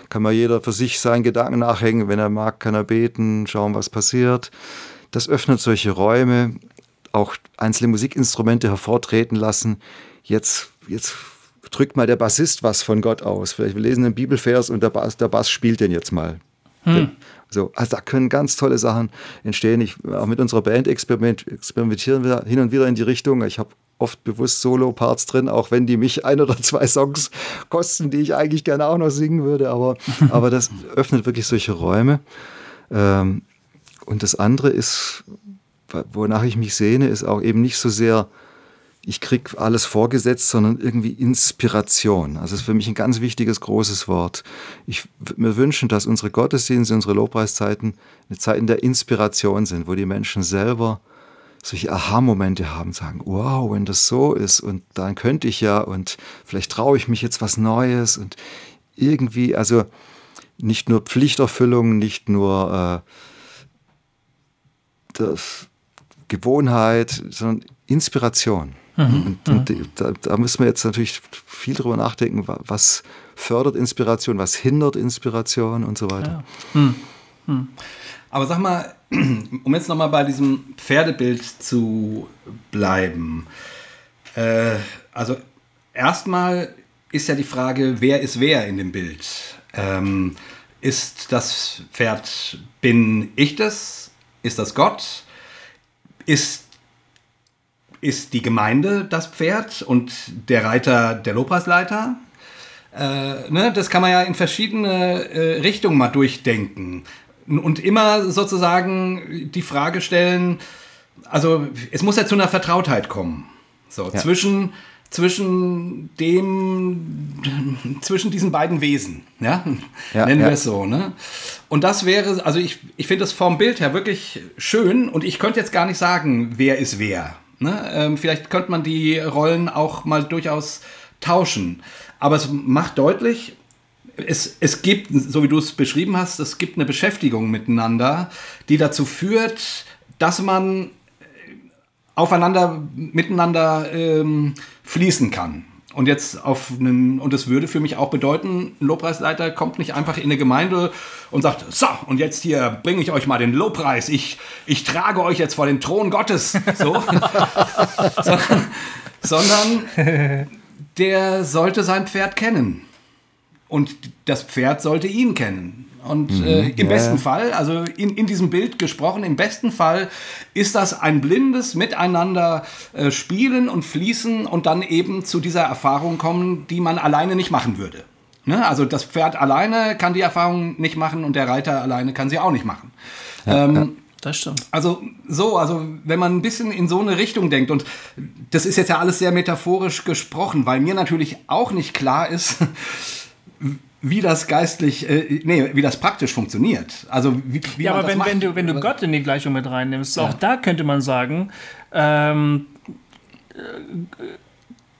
kann mal jeder für sich seinen Gedanken nachhängen. Wenn er mag, kann er beten, schauen, was passiert. Das öffnet solche Räume, auch einzelne Musikinstrumente hervortreten lassen. Jetzt, jetzt drückt mal der Bassist was von Gott aus. Vielleicht wir lesen einen Bibelvers und der Bass, der Bass spielt den jetzt mal. Hm. So, also da können ganz tolle Sachen entstehen. Ich, auch mit unserer Band experiment, experimentieren wir hin und wieder in die Richtung. Ich habe oft bewusst Solo-Parts drin, auch wenn die mich ein oder zwei Songs kosten, die ich eigentlich gerne auch noch singen würde. Aber, aber das öffnet wirklich solche Räume. Ähm, und das andere ist, wonach ich mich sehne, ist auch eben nicht so sehr, ich kriege alles vorgesetzt, sondern irgendwie Inspiration. Also das ist für mich ein ganz wichtiges, großes Wort. Ich mir wünschen, dass unsere Gottesdienste, unsere Lobpreiszeiten eine Zeiten der Inspiration sind, wo die Menschen selber solche Aha-Momente haben, sagen, wow, wenn das so ist und dann könnte ich ja und vielleicht traue ich mich jetzt was Neues und irgendwie, also nicht nur Pflichterfüllung, nicht nur äh, das Gewohnheit, sondern Inspiration. Mhm. Und, und mhm. da, da, müssen wir jetzt natürlich viel drüber nachdenken, was fördert Inspiration, was hindert Inspiration und so weiter. Ja. Mhm. Mhm. Aber sag mal, um jetzt nochmal bei diesem Pferdebild zu bleiben. Äh, also erstmal ist ja die Frage, wer ist wer in dem Bild? Ähm, ist das Pferd, bin ich das? Ist das Gott? Ist, ist die Gemeinde das Pferd und der Reiter der Lobpreisleiter? Äh, ne, das kann man ja in verschiedene äh, Richtungen mal durchdenken und immer sozusagen die Frage stellen, also es muss ja zu einer Vertrautheit kommen. So, ja. zwischen, zwischen dem, zwischen diesen beiden Wesen, ja, ja nennen ja. wir es so, ne? Und das wäre, also ich, ich finde das vom Bild her wirklich schön und ich könnte jetzt gar nicht sagen, wer ist wer. Ne? Ähm, vielleicht könnte man die Rollen auch mal durchaus tauschen. Aber es macht deutlich, es, es gibt, so wie du es beschrieben hast, es gibt eine Beschäftigung miteinander, die dazu führt, dass man äh, aufeinander, miteinander ähm, fließen kann. Und jetzt auf einen, und das würde für mich auch bedeuten, ein Lobpreisleiter kommt nicht einfach in eine Gemeinde und sagt, so, und jetzt hier bringe ich euch mal den Lobpreis, ich, ich trage euch jetzt vor den Thron Gottes. So. sondern, sondern der sollte sein Pferd kennen. Und das Pferd sollte ihn kennen. Und mhm, äh, im ja. besten Fall, also in, in diesem Bild gesprochen, im besten Fall ist das ein blindes Miteinander äh, spielen und fließen und dann eben zu dieser Erfahrung kommen, die man alleine nicht machen würde. Ne? Also das Pferd alleine kann die Erfahrung nicht machen und der Reiter alleine kann sie auch nicht machen. Ja, ähm, ja. Das stimmt. Also so, also wenn man ein bisschen in so eine Richtung denkt und das ist jetzt ja alles sehr metaphorisch gesprochen, weil mir natürlich auch nicht klar ist, wie das geistlich, äh, nee, wie das praktisch funktioniert. Also wie, wie ja, aber wenn, wenn, du, wenn du Gott in die Gleichung mit reinnimmst, ja. auch da könnte man sagen, ähm, äh,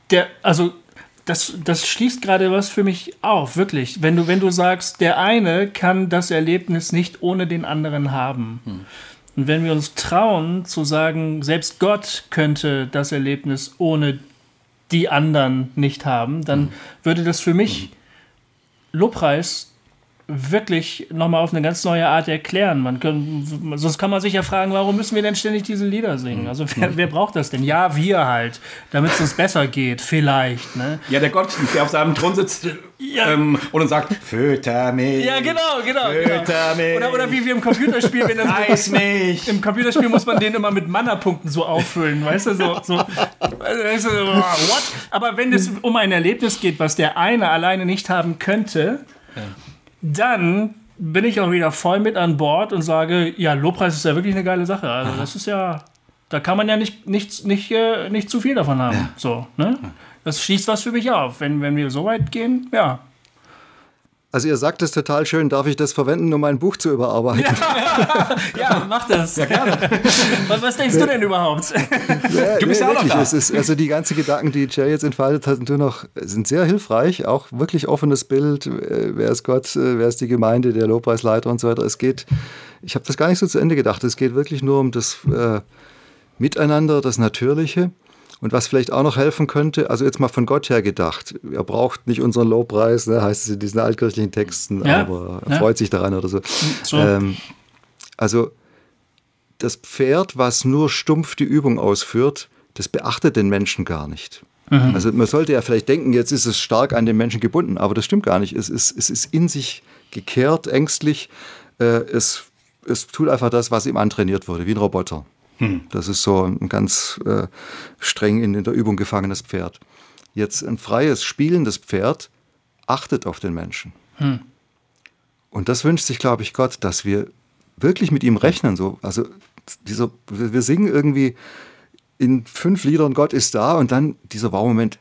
der, also das, das schließt gerade was für mich auf, wirklich. Wenn du, wenn du sagst, der eine kann das Erlebnis nicht ohne den anderen haben. Hm. Und wenn wir uns trauen zu sagen, selbst Gott könnte das Erlebnis ohne die anderen nicht haben, dann mhm. würde das für mich Lobpreis wirklich nochmal auf eine ganz neue Art erklären. Man können, sonst kann man sich ja fragen, warum müssen wir denn ständig diese Lieder singen? Mhm. Also wer, wer braucht das denn? Ja, wir halt, damit es uns besser geht, vielleicht. Ne? Ja, der Gott, der auf seinem Thron sitzt ja. ähm, und dann sagt, fütter mich. Ja, genau, genau. Fütter genau. mich. Oder, oder wie wir im Computerspiel, wenn das Weiß mich. Im Computerspiel muss man den immer mit Mana-Punkten so auffüllen, weißt du, so, so weißt du, what? Aber wenn es um ein Erlebnis geht, was der eine alleine nicht haben könnte, ja dann bin ich auch wieder voll mit an Bord und sage, ja, Lobpreis ist ja wirklich eine geile Sache. Also das ist ja, da kann man ja nicht, nicht, nicht, äh, nicht zu viel davon haben. Ja. So, ne? Das schließt was für mich auf. Wenn, wenn wir so weit gehen, ja, also ihr sagt es total schön, darf ich das verwenden, um mein Buch zu überarbeiten? Ja, ja mach das. Ja, gerne. Was, was denkst du denn überhaupt? Ja, du bist nee, ja auch noch da. Es ist, also die ganzen Gedanken, die Jay jetzt entfaltet hat, du noch, sind sehr hilfreich. Auch wirklich offenes Bild. Äh, wer ist Gott? Äh, wer ist die Gemeinde? Der Lobpreisleiter und so weiter. Es geht, ich habe das gar nicht so zu Ende gedacht. Es geht wirklich nur um das äh, Miteinander, das Natürliche. Und was vielleicht auch noch helfen könnte, also jetzt mal von Gott her gedacht, er braucht nicht unseren Lobpreis, ne, heißt es in diesen altkirchlichen Texten, ja, aber er ja. freut sich daran oder so. so. Ähm, also das Pferd, was nur stumpf die Übung ausführt, das beachtet den Menschen gar nicht. Mhm. Also man sollte ja vielleicht denken, jetzt ist es stark an den Menschen gebunden, aber das stimmt gar nicht. Es ist, es ist in sich gekehrt, ängstlich. Äh, es, es tut einfach das, was ihm antrainiert wurde, wie ein Roboter. Hm. Das ist so ein ganz äh, streng in, in der Übung gefangenes Pferd. Jetzt ein freies, spielendes Pferd achtet auf den Menschen. Hm. Und das wünscht sich, glaube ich, Gott, dass wir wirklich mit ihm rechnen. So, also dieser, wir singen irgendwie in fünf Liedern Gott ist da und dann dieser Wow-Moment,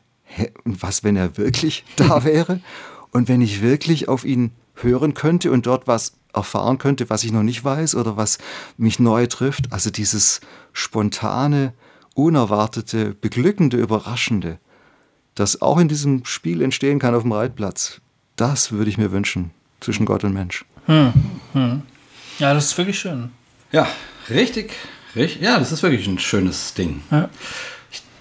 was, wenn er wirklich da wäre und wenn ich wirklich auf ihn hören könnte und dort was erfahren könnte, was ich noch nicht weiß oder was mich neu trifft. Also dieses spontane, unerwartete, beglückende, überraschende, das auch in diesem Spiel entstehen kann auf dem Reitplatz. Das würde ich mir wünschen zwischen Gott und Mensch. Hm, hm. Ja, das ist wirklich schön. Ja, richtig, richtig. Ja, das ist wirklich ein schönes Ding. Ja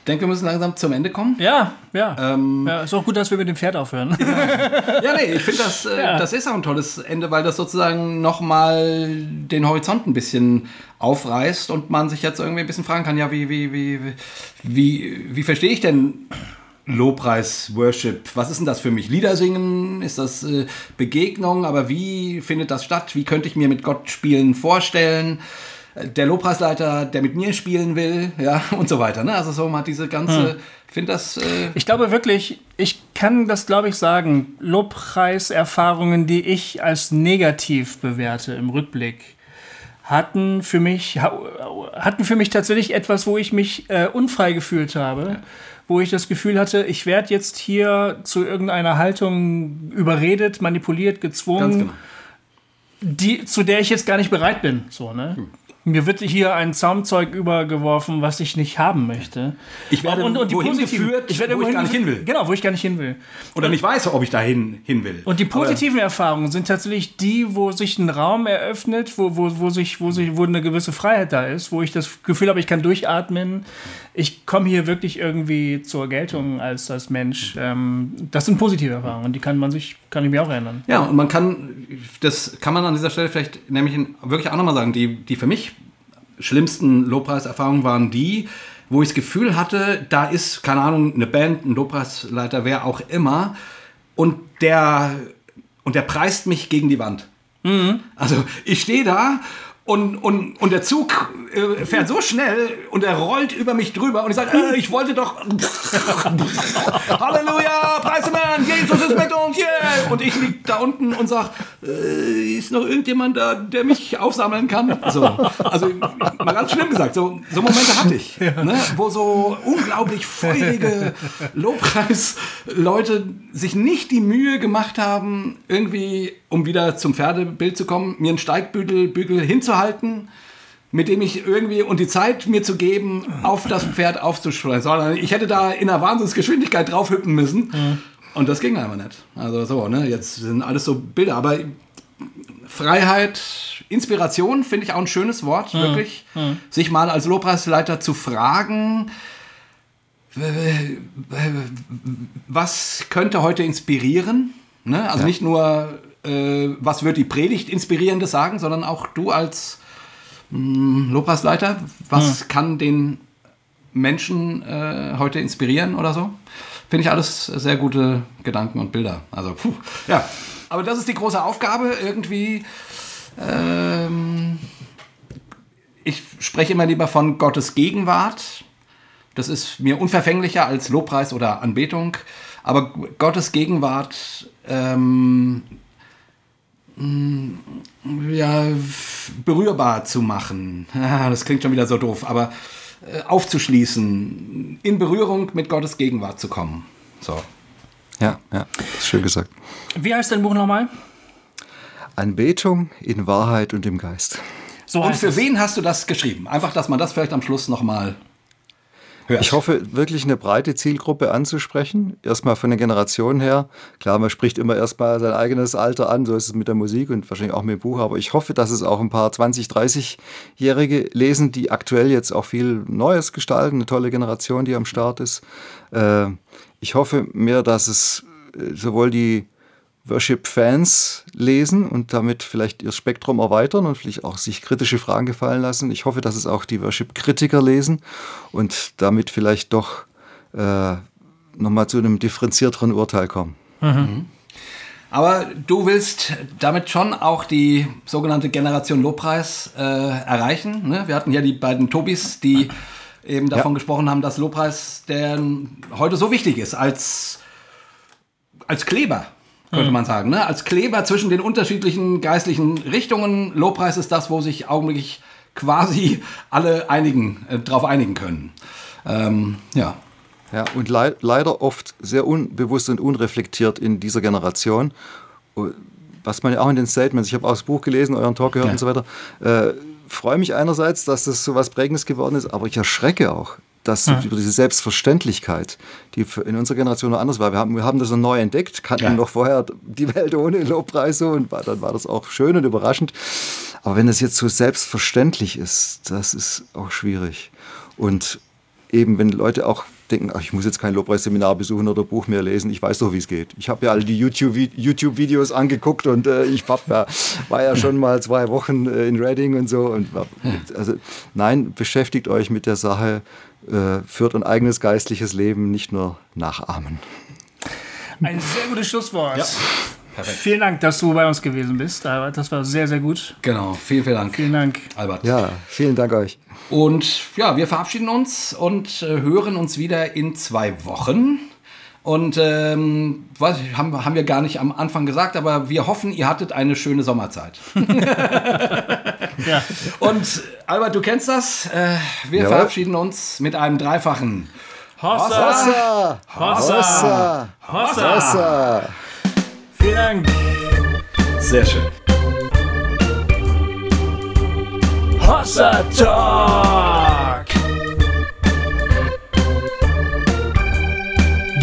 denke, wir müssen langsam zum Ende kommen. Ja, ja. Ähm, ja ist auch gut, dass wir mit dem Pferd aufhören. ja, ja nee, ich finde, das, äh, ja. das ist auch ein tolles Ende, weil das sozusagen nochmal den Horizont ein bisschen aufreißt und man sich jetzt irgendwie ein bisschen fragen kann, ja, wie, wie, wie, wie, wie verstehe ich denn Lobpreis, Worship, was ist denn das für mich? Lieder singen, ist das äh, Begegnung, aber wie findet das statt? Wie könnte ich mir mit Gott spielen vorstellen? Der Lobpreisleiter, der mit mir spielen will, ja, und so weiter. Ne? Also so mal diese ganze, hm. finde das. Äh ich glaube wirklich, ich kann das, glaube ich, sagen, Lobpreiserfahrungen, die ich als negativ bewerte im Rückblick, hatten für mich, hatten für mich tatsächlich etwas, wo ich mich äh, unfrei gefühlt habe. Ja. Wo ich das Gefühl hatte, ich werde jetzt hier zu irgendeiner Haltung überredet, manipuliert, gezwungen, genau. die, zu der ich jetzt gar nicht bereit bin. So, ne? Hm. Mir wird hier ein Zaumzeug übergeworfen, was ich nicht haben möchte. Ich werde und, und wohin geführt, ich werde wo ich gar nicht hin will. Genau, wo ich gar nicht hin will. Oder nicht weiß, ob ich dahin hin will. Und die positiven Aber Erfahrungen sind tatsächlich die, wo sich ein Raum eröffnet, wo, wo, wo, sich, wo, sich, wo eine gewisse Freiheit da ist, wo ich das Gefühl habe, ich kann durchatmen. Ich komme hier wirklich irgendwie zur Geltung als, als Mensch. Ähm, das sind positive Erfahrungen die kann man sich, kann ich mir auch erinnern. Ja, und man kann, das kann man an dieser Stelle vielleicht nämlich wirklich auch nochmal sagen, die, die für mich schlimmsten Lobpreiserfahrungen waren die, wo ich das Gefühl hatte, da ist, keine Ahnung, eine Band, ein Lobpreisleiter, wer auch immer, und der, und der preist mich gegen die Wand. Mhm. Also ich stehe da und, und, und der Zug äh, fährt so schnell und er rollt über mich drüber und ich sage, äh, ich wollte doch Halleluja, Preisemann, Jesus ist mit uns, yeah! Und ich liege da unten und sage, äh, ist noch irgendjemand da, der mich aufsammeln kann? So, also mal ganz schlimm gesagt, so, so Momente hatte ich, ja. ne, wo so unglaublich feurige Lobpreisleute sich nicht die Mühe gemacht haben, irgendwie um wieder zum Pferdebild zu kommen, mir einen Steigbügel Bügel hinzuhalten, mit dem ich irgendwie und die Zeit mir zu geben, auf das Pferd aufzuspringen, sondern ich hätte da in einer Wahnsinnsgeschwindigkeit draufhüppen müssen. Mhm. Und das ging einfach nicht. Also so, ne, jetzt sind alles so Bilder, aber Freiheit, Inspiration finde ich auch ein schönes Wort, mhm. wirklich. Mhm. Sich mal als Lobpreisleiter zu fragen, was könnte heute inspirieren? Ne? Also ja. nicht nur, äh, was wird die Predigt Inspirierendes sagen, sondern auch du als mh, Lobpreisleiter, was ja. kann den Menschen äh, heute inspirieren oder so? Finde ich alles sehr gute Gedanken und Bilder. Also, puh, ja. Aber das ist die große Aufgabe, irgendwie. Ähm, ich spreche immer lieber von Gottes Gegenwart. Das ist mir unverfänglicher als Lobpreis oder Anbetung. Aber Gottes Gegenwart ähm, ja, berührbar zu machen. Das klingt schon wieder so doof, aber äh, aufzuschließen, in Berührung mit Gottes Gegenwart zu kommen. So. Ja, ja, schön gesagt. Wie heißt dein Buch nochmal? Anbetung in Wahrheit und im Geist. So und für es. wen hast du das geschrieben? Einfach, dass man das vielleicht am Schluss nochmal. Ich hoffe, wirklich eine breite Zielgruppe anzusprechen. Erstmal von den Generationen her. Klar, man spricht immer erstmal sein eigenes Alter an, so ist es mit der Musik und wahrscheinlich auch mit dem Buch. Aber ich hoffe, dass es auch ein paar 20-, 30-Jährige lesen, die aktuell jetzt auch viel Neues gestalten. Eine tolle Generation, die am Start ist. Äh, ich hoffe mehr, dass es äh, sowohl die Worship-Fans lesen und damit vielleicht ihr Spektrum erweitern und vielleicht auch sich kritische Fragen gefallen lassen. Ich hoffe, dass es auch die Worship-Kritiker lesen und damit vielleicht doch äh, nochmal zu einem differenzierteren Urteil kommen. Mhm. Aber du willst damit schon auch die sogenannte Generation Lobpreis äh, erreichen. Ne? Wir hatten ja die beiden Tobis, die eben davon ja. gesprochen haben, dass Lobpreis der heute so wichtig ist als, als Kleber könnte mhm. man sagen. Ne? Als Kleber zwischen den unterschiedlichen geistlichen Richtungen. Lobpreis ist das, wo sich augenblicklich quasi alle einigen, äh, darauf einigen können. Ähm, ja. Ja, und le leider oft sehr unbewusst und unreflektiert in dieser Generation. Was man ja auch in den Statements, ich habe auch das Buch gelesen, euren Talk gehört ja. und so weiter, äh, freue mich einerseits, dass das so was Prägendes geworden ist, aber ich erschrecke auch, dass ja. über diese Selbstverständlichkeit, die in unserer Generation noch anders war. Wir haben, wir haben das noch neu entdeckt, kannten ja. noch vorher die Welt ohne Lobpreis so und dann war das auch schön und überraschend. Aber wenn es jetzt so selbstverständlich ist, das ist auch schwierig. Und eben, wenn Leute auch denken, ach, ich muss jetzt kein Lobpreisseminar besuchen oder Buch mehr lesen, ich weiß doch, wie es geht. Ich habe ja alle die YouTube-Videos angeguckt und äh, ich ja, war ja schon mal zwei Wochen äh, in Reading und so. Und, also, nein, beschäftigt euch mit der Sache, äh, führt ein eigenes geistliches Leben, nicht nur nachahmen. Ein sehr gutes Schlusswort. Ja. Perfekt. Vielen Dank, dass du bei uns gewesen bist, Albert. Das war sehr, sehr gut. Genau, vielen, vielen Dank. Vielen Dank, Albert. Ja, vielen Dank euch. Und ja, wir verabschieden uns und äh, hören uns wieder in zwei Wochen. Und ähm, was, haben, haben wir gar nicht am Anfang gesagt, aber wir hoffen, ihr hattet eine schöne Sommerzeit. ja. Und Albert, du kennst das. Äh, wir Jawohl. verabschieden uns mit einem dreifachen Hossa! Hossa! Hossa! Hossa! Hossa! Vielen Dank. Sehr schön. Hossa Talk!